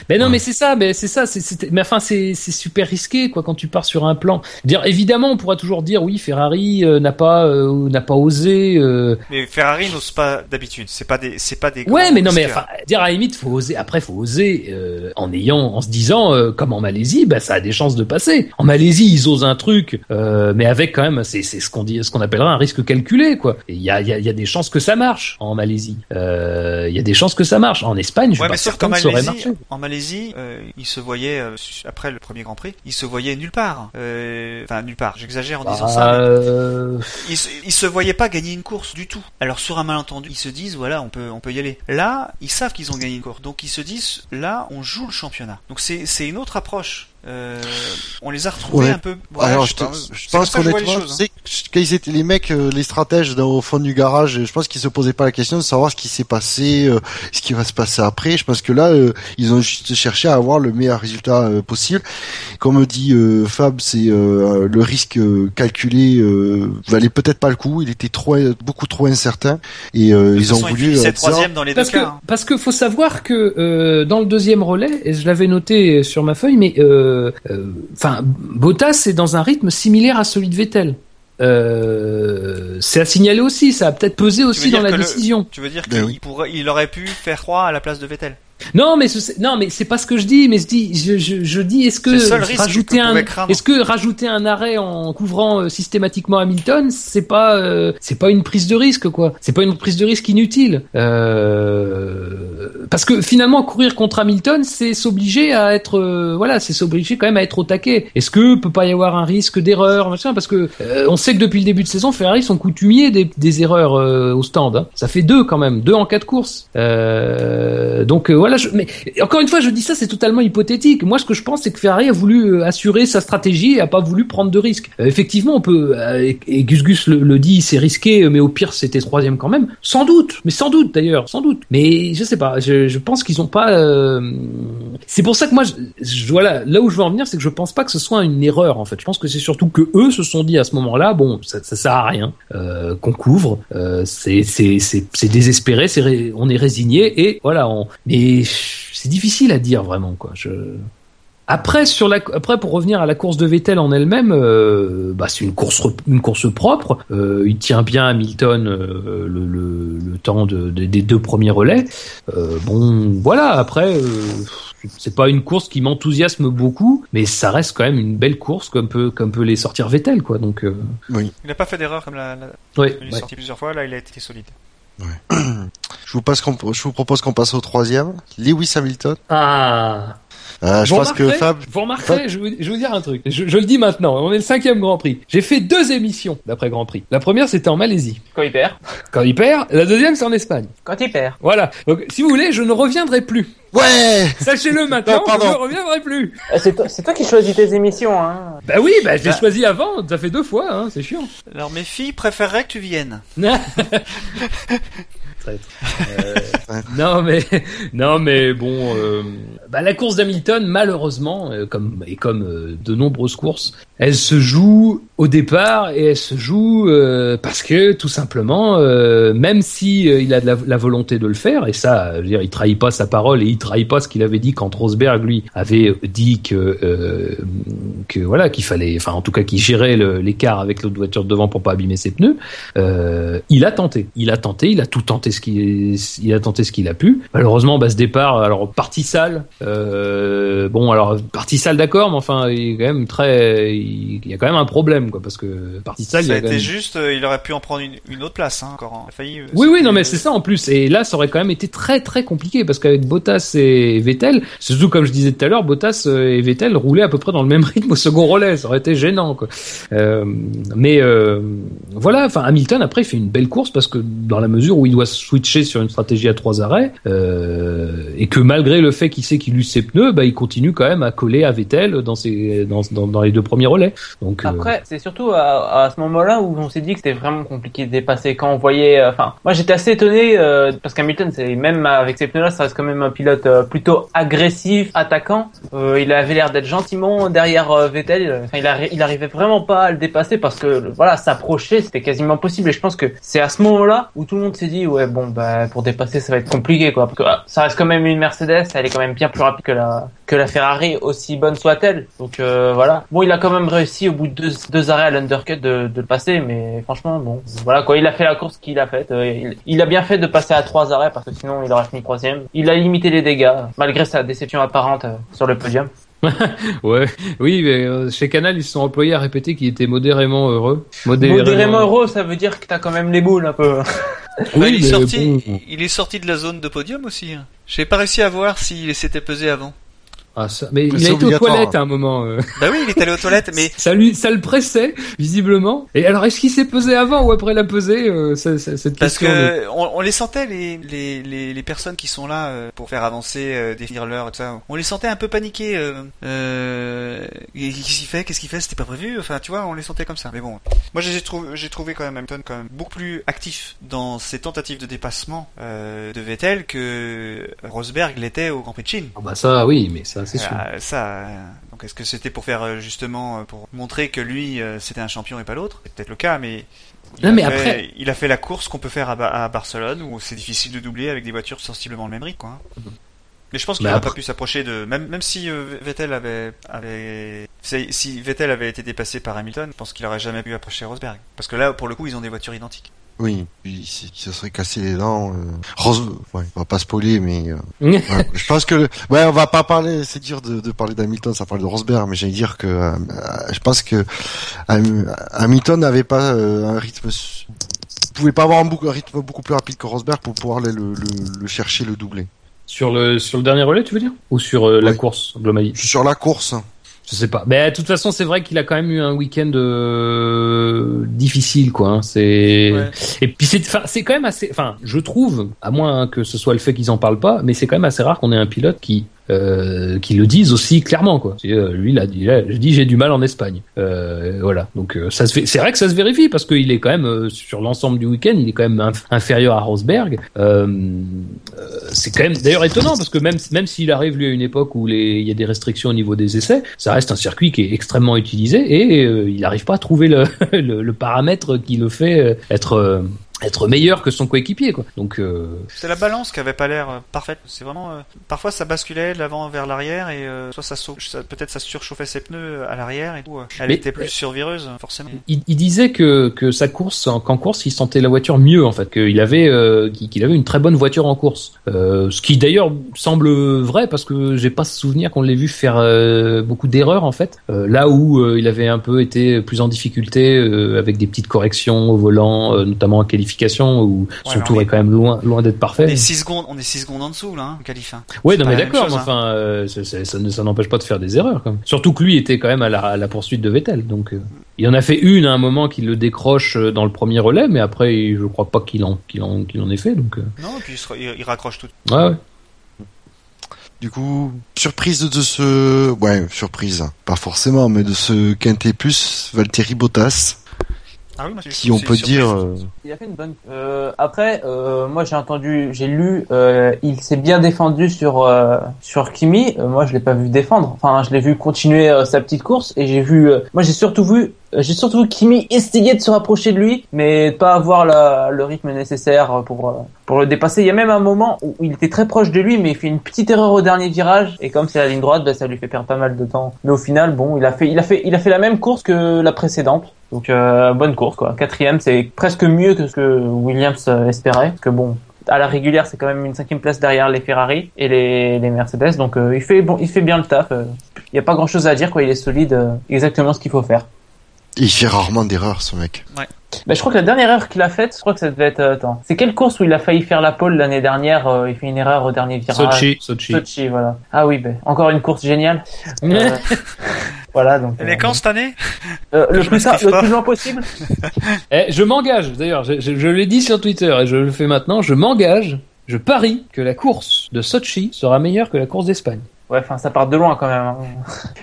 Mais non, mais c'est ça, mais c'est ça, c'est, c'est- mais enfin, c'est, c'est super risqué, quoi, quand tu pars sur un plan. Dire, évidemment, on pourra toujours dire, oui, Ferrari euh, n'a pas, euh, n'a pas osé. euh, Mais Ferrari n'ose pas d'habitude. C'est pas des, c'est pas des. Ouais, mais non, mais enfin, dire à la limite, faut oser. Après, faut oser euh, en ayant, en se disant, euh, comme en Malaisie, bah, ça a des chances de passer. En Malaisie, ils osent un truc, euh, mais avec quand même, c'est, c'est ce qu'on dit, ce qu'on appellera un risque calculé, quoi. Et il y a, il y, a, il y a des chances que ça marche en Malaisie. Euh, Il y a des chances que ça marche. En Espagne, je suis Ouais, pas qu'en que ça aurait marché. en Malaisie, euh, il se voyait euh, après le premier Grand Prix, il se voyait nulle part. Euh, Enfin nulle part. J'exagère en disant ça. Bah, mais euh, Ils, se- ils se voyaient pas gagner une course du tout. Alors sur un malentendu, ils se disent voilà, on peut on peut y aller. Là, ils savent qu'ils ont gagné une course, donc ils se disent là, on joue le championnat. Donc c'est c'est une autre approche. Euh, on les a retrouvés Ouais. un peu. Ouais, Alors, je je, c'est pense je les qu'honnêtement, choses, hein. sais que quand ils étaient les mecs, euh, les stratèges dans, au fond du garage, je pense qu'ils se posaient pas la question de savoir ce qui s'est passé, euh, ce qui va se passer après. Je pense que là, euh, ils ont juste cherché à avoir le meilleur résultat euh, possible. Comme dit euh, Fab, c'est euh, le risque euh, calculé euh, valait peut-être pas le coup. Il était trop, beaucoup trop incertain et euh, ils ont façon, voulu. euh, dire, troisième dans les deux Parce que, cas. hein. parce que faut savoir que euh, dans le deuxième relais, et je l'avais noté sur ma feuille, mais euh, enfin Bottas est dans un rythme similaire à celui de Vettel. Euh, c'est à signaler aussi, ça a peut-être pesé aussi dans la le- décision. Tu veux dire Ben qu'il oui. pourrait, il aurait pu faire 3 à la place de Vettel? Non, mais ce- non, mais c'est pas ce que je dis. Mais je dis, je, je, je dis, est-ce que rajouter un, est-ce que rajouter un arrêt en couvrant euh, systématiquement Hamilton, c'est pas, euh, c'est pas une prise de risque quoi. C'est pas une prise de risque inutile. Euh, parce que finalement, courir contre Hamilton, c'est s'obliger à être, euh, voilà, c'est s'obliger quand même à être au taquet. Est-ce que peut pas y avoir un risque d'erreur, machin? Parce que euh, on sait que depuis le début de saison, Ferrari sont coutumiers des, des erreurs euh, au stand. hein. Ça fait deux quand même, deux en quatre courses. Euh, donc euh, voilà. Je, mais encore une fois, je dis ça, c'est totalement hypothétique. Moi, ce que je pense, c'est que Ferrari a voulu euh, assurer sa stratégie et a pas voulu prendre de risques. Euh, effectivement, on peut, euh, et, Gus Gus le, dit, c'est risqué, mais au pire, c'était troisième quand même. Sans doute, mais sans doute d'ailleurs, sans doute. Mais je sais pas. Je, je pense qu'ils ont pas. euh, C'est pour ça que moi, je, voilà, là où je veux en venir, c'est que je pense pas que ce soit une erreur en fait. Je pense que c'est surtout que eux se sont dit à ce moment-là, bon, ça, ça sert à rien euh, qu'on couvre. Euh, c'est désespéré, c'est on est résigné et voilà. On... c'est difficile à dire vraiment quoi. Je après, sur la, après pour revenir à la course de Vettel en elle-même, euh, bah, c'est une course, rep- une course propre. Euh, il tient bien Hamilton euh, le, le, le temps de, de- des deux premiers relais. Euh, bon, voilà. Après, euh, c'est pas une course qui m'enthousiasme beaucoup, mais ça reste quand même une belle course comme peut comme peut les sortir Vettel, quoi. Donc, euh, Il n'a pas fait d'erreur comme la, la... ouais, il est ouais. sorti plusieurs fois, là il a été solide. <clears throat> Je vous, passe qu'on- je vous propose qu'on passe au troisième. Lewis Hamilton. Ah. Euh, je Vous pense que Fab, Vous remarquerez, je, vais vous- je vais vous dire un truc. Je, je le dis maintenant, on est le cinquième Grand Prix. J'ai fait deux émissions d'après Grand Prix. La première, c'était en Malaisie. Quand il perd. Quand il perd. La deuxième, c'est en Espagne. Quand il perd. Voilà. Donc, si vous voulez, je ne reviendrai plus. ouais, Sachez-le <laughs> maintenant, Non, je ne reviendrai plus. Euh, C'est toi, c'est toi qui choisis tes émissions, hein. Bah oui, bah, je l'ai Bah. choisi avant. Ça fait deux fois, hein. C'est chiant. Alors mes filles préféreraient que tu viennes. <laughs> <laughs> <laughs> Euh, non mais non mais bon euh, bah, la course d'Hamilton malheureusement euh, comme et comme euh, de nombreuses courses elle se joue au départ et elle se joue euh, parce que tout simplement euh, même si il a de la, volonté de le faire et ça je veux dire il trahit pas sa parole et il trahit pas ce qu'il avait dit quand Rosberg lui avait dit que que voilà qu'il fallait enfin en tout cas qu'il gérait l'écart avec l'autre voiture de devant pour pas abîmer ses pneus il a tenté, il a tenté, il a tout tenté ce qu'il, il a tenté ce qu'il a pu. Malheureusement, bah, ce départ, alors partie sale, euh, bon, alors partie sale d'accord, mais enfin, il est quand même très, il, il y a quand même un problème, quoi, parce que partie sale, Ça a été même- juste, euh, il aurait pu en prendre une, une autre place hein, encore. hein. Il a failli. euh, Oui, oui, non, mais c'est ça en plus. Et là, ça aurait quand même été très, très compliqué parce qu'avec Bottas et Vettel, surtout comme je disais tout à l'heure, Bottas et Vettel roulaient à peu près dans le même <laughs> rythme au second relais. Ça aurait été gênant, quoi. Euh, mais voilà, enfin Hamilton après il fait une belle course parce que dans la mesure où il doit switcher sur une stratégie à trois arrêts et que malgré le fait qu'il sait qu'il use ses pneus, bah il continue quand même à coller à Vettel dans ses dans, dans, les deux premiers relais. Donc euh, Après, c'est surtout à, ce moment-là où on s'est dit que c'était vraiment compliqué de dépasser. Quand on voyait, euh, enfin, moi j'étais assez étonné euh, parce qu'Hamilton, c'est même avec ses pneus-là, ça reste quand même un pilote euh, plutôt agressif, attaquant. Il avait l'air d'être gentiment derrière Vettel. Il, arri- il arrivait vraiment pas à le dépasser parce que voilà, s'approcher, c'était quasiment possible. Et je pense que c'est à ce moment-là où tout le monde s'est dit, ouais, bon, bah pour dépasser, ça va être compliqué, quoi. Parce que ah, ça reste quand même une Mercedes, elle est quand même bien plus rapide que la que la Ferrari, aussi bonne soit-elle. Donc euh, voilà. Bon, il a quand même réussi au bout de deux, deux arrêts à l'undercut de, de le passer, mais franchement, bon, voilà quoi. Il a fait la course qu'il a faite. Euh, il, il a bien fait de passer à trois arrêts parce que sinon il aurait fini troisième. Il a limité les dégâts malgré sa déception apparente euh, sur le podium. <laughs> ouais, oui, mais chez Canal ils se sont employés à répéter qu'il était modérément heureux. Modérément heureux, ça veut dire que t'as quand même les boules un peu. Bah, <laughs> Oui, il, est sorti, bon. il est sorti de la zone de podium aussi. J'ai pas réussi à voir s'il s'était pesé avant. Ah, ça- mais Mais il a été aux toilettes à un moment. euh. Bah oui, il est allé aux toilettes, mais Ça lui, ça le pressait visiblement. Et alors, est-ce qu'il s'est pesé avant ou après la pesée euh, ça- ça- Cette parce question. que on, on les sentait les, les, les, les personnes qui sont là euh, pour faire avancer, euh, définir l'heure et tout ça. On les sentait un peu paniqués. Euh, euh, qu'est-ce qu'il fait Qu'est-ce qu'il fait C'était pas prévu. Enfin, tu vois, on les sentait comme ça. Mais bon, moi j'ai trouvé, j'ai trouvé quand même Hamilton quand même beaucoup plus actif dans ses tentatives de dépassement euh, de Vettel que Rosberg l'était au Grand Prix de Chine. Ah bah ça, oui, mais ça, c'est sûr. Ah, ça. euh, Donc est-ce que c'était pour faire euh, justement euh, pour montrer que lui euh, c'était un champion et pas l'autre? C'est peut-être le cas, mais. Il, Non, a mais fait, après- il a fait la course qu'on peut faire à, Ba- à Barcelone où c'est difficile de doubler avec des voitures sensiblement le même rythme, quoi. hein. Mais je pense qu'il n'aurait après- pas pu s'approcher de même même si euh, Vettel avait avait si, si Vettel avait été dépassé par Hamilton, je pense qu'il aurait jamais pu approcher Rosberg parce que là pour le coup ils ont des voitures identiques. Oui, puis il se serait cassé les dents. Euh... Rose, ouais, on va pas spoiler, mais euh, <laughs> ouais, je pense que ouais, on va pas parler. C'est dur de, de parler d'Hamilton, ça parle de Rosberg, mais j'allais dire que euh, je pense que Ham- Hamilton n'avait pas euh, un rythme, su- pouvait pas avoir un, rythme beaucoup plus rapide que Rosberg pour pouvoir aller le, le, le chercher, le doubler. Sur le sur le dernier relais, tu veux dire? Ou sur euh, la Oui. course globally Sur la course, Je sais pas. Mais de toute façon, c'est vrai qu'il a quand même eu un week-end euh, difficile, quoi. hein. C'est Ouais. et puis c'est enfin, c'est quand même assez. Enfin, je trouve, à moins que ce soit le fait qu'ils en parlent pas, mais c'est quand même assez rare qu'on ait un pilote qui euh, qui le dise aussi clairement, quoi. Euh, lui, il a dit, j'ai du mal en Espagne. Euh, voilà. Donc euh, ça se fait. C'est vrai que ça se vérifie parce qu'il est quand même euh, sur l'ensemble du week-end, il est quand même inf- inférieur à Rosberg. Euh, c'est quand même d'ailleurs étonnant parce que même même s'il arrive lui à une époque où il y a des restrictions au niveau des essais, ça reste un circuit qui est extrêmement utilisé et il n'arrive pas à trouver le, <laughs> le, le paramètre qui le fait être être meilleur que son coéquipier quoi. Donc euh, C'est la balance qui avait pas l'air euh, parfaite. C'est vraiment euh, parfois ça basculait de l'avant vers l'arrière et euh, soit ça, ça- peut-être ça surchauffait ses pneus à l'arrière et tout. euh, Elle Mais- était plus survireuse forcément. il, il disait que, que sa course, en- qu'en course, il sentait la voiture mieux en fait, qu'il avait euh, qu'il avait une très bonne voiture en course. Euh, ce qui d'ailleurs semble vrai parce que j'ai pas souvenir qu'on l'ait vu faire euh, beaucoup d'erreurs en fait. Euh, là où euh, il avait un peu été plus en difficulté euh, avec des petites corrections au volant, euh, notamment en qualification où son alors, tour est quand même loin loin d'être On parfait. est 6 secondes, on est 6 secondes en dessous là, hein, qualif. hein. Ouais, C'est non mais d'accord, hein. enfin, euh, ça, ne- ça n'empêche pas de faire des erreurs. Quand même. Surtout que lui était quand même à la, à la poursuite de Vettel, donc euh, il en a fait une à un moment qui le décroche euh, dans le premier relais, mais après je crois pas qu'il en qu'il en qu'il en ait fait, donc euh, Non, et puis il, se- il- il raccroche tout. ouais, ouais. du coup, surprise de ce, ouais, surprise, pas forcément, mais de ce quintet plus Valtteri Bottas, Ah oui, moi, qui on peut dire. euh, Il a fait une bonne. Euh, après, euh, moi j'ai entendu, j'ai lu, euh, il s'est bien défendu sur euh, sur Kimi. Euh, moi je l'ai pas vu défendre. Enfin, je l'ai vu continuer euh, sa petite course et j'ai vu. euh, moi j'ai surtout vu, j'ai surtout vu Kimi essayer de se rapprocher de lui, mais pas avoir la, le rythme nécessaire pour pour le dépasser. Il y a même un moment où il était très proche de lui, mais il fait une petite erreur au dernier virage et comme c'est la ligne droite, bah, ça lui fait perdre pas mal de temps. Mais au final, bon, il a fait, il a fait, il a fait la même course que la précédente. Donc euh, bonne course quoi. Quatrième, c'est presque mieux que ce que Williams euh, espérait. Parce que bon, à la régulière, c'est quand même une cinquième place derrière les Ferrari et les, les Mercedes. Donc euh, il fait bon, il fait bien le taf. euh. Il n'y a pas grand chose à dire quoi. Il est solide, euh, exactement ce qu'il faut faire. Il fait rarement d'erreurs, ce mec. Bah, je crois que la dernière erreur qu'il a faite, je crois que ça devait être. euh, attends, c'est quelle course où il a failli faire la pole l'année dernière euh, Il fait une erreur au dernier virage? Sochi, Sochi. Sochi, voilà. Ah oui, ben encore une course géniale. <laughs> Euh, voilà donc. Elle est euh, quand cette année? euh, le je plus tard, le plus loin possible. <laughs> Eh, je m'engage, d'ailleurs, je, je, je l'ai dit sur Twitter et je le fais maintenant, je m'engage, je parie que la course de Sochi sera meilleure que la course d'Espagne. Ouais, enfin ça part de loin quand même. hein.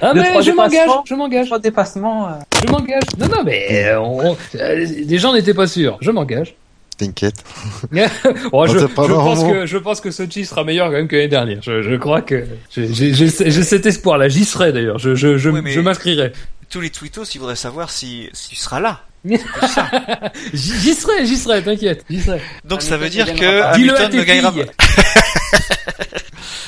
Ah Deux, mais je m'engage, je m'engage, Trois dépassements. euh. je m'engage. Non non mais euh, on- euh, des gens n'étaient pas sûrs, je m'engage. T'inquiète. <laughs> Bon, je, pense que je pense que Sochi sera meilleur quand même que l'année dernière. Je, je crois que j'ai cet espoir là. J'y serai d'ailleurs. Je je je, Oui, mais- je m'inscrirai. Tous les tweetos, ils voudraient savoir si, si tu seras là. <laughs> J'y serai, j'y serai. T'inquiète, j'y serai. Donc ça veut dire que Hamilton ne gagnera pas. <laughs>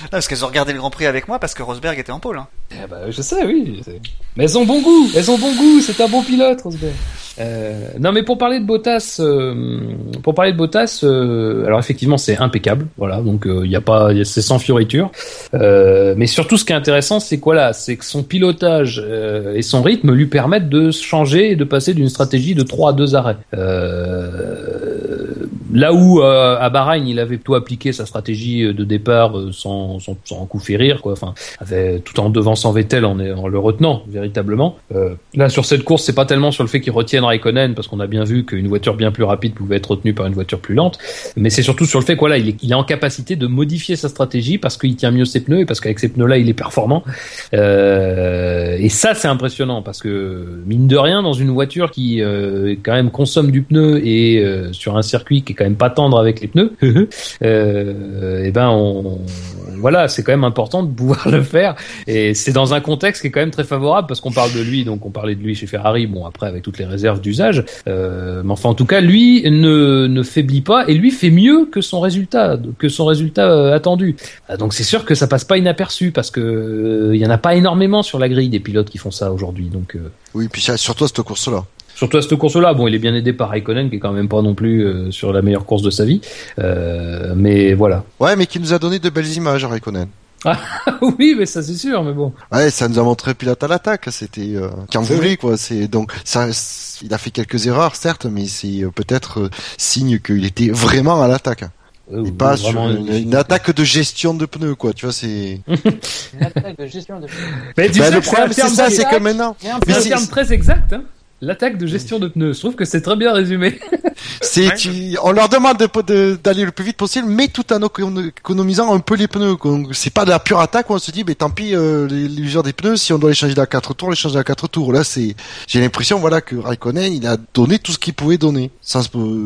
<laughs> Parce qu'elles ont regardé le Grand Prix avec moi parce que Rosberg était en pôle. Hein. Eh ben, je sais, oui. je sais. Mais elles ont bon goût. Elles ont bon goût. C'est un bon pilote, Rosberg. Euh, non, mais pour parler de Bottas, euh, pour parler de Bottas, euh, alors effectivement c'est impeccable, voilà, donc il y a pas, c'est sans fioriture. Euh, mais surtout, ce qui est intéressant, c'est quoi là? C'est que son pilotage euh, et son rythme lui permettent de changer et de passer d'une stratégie de 3 à 2 arrêts. Euh, là où euh, à Bahreïn, il avait plutôt appliqué sa stratégie de départ euh, sans, sans, coup férir, quoi. Enfin, avait, tout en devançant Vettel en, le retenant véritablement. Euh, là, sur cette course, c'est pas tellement sur le fait qu'il retienne Raikkonen, parce qu'on a bien vu qu'une voiture bien plus rapide pouvait être retenue par une voiture plus lente, mais c'est surtout sur le fait qu'il voilà, il est, il est en capacité de modifier sa stratégie parce qu'il tient mieux ses pneus et parce qu'avec ces pneus-là, il est performant. Euh, et ça, c'est impressionnant parce que mine de rien, dans une voiture qui euh, quand même consomme du pneu et euh, sur un circuit qui est quand pas tendre avec les pneus, <laughs> euh, et ben on, voilà, c'est quand même important de pouvoir <laughs> le faire. Et c'est dans un contexte qui est quand même très favorable parce qu'on parle de lui, donc on parlait de lui chez Ferrari, bon après avec toutes les réserves d'usage, euh, mais enfin en tout cas lui ne, faiblit pas et lui fait mieux que son résultat, que son résultat euh, attendu. Ah, Donc c'est sûr que ça passe pas inaperçu parce que il y en a pas énormément sur la grille des pilotes qui font ça aujourd'hui. Donc Oui, puis surtout cette course-là. Surtout à cette course-là, bon, il est bien aidé par Raikkonen, qui est quand même pas non plus euh, sur la meilleure course de sa vie. Euh, mais voilà. Ouais, mais qui nous a donné de belles images, Raikkonen. <laughs> oui, mais ça c'est sûr, mais bon. Ouais, ça nous a montré pilote à l'attaque. C'était euh, qui en voulait quoi. C'est donc ça. Il a fait quelques erreurs, certes, mais c'est euh, peut-être euh, signe qu'il était vraiment à l'attaque. Euh, Et pas sur une, une attaque de gestion de pneus, quoi. Tu vois, c'est. <laughs> Une attaque de gestion de. Mais tu Ben, sais le problème, c'est ça, c'est que maintenant, Mais un Mais C'est un terme très exact, hein. L'attaque de gestion de pneus. Je trouve que c'est très bien résumé. <laughs> c'est, Ouais. on leur demande de- de- d'aller le plus vite possible, mais tout en écono- économisant un peu les pneus. C'est pas de la pure attaque où on se dit, mais tant pis, euh, les- l'usure des pneus, si on doit les changer à 4 tours, les changer à 4 tours. Là, c'est, j'ai l'impression, voilà, que Raikkonen, il a donné tout ce qu'il pouvait donner, sans se, po-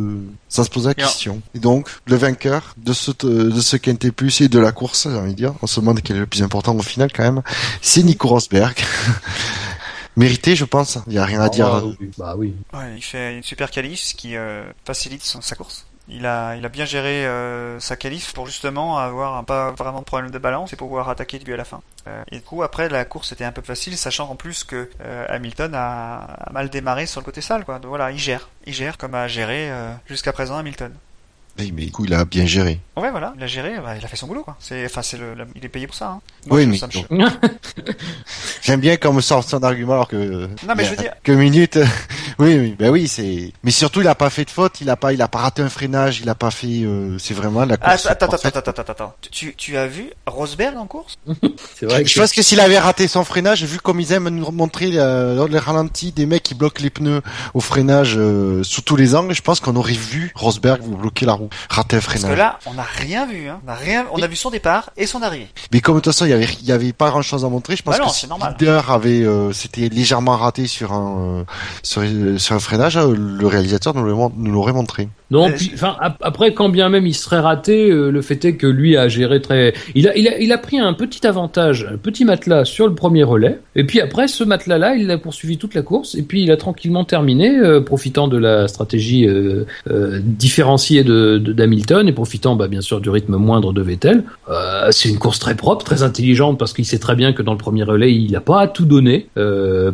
sans se poser la question. Et donc, le vainqueur de ce, de ce Quintet Plus et de la course, j'ai envie de dire, on se demande quel est le plus important au final, quand même, c'est Nico Rosberg. <laughs> Mérité, je pense. Il y a rien à dire. Ah, oui. Bah oui. Ouais, il fait une super qualif, ce qui euh, facilite son- sa course. Il a, il a bien géré euh, sa qualif pour justement avoir un, pas vraiment de problème de balance et pouvoir attaquer du à la fin. Euh, et du coup, après, la course était un peu facile, sachant en plus que euh, Hamilton a, a mal démarré sur le côté sale. Quoi. Donc voilà, il gère. Il gère comme a géré euh, jusqu'à présent Hamilton. Oui, mais du coup, il a bien géré. Ouais, voilà, il a géré, bah, il a fait son boulot. Quoi. C'est, enfin, c'est le, la- il est payé pour ça. Hein. Oui, je- mais. <laughs> J'aime bien quand on me sort son argument alors que. Non, mais je veux dire- quelques minutes. <laughs> oui, oui, ben oui, c'est. Mais surtout, il a pas fait de faute. Il a pas, il a pas raté un freinage. Il a pas fait. euh, C'est vraiment la course. attends, attends, attends, attends, attends, attends. Tu, tu as vu Rosberg en course? <laughs> C'est vrai Je que pense que s'il avait raté son freinage, vu comme ils aiment nous montrer euh, les ralentis des mecs qui bloquent les pneus au freinage euh, sous tous les angles, je pense qu'on aurait vu Rosberg vous bloquer la roue, rater un Parce que là, on n'a rien vu. Hein. On a rien. On a vu son départ et son arrivée. Mais comme de toute façon, il y avait, y avait pas grand chose à montrer, je pense Bah non, que si leader avait, euh, c'était légèrement raté sur un, euh, sur, sur un freinage, euh, le réalisateur nous l'aurait montré. Non, puis, ap- après, quand bien même il serait raté, euh, le fait est que lui a géré très, il a, il a, il a pris un petit avantage, un petit matelas sur le premier relais, et puis après ce matelas-là, il a poursuivi toute la course, et puis il a tranquillement terminé, euh, profitant de la stratégie euh, différenciée de d'Hamilton et profitant, bah, bien sûr, du rythme moindre de Vettel. C'est une course très propre, très intelligente, parce qu'il sait très bien que dans le premier relais, il n'a pas à tout donné,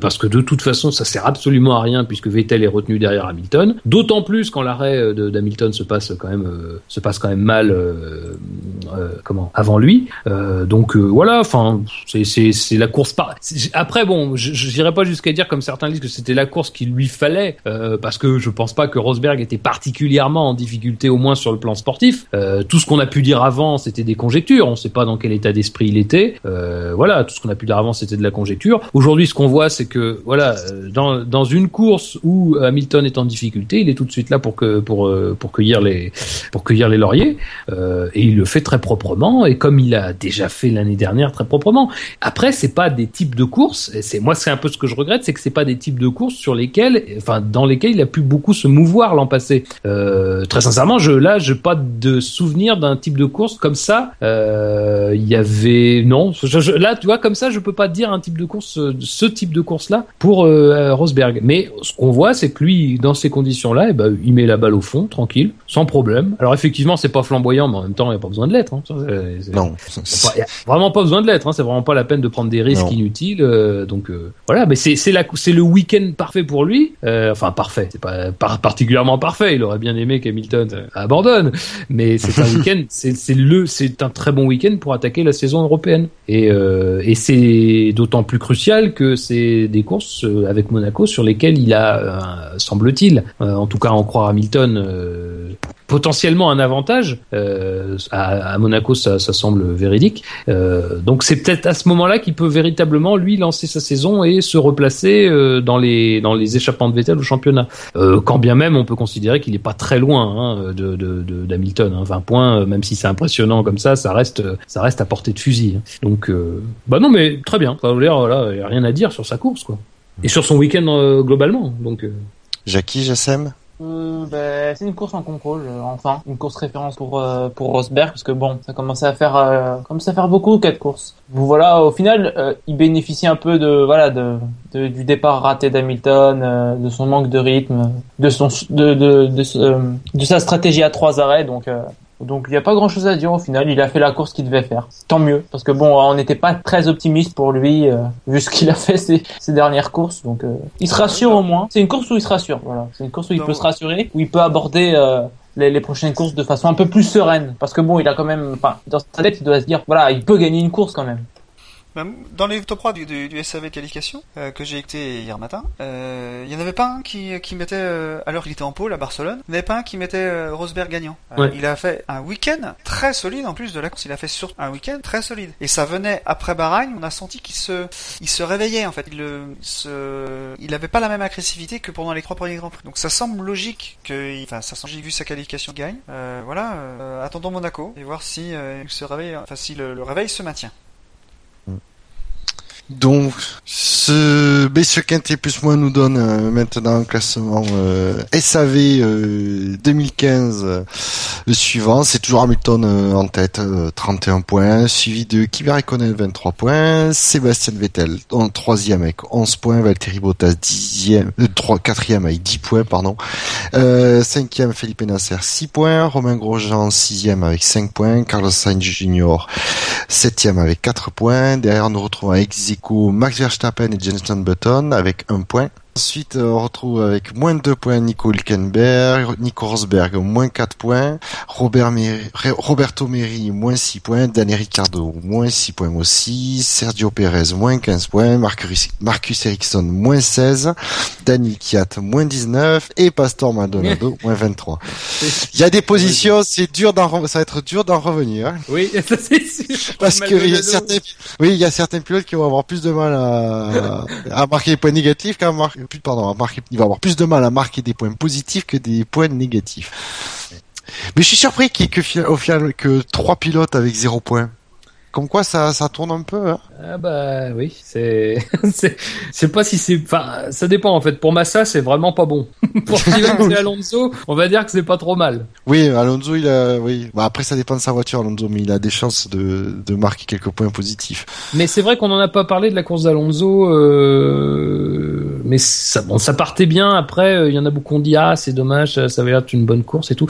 parce que de toute façon, ça sert absolument à rien puisque Vettel est retenu derrière Hamilton. D'autant plus quand l'arrêt de- d'Hamilton se passe quand même euh, se passe quand même mal, euh, euh, comment avant lui. Donc voilà, enfin c'est la course par. Après bon, n'irai pas jusqu'à dire comme certains disent que c'était la course qu'il lui fallait, parce que je pense pas que Rosberg était particulièrement en difficulté au moins sur le plan sportif. Tout ce qu'on a pu dire avant, c'était des conjectures. On sait pas dans quel état d'esprit il était. Voilà, tout ce qu'on a pu dire avant, c'était de la conjecture. Aujourd'hui, ce qu'on voit, c'est que voilà, dans une course où Hamilton est en difficulté, il est tout de suite là pour que pour pour cueillir les pour cueillir les lauriers. Euh, et il le fait très proprement et comme il a déjà fait l'année dernière très proprement. Après, c'est pas des types de courses. C'est moi, c'est un peu ce que je regrette, c'est que c'est pas des types de courses sur lesquels, enfin, dans lesquels il a pu beaucoup se mouvoir l'an passé. Euh, très sincèrement, je là, j'ai pas de souvenir d'un type de course comme ça. Euh, Il y avait non, là, tu vois, comme ça, je peux pas dire un type de course, euh, ce type de course là pour euh, Rosberg. Mais ce qu'on voit, c'est que lui, dans ces conditions-là, eh ben, il met la balle au fond, tranquille, sans problème. Alors effectivement, c'est pas flamboyant, mais en même temps, il n'y a pas besoin de l'être. Hein. Non. Enfin, y a vraiment pas besoin de l'être, hein. c'est vraiment pas la peine de prendre des risques Non. inutiles. euh, donc euh, voilà, mais c'est c'est le week-end parfait pour lui. Euh, enfin parfait, c'est pas par- particulièrement parfait. Il aurait bien aimé qu'Hamilton abandonne, mais c'est un <laughs> week-end, c'est le c'est un très bon week-end pour attaquer la saison européenne. Et et c'est d'autant plus crucial que c'est des courses avec Monaco sur lesquelles il a semble-t-il, en tout cas en croire Hamilton. Euh, potentiellement un avantage euh, à, Monaco ça, semble véridique euh, donc c'est peut-être à ce moment-là qu'il peut véritablement lui lancer sa saison et se replacer dans les échappements de Vettel au championnat. Quand bien même on peut considérer qu'il est pas très loin hein, de de- d'Hamilton. hein. 20 points, euh, même si c'est impressionnant comme ça, ça reste à portée de fusil. hein. Donc bah non mais très bien. Ça veut dire voilà, y a rien à dire sur sa course quoi. Et sur son week-end globalement. Donc euh, Jackie, Jassem? Euh, ben, c'est une course en contrôle, euh, enfin, une course référence pour euh, pour Rosberg parce que bon, ça commençait à faire euh, commençait à faire beaucoup quatre courses. Bon, voilà, au final, euh, il bénéficie un peu de voilà de, de- du départ raté d'Hamilton, de son manque de rythme, de son de de de, de sa stratégie à trois arrêts. Donc Donc il n'y a pas grand chose à dire au final. Il a fait la course qu'il devait faire. Tant mieux. Parce que bon, on n'était pas très optimiste pour lui, euh, <laughs> vu ce qu'il a fait ces, ces dernières courses. Donc euh, il se rassure au moins. C'est une course où il se rassure. Voilà. C'est une course où il peut se rassurer, où il peut aborder euh, les, les prochaines courses de façon un peu plus sereine. Parce que bon, il a quand même, enfin, dans sa tête, il doit se dire, voilà, il peut gagner une course quand même. Dans les top 3 du, du, du SAV qualification euh, que j'ai écouté hier matin, euh, il y en avait pas un qui, qui mettait, euh, alors qu'il était en pôle à Barcelone, il n'y en avait pas un qui mettait euh, Rosberg gagnant. Euh, Ouais. Il a fait un week-end très solide en plus de la course. Il a fait sur un week-end très solide. Et ça venait après Bahreïn, on a senti qu'il se, il se réveillait en fait. Il, euh, se, il avait pas la même agressivité que pendant les trois premiers grands prix. Donc ça semble logique que, enfin ça semble logique vu sa qualification gagne. Euh, voilà, euh, attendons Monaco et voir si euh, il se réveille, enfin si le, le réveil se maintient. Donc, ce Messieurs Quintet plus moins nous donne euh, maintenant un classement euh, SAV euh, 2015. euh, le suivant, c'est toujours Hamilton euh, en tête, euh, 31 points, suivi de Kimi Raikkonen 23 points, Sébastien Vettel en troisième avec 11 points, Valtteri Bottas dixième, euh, trois, quatrième avec 10 points, pardon, euh, cinquième Felipe Nasser 6 points, Romain Grosjean sixième avec 5 points, Carlos Sainz Jr. septième avec 4 points. Derrière, nous retrouvons ex aequo Max Verstappen et Jenson Button avec 1 point. Ensuite, euh, on retrouve avec moins de 2 points Nico Hülkenberg, Nico Rosberg, moins 4 points, Robert Mer- Re- Roberto Meri, moins 6 points, Daniel Ricciardo, moins 6 points aussi, Sergio Perez, moins 15 points, Marcus, Marcus Ericsson, moins 16, Dani Kiat, moins 19, et Pastor Maldonado, moins 23. Il y a des positions, c'est dur d'en, ça va être dur d'en revenir. hein. Oui, <laughs> ça c'est sûr. Parce que il y a certains, oui, il y a certains pilotes qui vont avoir plus de mal à, à marquer des points négatifs qu'à marquer, il va avoir plus de mal à marquer des points positifs que des points négatifs. Mais je suis surpris qu'il que, au final, que trois pilotes avec zéro point. Comme quoi, ça, ça tourne un peu, hein. Ah bah oui, c'est, <laughs> c'est, pas si c'est, enfin, ça dépend en fait. Pour Massa, c'est vraiment pas bon. <laughs> Pour Steven et <laughs> Alonso, on va dire que c'est pas trop mal. Oui, Alonso, il a, oui. Bah, après, ça dépend de sa voiture, Alonso, mais il a des chances de, de marquer quelques points positifs. Mais c'est vrai qu'on en a pas parlé de la course d'Alonso, euh... mais ça, bon, ça partait bien. Après, euh, il y en a beaucoup qui ont dit ah c'est dommage, ça, avait l'air d'une bonne course et tout.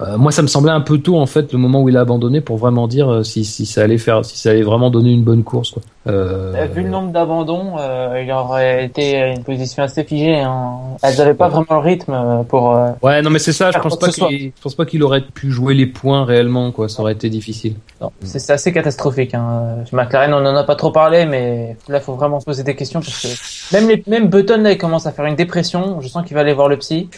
Euh, moi, ça me semblait un peu tôt en fait le moment où il a abandonné pour vraiment dire euh, si, si ça allait faire, si ça allait vraiment donner une bonne course quoi. Euh... Vu le nombre d'abandons, euh, il aurait été à une position assez figée. Hein. Elles n'avaient pas vraiment le rythme euh, pour. euh, Ouais, non mais c'est ça. Je pense pas qu'il, je pense pas qu'il aurait pu jouer les points réellement quoi. Ça aurait été difficile. Non, c'est assez catastrophique. Hein. McLaren, on en a pas trop parlé, mais là, faut vraiment se poser des questions parce que même les, même Button là, il commence à faire une dépression. Je sens qu'il va aller voir le psy.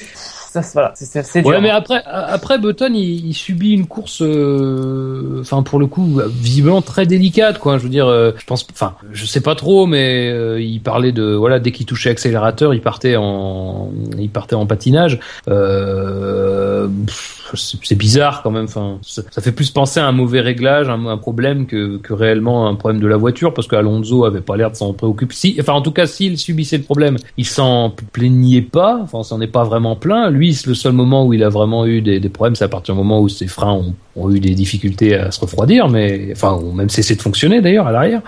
Ça, voilà, c'est- dur. Ouais, mais après, après Button, il, il subit une course, euh, enfin pour le coup, visiblement très délicate, quoi. Je veux dire, euh, je pense, enfin, je sais pas trop, mais euh, il parlait de, voilà, dès qu'il touchait accélérateur, il partait en, il partait en patinage. Euh, pff, c'est bizarre quand même. Enfin, ça, fait plus penser à un mauvais réglage, un, un problème que, que réellement un problème de la voiture, parce qu'Alonso avait pas l'air de s'en préoccuper. Enfin, en tout cas, s'il subissait le problème, il s'en plaignait pas. Enfin, s'en est pas vraiment plein. Lui, le seul moment où il a vraiment eu des, des problèmes, c'est à partir du moment où ses freins ont, ont eu des difficultés à se refroidir, mais enfin, ont même cessé de fonctionner d'ailleurs à l'arrière.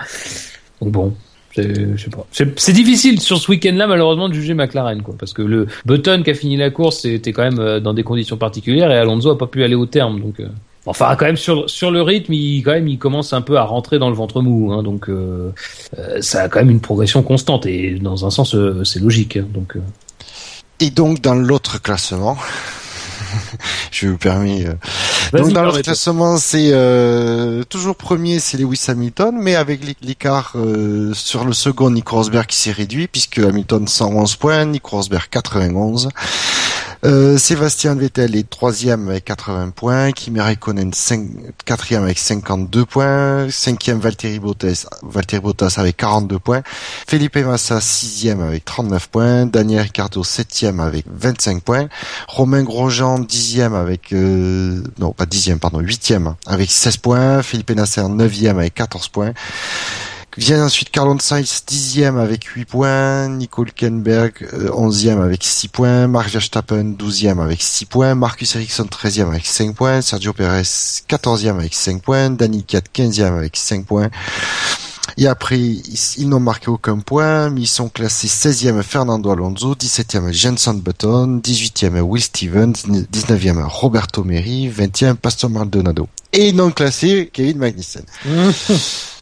Donc bon. C'est- difficile sur ce week-end-là, malheureusement, de juger McLaren, quoi, parce que le Button qui a fini la course était quand même euh, dans des conditions particulières et Alonso a pas pu aller au terme, donc. euh, Enfin, quand même sur sur le rythme, il quand même il commence un peu à rentrer dans le ventre mou, hein, donc euh, ça a quand même une progression constante et dans un sens c'est logique. hein, donc. Et donc, dans l'autre classement, je vous permets, euh, Donc dans le classement, c'est euh, toujours premier, c'est Lewis Hamilton, mais avec l'é- l'écart euh, sur le second, Nico Rosberg qui s'est réduit, puisque Hamilton 111 points, Nico Rosberg 91. Euh, Sébastien Vettel est troisième avec 80 points, Kimi Raikkonen quatrième avec 52 points, cinquième Valtteri Bottas, Valtteri Bottas avec 42 points, Felipe Massa sixième avec 39 points, Daniel Ricciardo septième avec 25 points, Romain Grosjean dixième avec euh, non pas dixième pardon huitième avec 16 points, Felipe Nasser neuvième avec 14 points. Vient ensuite Carlos Sainz dixième avec 8 points, Nico Hülkenberg euh, onzième avec 6 points, Mark Verstappen douzième avec 6 points, Marcus Ericsson treizième avec 5 points, Sergio Perez quatorzième avec 5 points, Dani Kiat quinzième avec 5 points. Et après, ils, ils n'ont marqué aucun point, mais ils sont classés 16e Fernando Alonso, 17e Jenson Button, 18e Will Stevens, 19e Roberto Meri, 20e Pastor Maldonado. Et non classé Kevin Magnussen.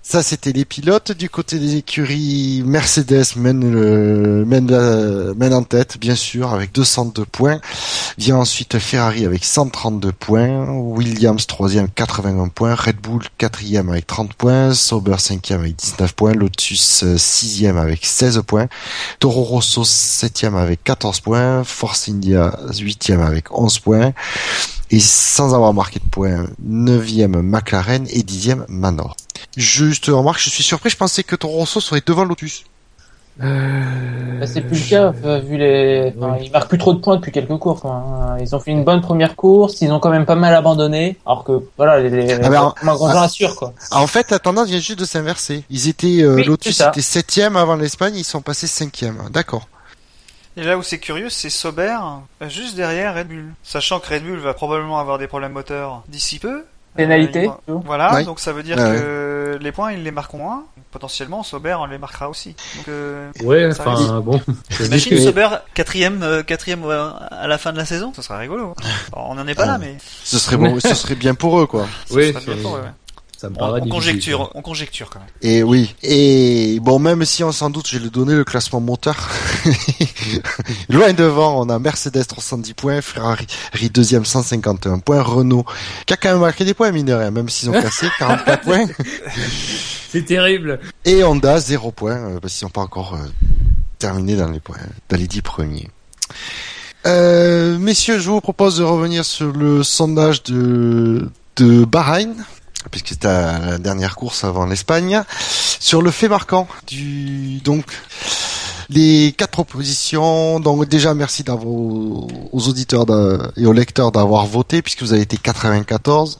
Ça, c'était les pilotes. Du côté des écuries, Mercedes mène, le, mène, la- mène en tête, bien sûr, avec 202 points. Vient ensuite Ferrari avec 132 points. Williams, troisième, 81 points. Red Bull, quatrième avec 30 points. Sauber, cinquième avec 19 points. Lotus, euh, sixième avec 16 points. Toro Rosso, septième avec 14 points. Force India, huitième avec 11 points. Et sans avoir marqué de points, 9e McLaren et 10e Manor. Juste remarque, je suis surpris, je pensais que Toro Rosso serait devant Lotus. Euh, Bah, c'est plus le cas, vu les. Enfin, Ils marquent plus trop de points depuis quelques courses. quoi, hein. Ils ont fait une bonne première course, ils ont quand même pas mal abandonné, alors que voilà, les, les, Ah ben, les Grosjean assurent quoi. En fait, la tendance vient juste de s'inverser. Ils étaient, euh, Oui, Lotus était septième avant l'Espagne, ils sont passés cinquième. D'accord. Et là où c'est curieux, c'est Sauber, juste derrière Red Bull. Sachant que Red Bull va probablement avoir des problèmes moteurs d'ici peu. Pénalité. Euh. Voilà, Oui. donc ça veut dire Ah que les points, ils les marqueront moins. Potentiellement, Sauber, on les marquera aussi. Donc, euh, Ouais, enfin bon. Imagine que- Sauber quatrième, euh, quatrième euh, à la fin de la saison, ce serait rigolo. <laughs> Alors, on n'en est pas Ah. là, mais Ce serait bon, ce serait bien pour eux, quoi. ce Oui, serait bien pour eux, ouais. Ça me On, paraît on difficile. conjecture, on conjecture quand même. Et oui. Et bon, même si on s'en doute, je vais le donner le classement moteur. <laughs> Loin devant, on a Mercedes 310 points, Ferrari deuxième 151 points, Renault qui a quand même marqué des points mine de rien, même s'ils ont cassé <laughs> 44 points. C'est terrible. Et Honda 0 points euh, parce qu'ils n'ont pas encore euh, terminé dans les points, dans les 10 premiers. Euh, messieurs, je vous propose de revenir sur le sondage de de Bahreïn, puisque c'était la dernière course avant l'Espagne, sur le fait marquant du donc les quatre propositions. Donc déjà merci aux auditeurs et aux lecteurs d'avoir voté puisque vous avez été 94.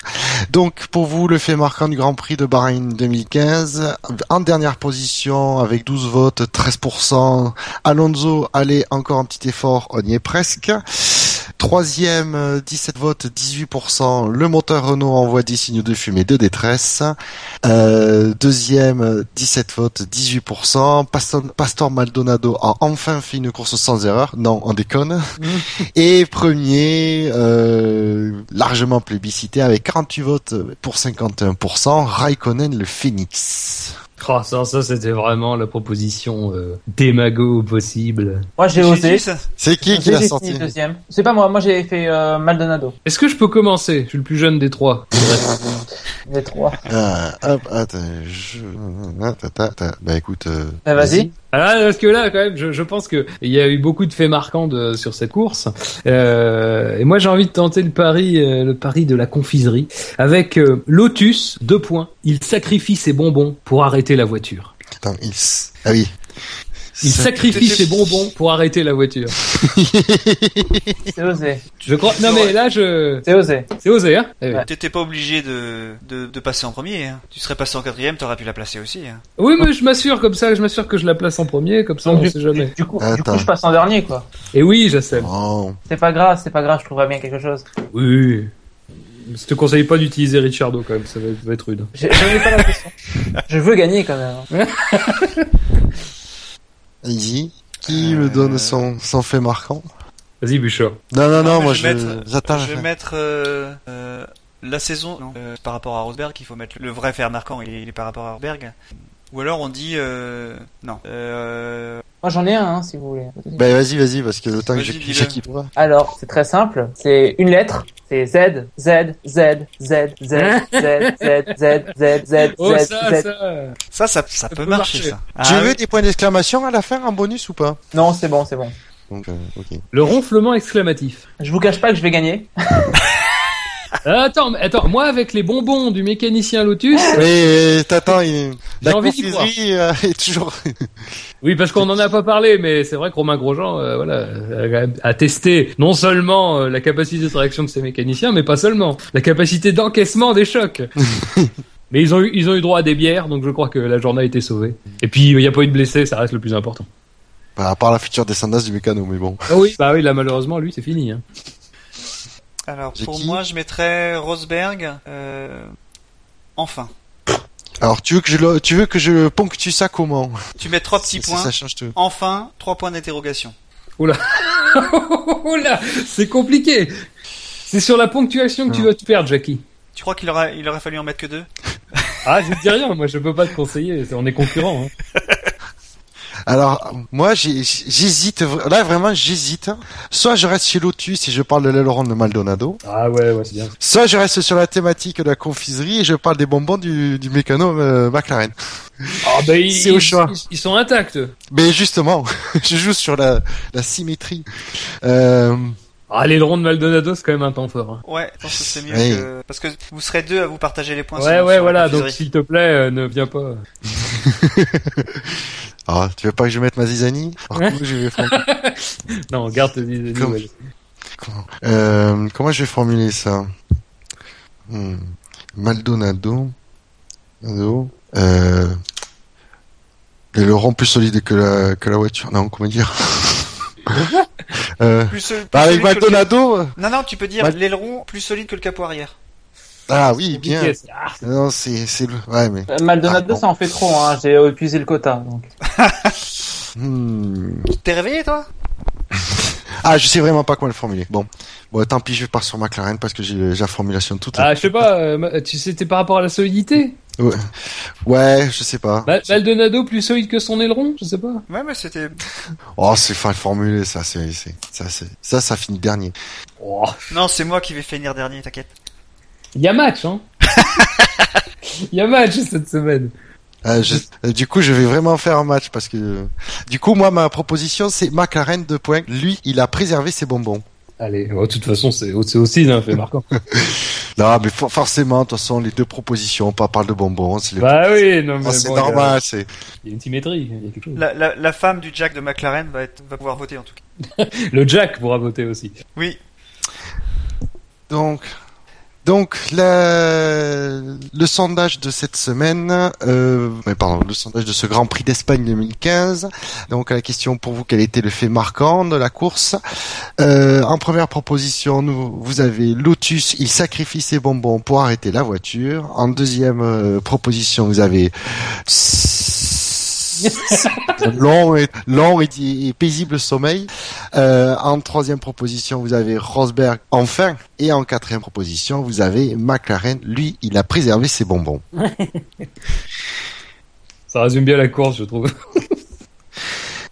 Donc pour vous le fait marquant du Grand Prix de Bahreïn 2015 en dernière position avec 12 votes, 13%. Alonso allez encore un petit effort, on y est presque. Troisième, euh, 17 votes, 18%. Le moteur Renault envoie des signaux de fumée de détresse. Euh, deuxième, euh, 17 votes, 18%. Pastor, Pastor Maldonado a enfin fait une course sans erreur. Non, on déconne. <laughs> Et premier, euh, largement plébiscité avec 48 votes pour 51%. Raikkonen le Phoenix. Oh, ça, ça c'était vraiment la proposition euh, démago possible. Moi j'ai osé. C'est qui qui l'a sorti deuxième. C'est pas moi, moi j'ai fait euh, Maldonado. Est-ce que je peux commencer? Je suis le plus jeune des trois. Les trois. Ah, hop, attends, je... ah. Bah écoute, euh, Bah, vas-y. Ah, parce que là, quand même, je, je pense que il y a eu beaucoup de faits marquants de, sur cette course. Euh, et moi, j'ai envie de tenter le pari, euh, le pari de la confiserie avec euh, Lotus. Deux points. Il sacrifie ses bonbons pour arrêter la voiture. Il... Ah oui. Il sacrifie ses bonbons pour arrêter la voiture. <laughs> C'est osé. Je crois. Non mais là, je. C'est osé. C'est osé, hein. Eh oui. Ouais. T'étais pas obligé de, de, de passer en premier. Hein. Tu serais passé en quatrième, t'aurais pu la placer aussi. Hein. Oui, mais je m'assure comme ça. Je m'assure que je la place en premier, comme ça, Donc, on du, sait jamais. du coup, du Attends. coup, je passe en dernier quoi. Et oui, je sais. Oh. C'est pas grave, c'est pas grave, je trouverai bien quelque chose. Oui. Je te conseille pas d'utiliser Richardo quand même. Ça va être, ça va être rude. Je, pas l'impression. <laughs> Je veux gagner quand même. <laughs> Allez-y. Qui Euh, me donne son, son fait marquant Vas-y, Bouchard. Non, non, non, mais moi je je, vais mettre- j'attends. Je la vais fin. mettre euh, euh, la saison euh, par rapport à Rosberg. Il faut mettre le vrai fer marquant. Il est, il est par rapport à Rosberg. Ou alors on dit euh, non. Euh, Moi j'en ai un hein, si vous voulez. Bah vas-y, vas-y, parce que le temps que dis-le. j'ai qui toi. Alors, c'est très simple. C'est une lettre. C'est Z, Z, Z, Z, Z, Z, Z, Z, Z, Z, Oh, Z, ça, Z. ça. ça, ça, ça peut peut marcher, marcher. ça. tu Ah veux oui. des points d'exclamation à la fin en bonus ou pas Non, c'est bon, c'est bon. Donc, euh, ok. Le ronflement exclamatif. Je vous cache pas que je vais gagner. Ah, attends, attends, moi avec les bonbons du mécanicien Lotus. Mais t'attends, il... la envie confiserie euh, est toujours. <laughs> Oui, parce qu'on en a pas parlé, mais c'est vrai que Romain Grosjean, euh, voilà, a testé non seulement euh, la capacité de réaction de ses mécaniciens, mais pas seulement la capacité d'encaissement des chocs. <laughs> mais ils ont eu, ils ont eu droit à des bières, donc je crois que la journée a été sauvée. Et puis il n'y a pas eu de blessés, ça reste le plus important. Bah, à part la future descendance du mécano, mais bon. Ah oui. Bah oui, là malheureusement, lui, c'est fini. Hein. Alors pour qui moi, je mettrais Rosberg. Euh, enfin. Alors, tu veux que je, le- tu veux que je ponctue ça comment Tu mets trois petits points. Ça change tout. Enfin, trois points d'interrogation. Oula, <laughs> Oula, c'est compliqué. C'est sur la ponctuation que tu vas te perdre, Jackie. Tu crois qu'il aurait, il aurait fallu en mettre que deux? Ah, je te dis rien, moi je peux pas te conseiller, on est concurrents. Hein. <laughs> Alors, moi, j'ai- j'hésite. Là, vraiment, j'hésite. Soit je reste chez Lotus et je parle de l'aileron de Maldonado. Ah ouais, ouais, c'est bien. Soit je reste sur la thématique de la confiserie et je parle des bonbons du, du mécano euh, McLaren. Ah <laughs> bah ils, C'est au ils- choix. Ils, ils sont intacts. Mais justement, <laughs> je joue sur la, la symétrie. Euh, Ah, l'aileron de Maldonado, c'est quand même un temps fort. hein. Ouais, je pense que c'est mieux Oui. que... Parce que vous serez deux à vous partager les points. Ouais, ouais, voilà, donc s'il te plaît, euh, ne viens pas. <laughs> Ah, tu veux pas que je mette ma zizanie? Je vais formuler, <laughs> Non, garde. Comme- ouais. comment, euh, comment je vais formuler ça? Hmm. Maldonado, Maldonado, euh, l'aileron plus solide que la que la voiture. Non, comment dire? <laughs> euh, Plus, plus bah, Avec le- Maldonado. euh, Non, non, tu peux dire Mal- l'aileron plus solide que le capot arrière. Ah oui, bien. Ah, Non, c'est c'est le. Ouais, mais. Euh, Maldonado, Ah, bon. ça en fait trop, hein. J'ai épuisé le quota, donc. <laughs> Hmm. T'es réveillé, toi? <laughs> Ah, je sais vraiment pas comment le formuler. Bon, bon, tant pis, je pars sur McLaren parce que j'ai j'ai la formulation toute. Ah, je sais pas, euh, tu sais, c'était par rapport à la solidité? Ouais, je sais pas. Ma- Maldonado plus solide que son aileron Je sais pas. Ouais, mais c'était... Oh, c'est fin formulé, ça, c'est, c'est, ça, c'est, ça, ça finit dernier. Oh. Non, c'est moi qui vais finir dernier, t'inquiète. Il y a match, hein <laughs> Il y a match cette semaine. Euh, je- euh, du coup, je vais vraiment faire un match parce que, du coup, moi, ma proposition, c'est McLaren de points. Lui, il a préservé ses bonbons. Allez, de toute façon, c'est aussi un fait marquant. <laughs> Non, mais for- forcément, de toute façon, les deux propositions, on parle de bonbons, bah oui, non mais Oh, c'est bon, il y a- normal, c'est. Il y a une symétrie, il y a quelque chose. La, la, la femme du Jack de McLaren va, être, va pouvoir voter, en tout cas. <laughs> Le Jack pourra voter aussi. Oui. Donc, donc le sondage de cette semaine, euh, mais pardon, le sondage de ce Grand Prix d'Espagne 2015. Donc la question pour vous, quel était le fait marquant de la course? Euh, En première proposition, vous avez Lotus, il sacrifie ses bonbons pour arrêter la voiture. En deuxième euh, proposition, vous avez long et long et, et paisible sommeil. Euh, en troisième proposition, vous avez Rosberg, enfin. Et en quatrième proposition, vous avez McLaren. Lui, il a préservé ses bonbons. Ça résume bien la course, je trouve. <laughs>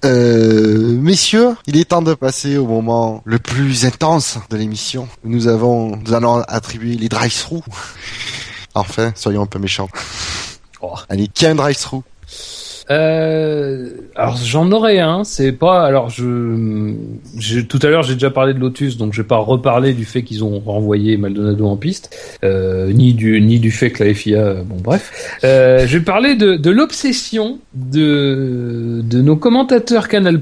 Euh, messieurs, il est temps de passer au moment le plus intense de l'émission. Nous avons, nous allons attribuer les drive-through. Enfin, soyons un peu méchants. Oh. Allez, qui a un drive-through Euh, alors j'en aurais un, c'est pas. Alors je, tout à l'heure j'ai déjà parlé de Lotus, donc je vais pas reparler du fait qu'ils ont renvoyé Maldonado en piste, euh, ni du ni du fait que la FIA. euh, Bon bref, euh, je vais parler de, de l'obsession de de nos commentateurs Canal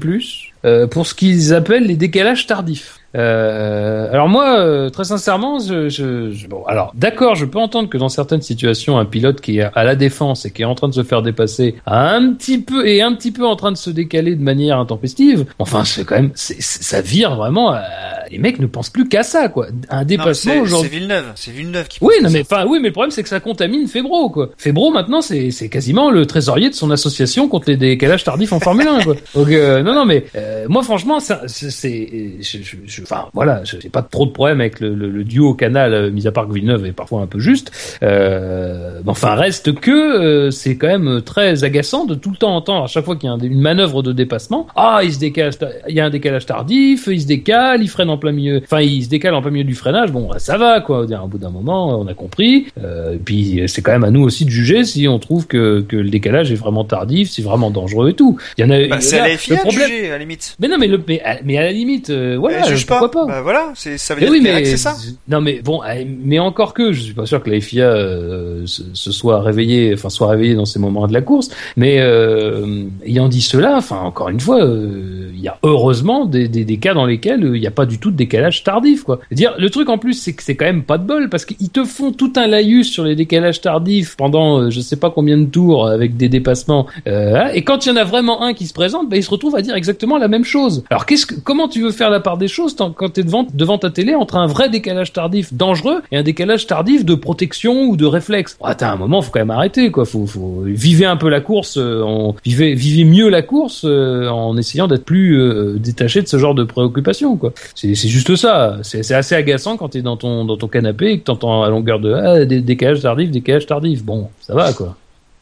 euh, pour ce qu'ils appellent les décalages tardifs. Euh, alors moi, euh, très sincèrement, je, je, je- bon, alors d'accord, je peux entendre que dans certaines situations, un pilote qui est à la défense et qui est en train de se faire dépasser, a un petit peu et un petit peu en train de se décaler de manière intempestive. Enfin, c'est quand même, c'est- c'est- ça vire vraiment. à- les mecs ne pensent plus qu'à ça, quoi. Un dépassement c'est c'est aujourd'hui. Villeneuve. C'est Villeneuve qui Oui, non mais enfin, oui, mais le problème c'est que ça contamine Febro, quoi. Febro maintenant c'est c'est quasiment le trésorier de son association contre les décalages tardifs en Formule 1, quoi. <laughs> Donc euh, non, non, mais euh, moi franchement, ça, c'est, c'est- je, je- je- enfin voilà, je- j'ai pas trop de problème avec le, le, le duo Canal, euh, mis à part que Villeneuve est parfois un peu juste. Euh, mais enfin reste que euh, c'est quand même très agaçant de tout le temps entendre à chaque fois qu'il y a un- une manœuvre de dépassement, ah il se décale, il y a un décalage tardif, il se décale, il freine en plein milieu, enfin il se décale en plein milieu du freinage, bon ça va quoi, au bout d'un moment on a compris. Euh, et puis c'est quand même à nous aussi de juger si on trouve que, que le décalage est vraiment tardif, c'est vraiment dangereux et tout. Il y en a. Bah, c'est à la FIA le de problème. juger, à la limite. Mais non, mais le, mais, à- mais à la limite, euh, voilà, pas. pourquoi pas. Bah voilà, c'est ça veut Mais dire oui, mais c'est ça. non, mais bon, euh, mais encore que je suis pas sûr que la FIA euh, se, se soit réveillée, enfin soit réveillée dans ces moments de la course. Mais euh, ayant dit cela, enfin encore une fois, euh, il y a heureusement des, des, des cas dans lesquels euh, il n'y a pas du tout tout décalage tardif, quoi. dire le truc en plus, c'est que c'est quand même pas de bol parce qu'ils te font tout un laïus sur les décalages tardifs pendant euh, je sais pas combien de tours avec des dépassements. Euh, et quand il y en a vraiment un qui se présente, bah, il se retrouve à dire exactement la même chose. Alors qu'est-ce que, comment tu veux faire la part des choses quand t'es devant, devant ta télé entre un vrai décalage tardif dangereux et un décalage tardif de protection ou de réflexe T'as un moment, faut quand même arrêter, quoi. Faut, faut vivez un peu la course, euh, en, vivez, mieux la course euh, en essayant d'être plus euh, détaché de ce genre de préoccupations, quoi. C'est juste ça. C'est assez agaçant quand t'es dans ton dans ton canapé et que t'entends à longueur de ah, des décalages tardifs, décalages tardifs. Bon, ça va, quoi.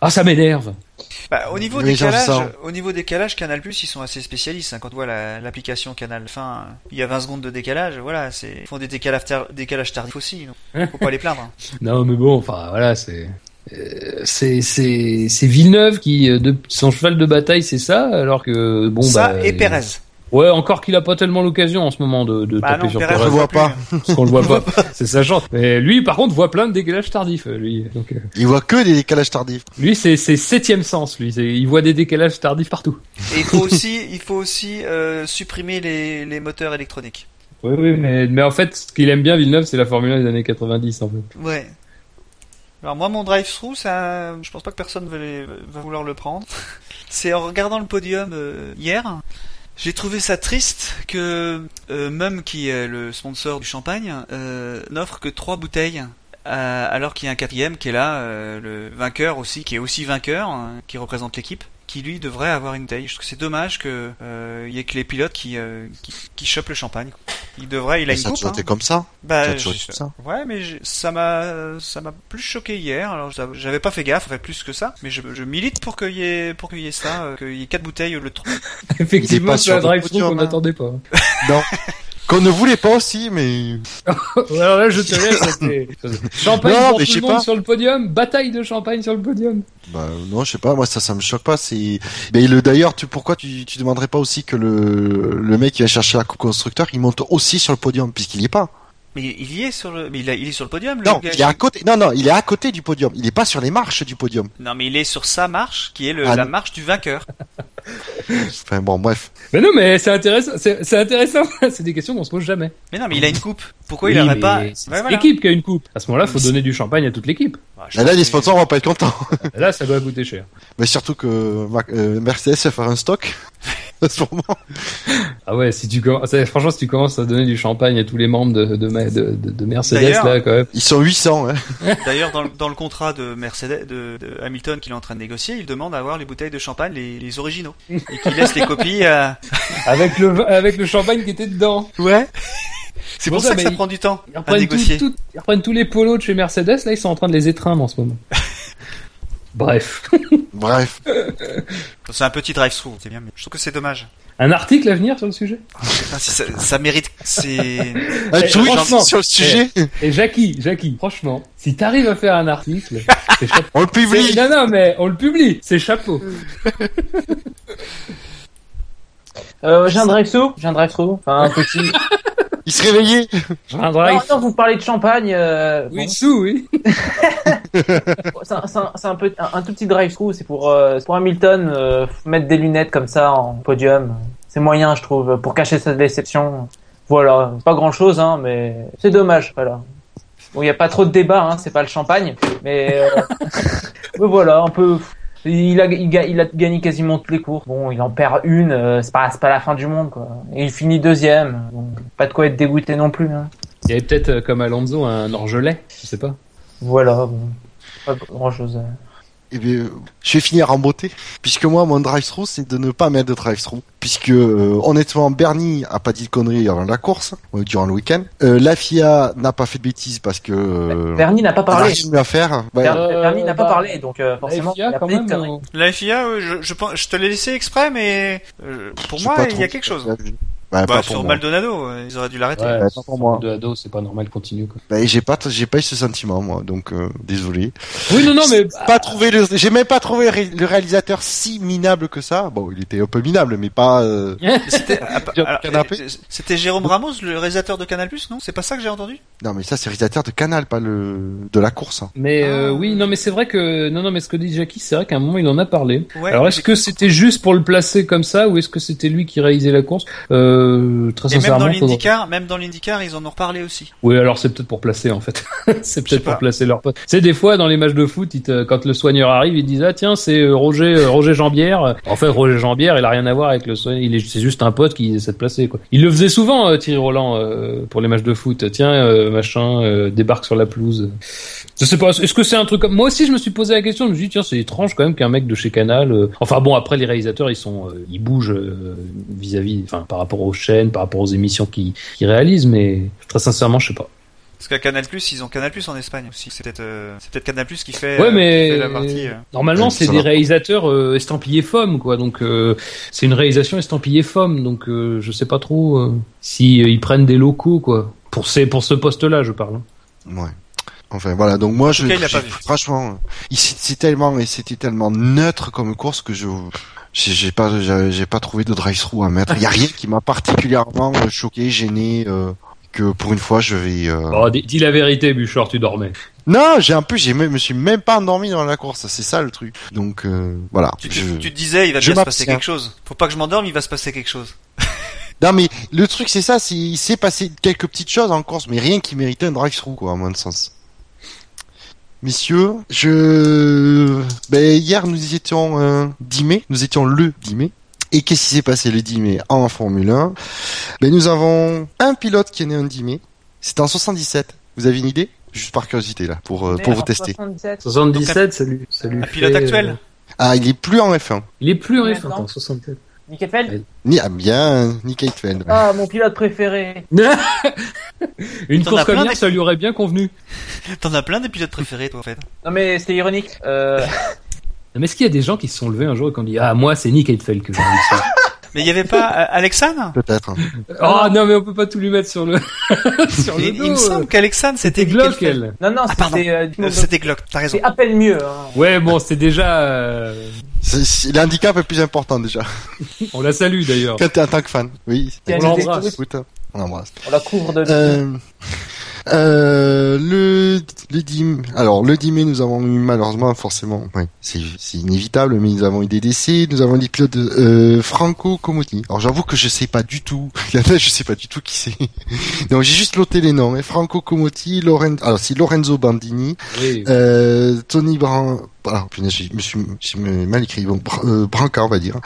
Ah, ça m'énerve. Bah, au niveau décalage, au niveau décalage, Canal Plus, ils sont assez spécialistes. hein. Quand on voit la- l'application Canal Fin, il y a 20 secondes de décalage. Voilà, c'est ils font des décalages, tar- décalages tardifs aussi. Donc, faut pas les plaindre. hein. <laughs> Non, mais bon, enfin voilà, c'est euh, c'est Villeneuve qui euh, de son cheval de bataille, c'est ça, alors que bon Ça bah et euh, Pérez. Ouais, encore qu'il a pas tellement l'occasion en ce moment de, de Bah taper non, sur Pérez, Pérez, Je vois pas. parce qu'on le voit pas. <laughs> C'est sa chance. Mais lui, par contre, voit plein de décalages tardifs. euh, Lui, donc euh, Il voit que des décalages tardifs. lui, c'est c'est septième sens. Lui, C'est- il voit des décalages tardifs partout. Et il faut <laughs> aussi, il faut aussi euh, supprimer les, les moteurs électroniques. Oui, oui, mais mais en fait, ce qu'il aime bien Villeneuve, c'est la Formule 1 des années 90 en fait. Ouais. Alors moi, mon drive-through, ça, je pense pas que personne va, les- va vouloir le prendre. <laughs> C'est en regardant le podium euh, hier, j'ai trouvé ça triste que euh, Mum, qui est le sponsor du champagne, euh, n'offre que trois bouteilles. euh, alors qu'il y a un quatrième qui est là, le vainqueur aussi, qui est aussi vainqueur, hein, qui représente l'équipe, qui lui devrait avoir une bouteille. Je trouve que c'est dommage que euh, il y ait que les pilotes qui, euh, qui, qui chopent le champagne. Il devrait, il a Mais une ça a coupe. toujours hein. été comme ça. Bah, Ça a je- ça. Ouais, mais ça m'a, ça m'a plus choqué hier. Alors, j'av- j'avais pas fait gaffe, en fait, plus que ça. Mais je, je milite pour qu'il y ait, pour qu'il y ait ça, euh, qu'il y ait quatre bouteilles au lieu de trois. <laughs> Effectivement, c'est un sur le drive-through podium, qu'on hein. n'attendait pas. Non. <laughs> Qu'on ne voulait pas aussi, mais <laughs> Alors là, je te laisse. <laughs> Champagne Non, pour mais tout je le sais monde pas. sur le podium. Bataille de champagne sur le podium. bah non, je sais pas. Moi, ça, ça me choque pas. C'est. Mais le d'ailleurs, tu pourquoi tu tu demanderais pas aussi que le le mec qui va chercher la coupe constructeur, il monte aussi sur le podium puisqu'il y est pas. Mais il y est sur le, mais il, a- il est sur le podium, le Non, gars. il est à côté. Non, non, il est à côté du podium. Il est pas sur les marches du podium. Non, mais il est sur sa marche, qui est le, Ah, la marche du vainqueur. <laughs> Enfin bon, bref. Mais non, mais c'est intéressant. C'est intéressant. <laughs> c'est des questions qu'on se pose jamais. Mais non, mais il a une coupe. Pourquoi il Oui, aurait mais pas C'est Ouais, c'est voilà. l'équipe qui a une coupe. À ce moment-là, faut Mais donner du champagne à toute l'équipe. Ah, Là, les sponsors vont pas être contents. Là, ça doit coûter cher. Mais surtout que euh, Mercedes va faire un stock. <laughs> à ce moment. Ah ouais, si tu commences, franchement, si tu commences à donner du champagne à tous les membres de, de, ma- de, de- de Mercedes, là, quand même. Ils sont 800. Hein. <laughs> D'ailleurs, dans, le- dans le contrat de Mercedes, de, de Hamilton qu'il est en train de négocier, il demande à avoir les bouteilles de champagne, les, les originaux, et qu'il laisse les copies à. <laughs> Avec le, avec le champagne qui était dedans. Ouais. C'est Bon, pour ça, ça que ça prend du temps Ils à reprennent, négocier. tout- tout- ils reprennent tous les polos de chez Mercedes, là, ils sont en train de les étreindre en ce moment. Bref. Bref. <laughs> C'est un petit drive-through, c'est bien, mais je trouve que c'est dommage. Un article à venir sur le sujet? Si ça, ça mérite, c'est. <laughs> Un Eh, tweet franchement, sur le sujet. Et Jackie, Jackie, franchement, si t'arrives à faire un article, <laughs> c'est chapeau. On le publie. Non, non, mais on le publie, c'est chapeau. Euh, j'ai un drive-through, j'ai un drive-through, enfin un petit. Il se réveillait. Non, non, vous parlez de champagne. Euh... Oui, bon, sous, oui. C'est un, peu un, tout petit drive-through. C'est pour euh, pour Hamilton euh, mettre des lunettes comme ça en podium. C'est moyen, je trouve, pour cacher sa déception. Voilà, pas grand-chose, hein, mais c'est dommage. Voilà. Bon, il y a pas trop de débat, hein, c'est pas le champagne, mais, euh, <laughs> voilà, un peu. Il a, gagné quasiment toutes les courses. Bon, il en perd une, c'est pas, la fin du monde, quoi. Et il finit deuxième. Bon, pas de quoi être dégoûté non plus. Hein. Il y avait peut-être, comme Alonso, un orgelet, je sais pas. Voilà, bon, pas grand chose. Eh bien, je vais finir en beauté, puisque moi, mon drive-through, c'est de ne pas mettre de drive-through, puisque euh, honnêtement, Bernie a pas dit de conneries avant la course, euh, durant le week-end. Euh, la FIA n'a pas fait de bêtises parce que euh, Bernie n'a pas elle a parlé. rien eu à faire. Ouais, Ber- Bernie n'a pas bah, parlé, donc euh, forcément, FIA, il a quand pas dit de conneries. La FIA, je, je, te l'ai laissé exprès, mais euh, pour moi, il y a quelque chose. Bah, pas sur. Maldonado, euh, ils auraient dû l'arrêter. Ouais, Ouais, pas pour moi. De ado, c'est pas normal, continue, quoi. Bah, j'ai pas, j'ai pas eu ce sentiment, moi, donc euh, désolé. Oui, non, non, mais. Pas trouvé le, j'ai même pas trouvé le ré- le réalisateur si minable que ça. Bon, il était un peu minable, mais pas. euh, <laughs> C'était ah, euh, c'était Jérôme Ramos, le réalisateur de Canal+, non? C'est pas ça que j'ai entendu? Non, mais ça, c'est le réalisateur de Canal, pas le de la course. hein. Mais euh, Ah. oui, non, mais c'est vrai que non, non, mais ce que dit Jackie, c'est vrai qu'à un moment il en a parlé. Ouais. Alors est-ce que c'était juste pour le placer comme ça ou est-ce que c'était lui qui réalisait la course? Euh, euh, très Et même sincèrement. dans faudrait- l'IndyCar, même dans l'IndyCar, ils en ont reparlé aussi. Oui, alors c'est peut-être pour placer en fait. <laughs> c'est peut-être pour placer leur pote. C'est des fois dans les matchs de foot, ils te- quand le soigneur arrive, ils disent ah tiens c'est euh, Roger euh, Roger Jambière. En fait, Roger Jambière, il a rien à voir avec le soigneur. Il est c'est juste un pote qui essaie de placer quoi. Il le faisait souvent Thierry Roland pour les matchs de foot. Tiens machin débarque sur la pelouse. Je sais pas. Est-ce que c'est un truc comme moi aussi je me suis posé la question. Je me suis dit tiens c'est étrange quand même qu'un mec de chez Canal. euh, Enfin bon après les réalisateurs ils sont euh, ils bougent euh, vis-à-vis enfin par rapport aux chaînes, par rapport aux émissions qu'ils qu'ils réalisent, mais très sincèrement je sais pas. Parce qu'à Canal+, ils ont Canal+ en Espagne aussi. C'est peut-être, euh, c'est peut-être Canal+ qui fait, Ouais, euh, mais qui fait la partie. euh. normalement c'est des réalisateurs euh, estampillés FOM, quoi. Donc euh, c'est une réalisation estampillée FOM. Donc euh, je sais pas trop euh, si euh, ils prennent des locaux, quoi. Pour ces pour ce poste-là, je parle. Ouais. Enfin voilà, donc moi je cas, franchement, c'est tellement et c'était tellement neutre comme course que je j'ai pas j'ai pas trouvé de drive-through à mettre. Il y a rien qui m'a particulièrement choqué, gêné euh, que pour une fois je vais euh, Oh, dis, dis la vérité, Bouchard, tu dormais. Non, j'ai un peu j'ai même- me suis même pas endormi dans la course, c'est ça le truc. Donc euh, voilà, Tu, je- tu te disais, il va bien se passer quelque chose. Faut pas que je m'endorme, il va se passer quelque chose. <laughs> Non mais le truc c'est ça, c'est il s'est passé quelques petites choses en course, mais rien qui méritait un drive-through quoi, à mon sens messieurs. Je, ben, hier nous étions euh, 10 mai, nous étions le 10 mai. Et qu'est-ce qui s'est passé le 10 mai en Formule 1 ben, Nous avons un pilote qui est né un 10 mai. C'était en 77. Vous avez une idée? Juste par curiosité, là, pour, euh, pour vous tester. 77, 77 Donc, pilote actuel. Ah, il est plus en F1. Il est plus en F1, en 77. Nickelfeld eh, Ni ah bien Nickelfeld. Ouais. Ah mon pilote préféré. <laughs> Une course comme ça, ça lui aurait bien convenu. <laughs> T'en as plein des pilotes préférés toi en fait. Non mais c'était ironique. Euh. <laughs> Non, mais est-ce qu'il y a des gens qui se sont levés un jour et qui ont dit ah moi c'est Nickelfeld que j'ai envie de mais il y avait pas euh, Alexandre? Peut-être. Oh non mais on peut pas tout lui mettre sur le <laughs> sur le il, dos. il me semble qu'Alexandre, c'était Glock elle. Non non, Ah, c'était. euh, Euh, C'était Glock, t'as raison. C'est à peine mieux. Hein. Ouais bon c'était déjà euh, C'est- c'est- L'handicap est plus important déjà. on la salue d'ailleurs. Quand t'es en tant que fan, oui. On l'embrasse. on l'embrasse. On la couvre de. Euh, euh, le, le 10 mai- alors le 10 mai, nous avons eu malheureusement, forcément, ouais, c'est, c'est inévitable, mais nous avons eu des décès. Nous avons des pilotes euh, Franco Comotti. Alors j'avoue que je sais pas du tout. <laughs> Il y en a, je sais pas du tout qui c'est. <laughs> Donc j'ai juste noté les noms. hein. Franco Comotti, Lorenzo, alors c'est Lorenzo Bandini, Oui. euh, Tony Bran. Alors, punaise, j'ai- me suis, mal écrit. Bon, euh, Branca, on va dire.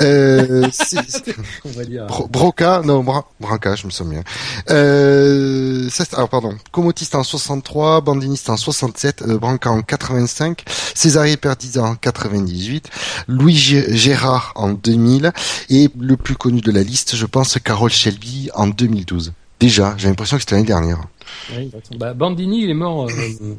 Euh, <laughs> c'est- On va dire. Bro- Broca, non, Bra Branca, je me souviens. Euh, ça, alors, pardon. Comotiste en 63, Bandiniste en 67, euh, Branca en 85, Césaré Perdisa en 98, Louis Gé- Gérard en 2000, et le plus connu de la liste, je pense, Carole Shelby en 2012. Déjà, j'ai l'impression que c'était l'année dernière. Oui, bah, Bandini il est mort euh,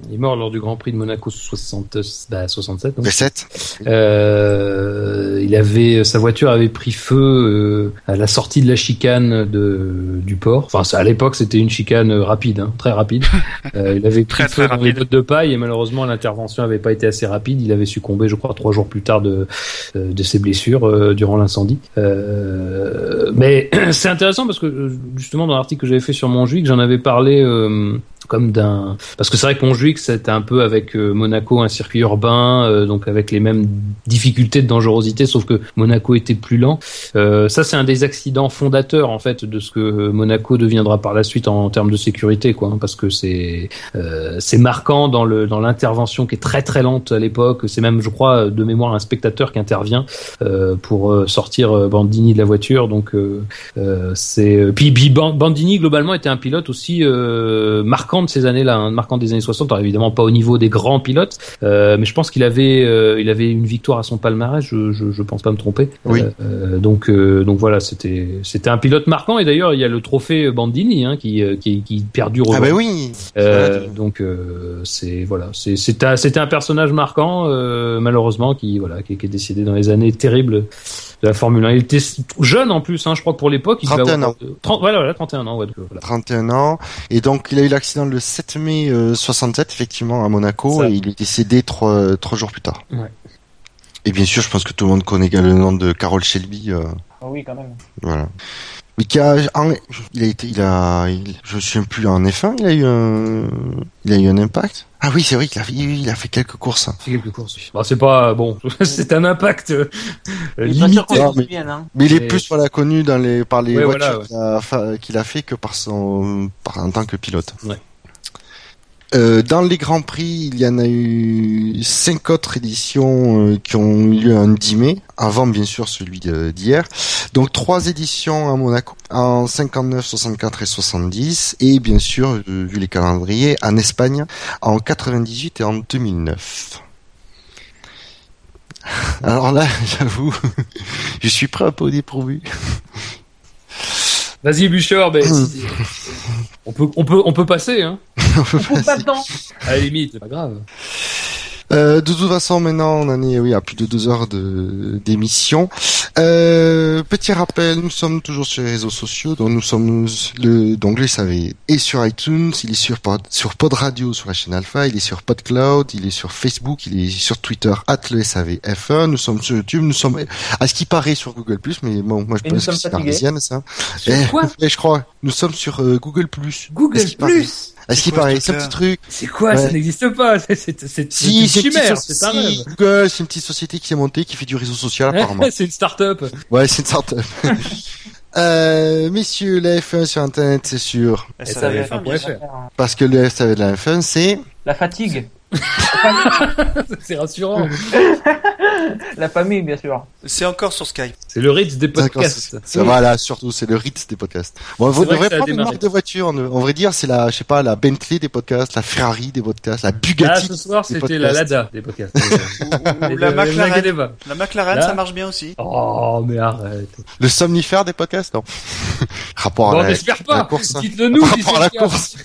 il est mort lors du Grand Prix de Monaco 60 bah, 67. donc. Le 7 Euh, il avait sa voiture avait pris feu euh, à la sortie de la chicane de du port. Enfin, ça, à l'époque, c'était une chicane euh, rapide, hein, très rapide. <laughs> Euh, il avait pris Très, feu très dans les bottes de paille et malheureusement l'intervention avait pas été assez rapide. Il avait succombé, je crois, trois jours plus tard de euh, de ses blessures euh, durant l'incendie. Euh, mais <clears throat> c'est intéressant parce que euh, justement dans l'article que j'avais fait sur Montjuic, j'en avais parlé. Euh, comme d'un parce que c'est vrai que Montjuic c'était un peu avec euh, Monaco un circuit urbain euh, donc avec les mêmes difficultés de dangerosité sauf que Monaco était plus lent. Ça c'est un des accidents fondateurs en fait de ce que Monaco deviendra par la suite en, termes de sécurité quoi hein, parce que c'est c'est marquant dans le dans l'intervention qui est très très lente à l'époque. C'est même je crois de mémoire un spectateur qui intervient pour sortir Bandini de la voiture. Donc c'est puis, puis Ban- Bandini globalement était un pilote aussi euh, marquant de ces années-là, hein, marquant des années 60. Alors évidemment pas au niveau des grands pilotes, euh, mais je pense qu'il avait euh, il avait une victoire à son palmarès. Je, je, je pense pas me tromper. Oui. Donc donc voilà, c'était c'était un pilote marquant et d'ailleurs il y a le trophée Bandini hein, qui, qui qui perdure Ah ben oui donc c'est voilà, c'est c'était un personnage marquant malheureusement qui voilà qui, qui est décédé dans les années terribles de la Formule 1. Il était jeune en plus, hein, je crois que pour l'époque il devait 31 avoir ans. euh, 30, voilà, voilà, 31 ans. Ouais, donc, voilà. 31 ans. Et donc, il a eu l'accident le 7 mai euh, 67, effectivement, à Monaco, Ça. et il est décédé trois, trois jours plus tard. Ouais. Et bien sûr, je pense que tout le monde connaît le nom de Carole Shelby. euh, Ah oui, quand même. voilà. Mais qui a, en- il a été, il a, il- je me souviens plus en F1, il a eu un, il a eu un impact? Ah oui, c'est vrai qu'il a, fait- il a fait quelques courses. C'est quelques courses. Bon, c'est pas bon. <laughs> c'est un impact euh, Il limité. Non, mais- hein. Mais il est plus voilà connu dans les par les Ouais, voitures voilà, ouais. qu'il a, qu'il a fait que par son par en tant que pilote. Ouais. Euh, dans les grands prix, il y en a eu cinq autres éditions euh, qui ont eu lieu un 10 mai, avant bien sûr celui d'hier. Donc trois éditions à Monaco en 59, 64 et 70, et bien sûr, euh, vu les calendriers, en Espagne en 98 et en 2009. <laughs> Alors là, <laughs> j'avoue, <laughs> je suis prêt un peu au dépourvu. Vas-y, Bûcheur, mais si- on peut, on peut, on peut passer, hein. On coupe maintenant. À la limite, c'est pas grave. Euh, de toute façon, maintenant, on en est oui, à plus de deux heures de d'émission. Euh, petit rappel, nous sommes toujours sur les réseaux sociaux, donc nous sommes le donc le SAV est sur iTunes, il est sur Pod, sur Pod Radio sur la chaîne Alpha, il est sur PodCloud, il est sur Facebook, il est sur Twitter le SAV F1, nous sommes sur YouTube, nous sommes à ce qui paraît sur Google mais bon, moi je Et pense que c'est parisienne ça. Sur Eh, quoi <laughs> je crois, nous sommes sur euh, Google Plus. Google Plus. À ce qui quoi ce paraît, c'est un petit truc. C'est quoi Ça n'existe pas. C'est, c'est, c'est, c'est Si, une chimère. petite C'est un rêve. Google, c'est une petite société qui s'est montée, qui fait du réseau social apparemment. <laughs> c'est une start-up. ouais, c'est une start-up. <laughs> euh, messieurs, la F1 sur Internet, c'est sûr. Et ça ça va avait être un fait, bien sûr. Parce que le SAV de la F1, c'est... La fatigue. <laughs> c'est rassurant. <laughs> La famille, bien sûr. C'est encore sur Skype. C'est le Ritz des podcasts. c'est- Voilà, surtout, c'est le Ritz des podcasts. Bon, vous devrez prendre une marque de voiture. On, vrai dire, c'est la, je sais pas, la Bentley des podcasts, la Ferrari des podcasts, la Ah, Bugatti. ce soir, des c'était la podcasts. Lada des podcasts. <laughs> Ou Et la McLaren. La McLaren, ça marche bien aussi. Oh, mais arrête. Le somnifère des podcasts, non. Rapport Bon, à la, course. Dites-le nous. Rapport à la course.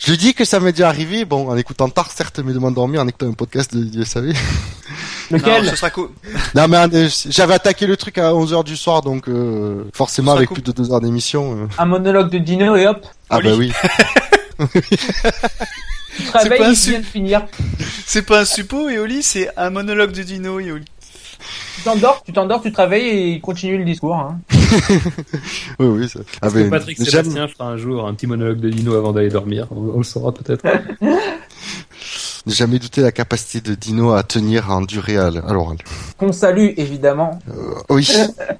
Je dis que ça m'est déjà arrivé, bon, en écoutant tard, certes, mais de m'endormir en écoutant un podcast de, du SAV. <laughs> Lequel Non, ce sera cool. <laughs> Non, mais euh, j'avais attaqué le truc à 11h du soir, donc euh, forcément avec plus de 2 heures d'émission. euh. Un monologue de Dino et hop, Ah Oli. bah oui. <laughs> tu un il vient de finir. C'est pas un suppo, Eoli, c'est un monologue de Dino, Eoli. Tu t'endors, tu t'endors, tu te réveilles et il continue le discours. Hein. <laughs> Oui, oui. Ça... Ah, Est-ce que mais Patrick Sébastien fera un jour un petit monologue de Dino avant d'aller dormir? On, on le saura peut-être. J'ai <laughs> jamais douté la capacité de Dino à tenir en durée à, l- à l'oral. Qu'on salue, évidemment. Oui.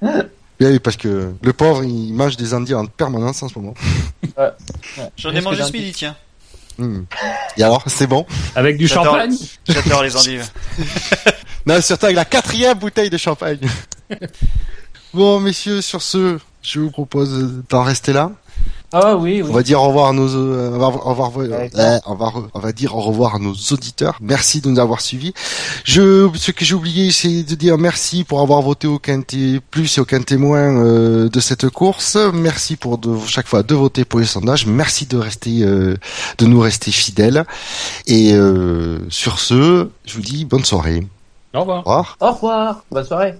Oui, <laughs> oui, parce que le pauvre, il mange des endives en permanence en ce moment. J'en ai mangé ce midi, tiens. Hmm. Et alors, c'est bon Avec du champagne. J'adore les endives. <laughs> Non, surtout avec la quatrième bouteille de champagne. <laughs> bon, messieurs, sur ce, je vous propose d'en rester là. Ah oui, oui. On va dire au revoir à nos, euh, on va, on va, revoir- Ouais, euh, on va, re- on va dire au revoir à nos auditeurs. Merci de nous avoir suivis. Je, ce que j'ai oublié, c'est de dire merci pour avoir voté au quintet plus et au quintet moins euh, de cette course. Merci pour de, chaque fois de voter pour les sondages. Merci de rester, euh, de nous rester fidèles. Et euh, sur ce, je vous dis bonne soirée. Au revoir. Au revoir. Au revoir. Bonne soirée.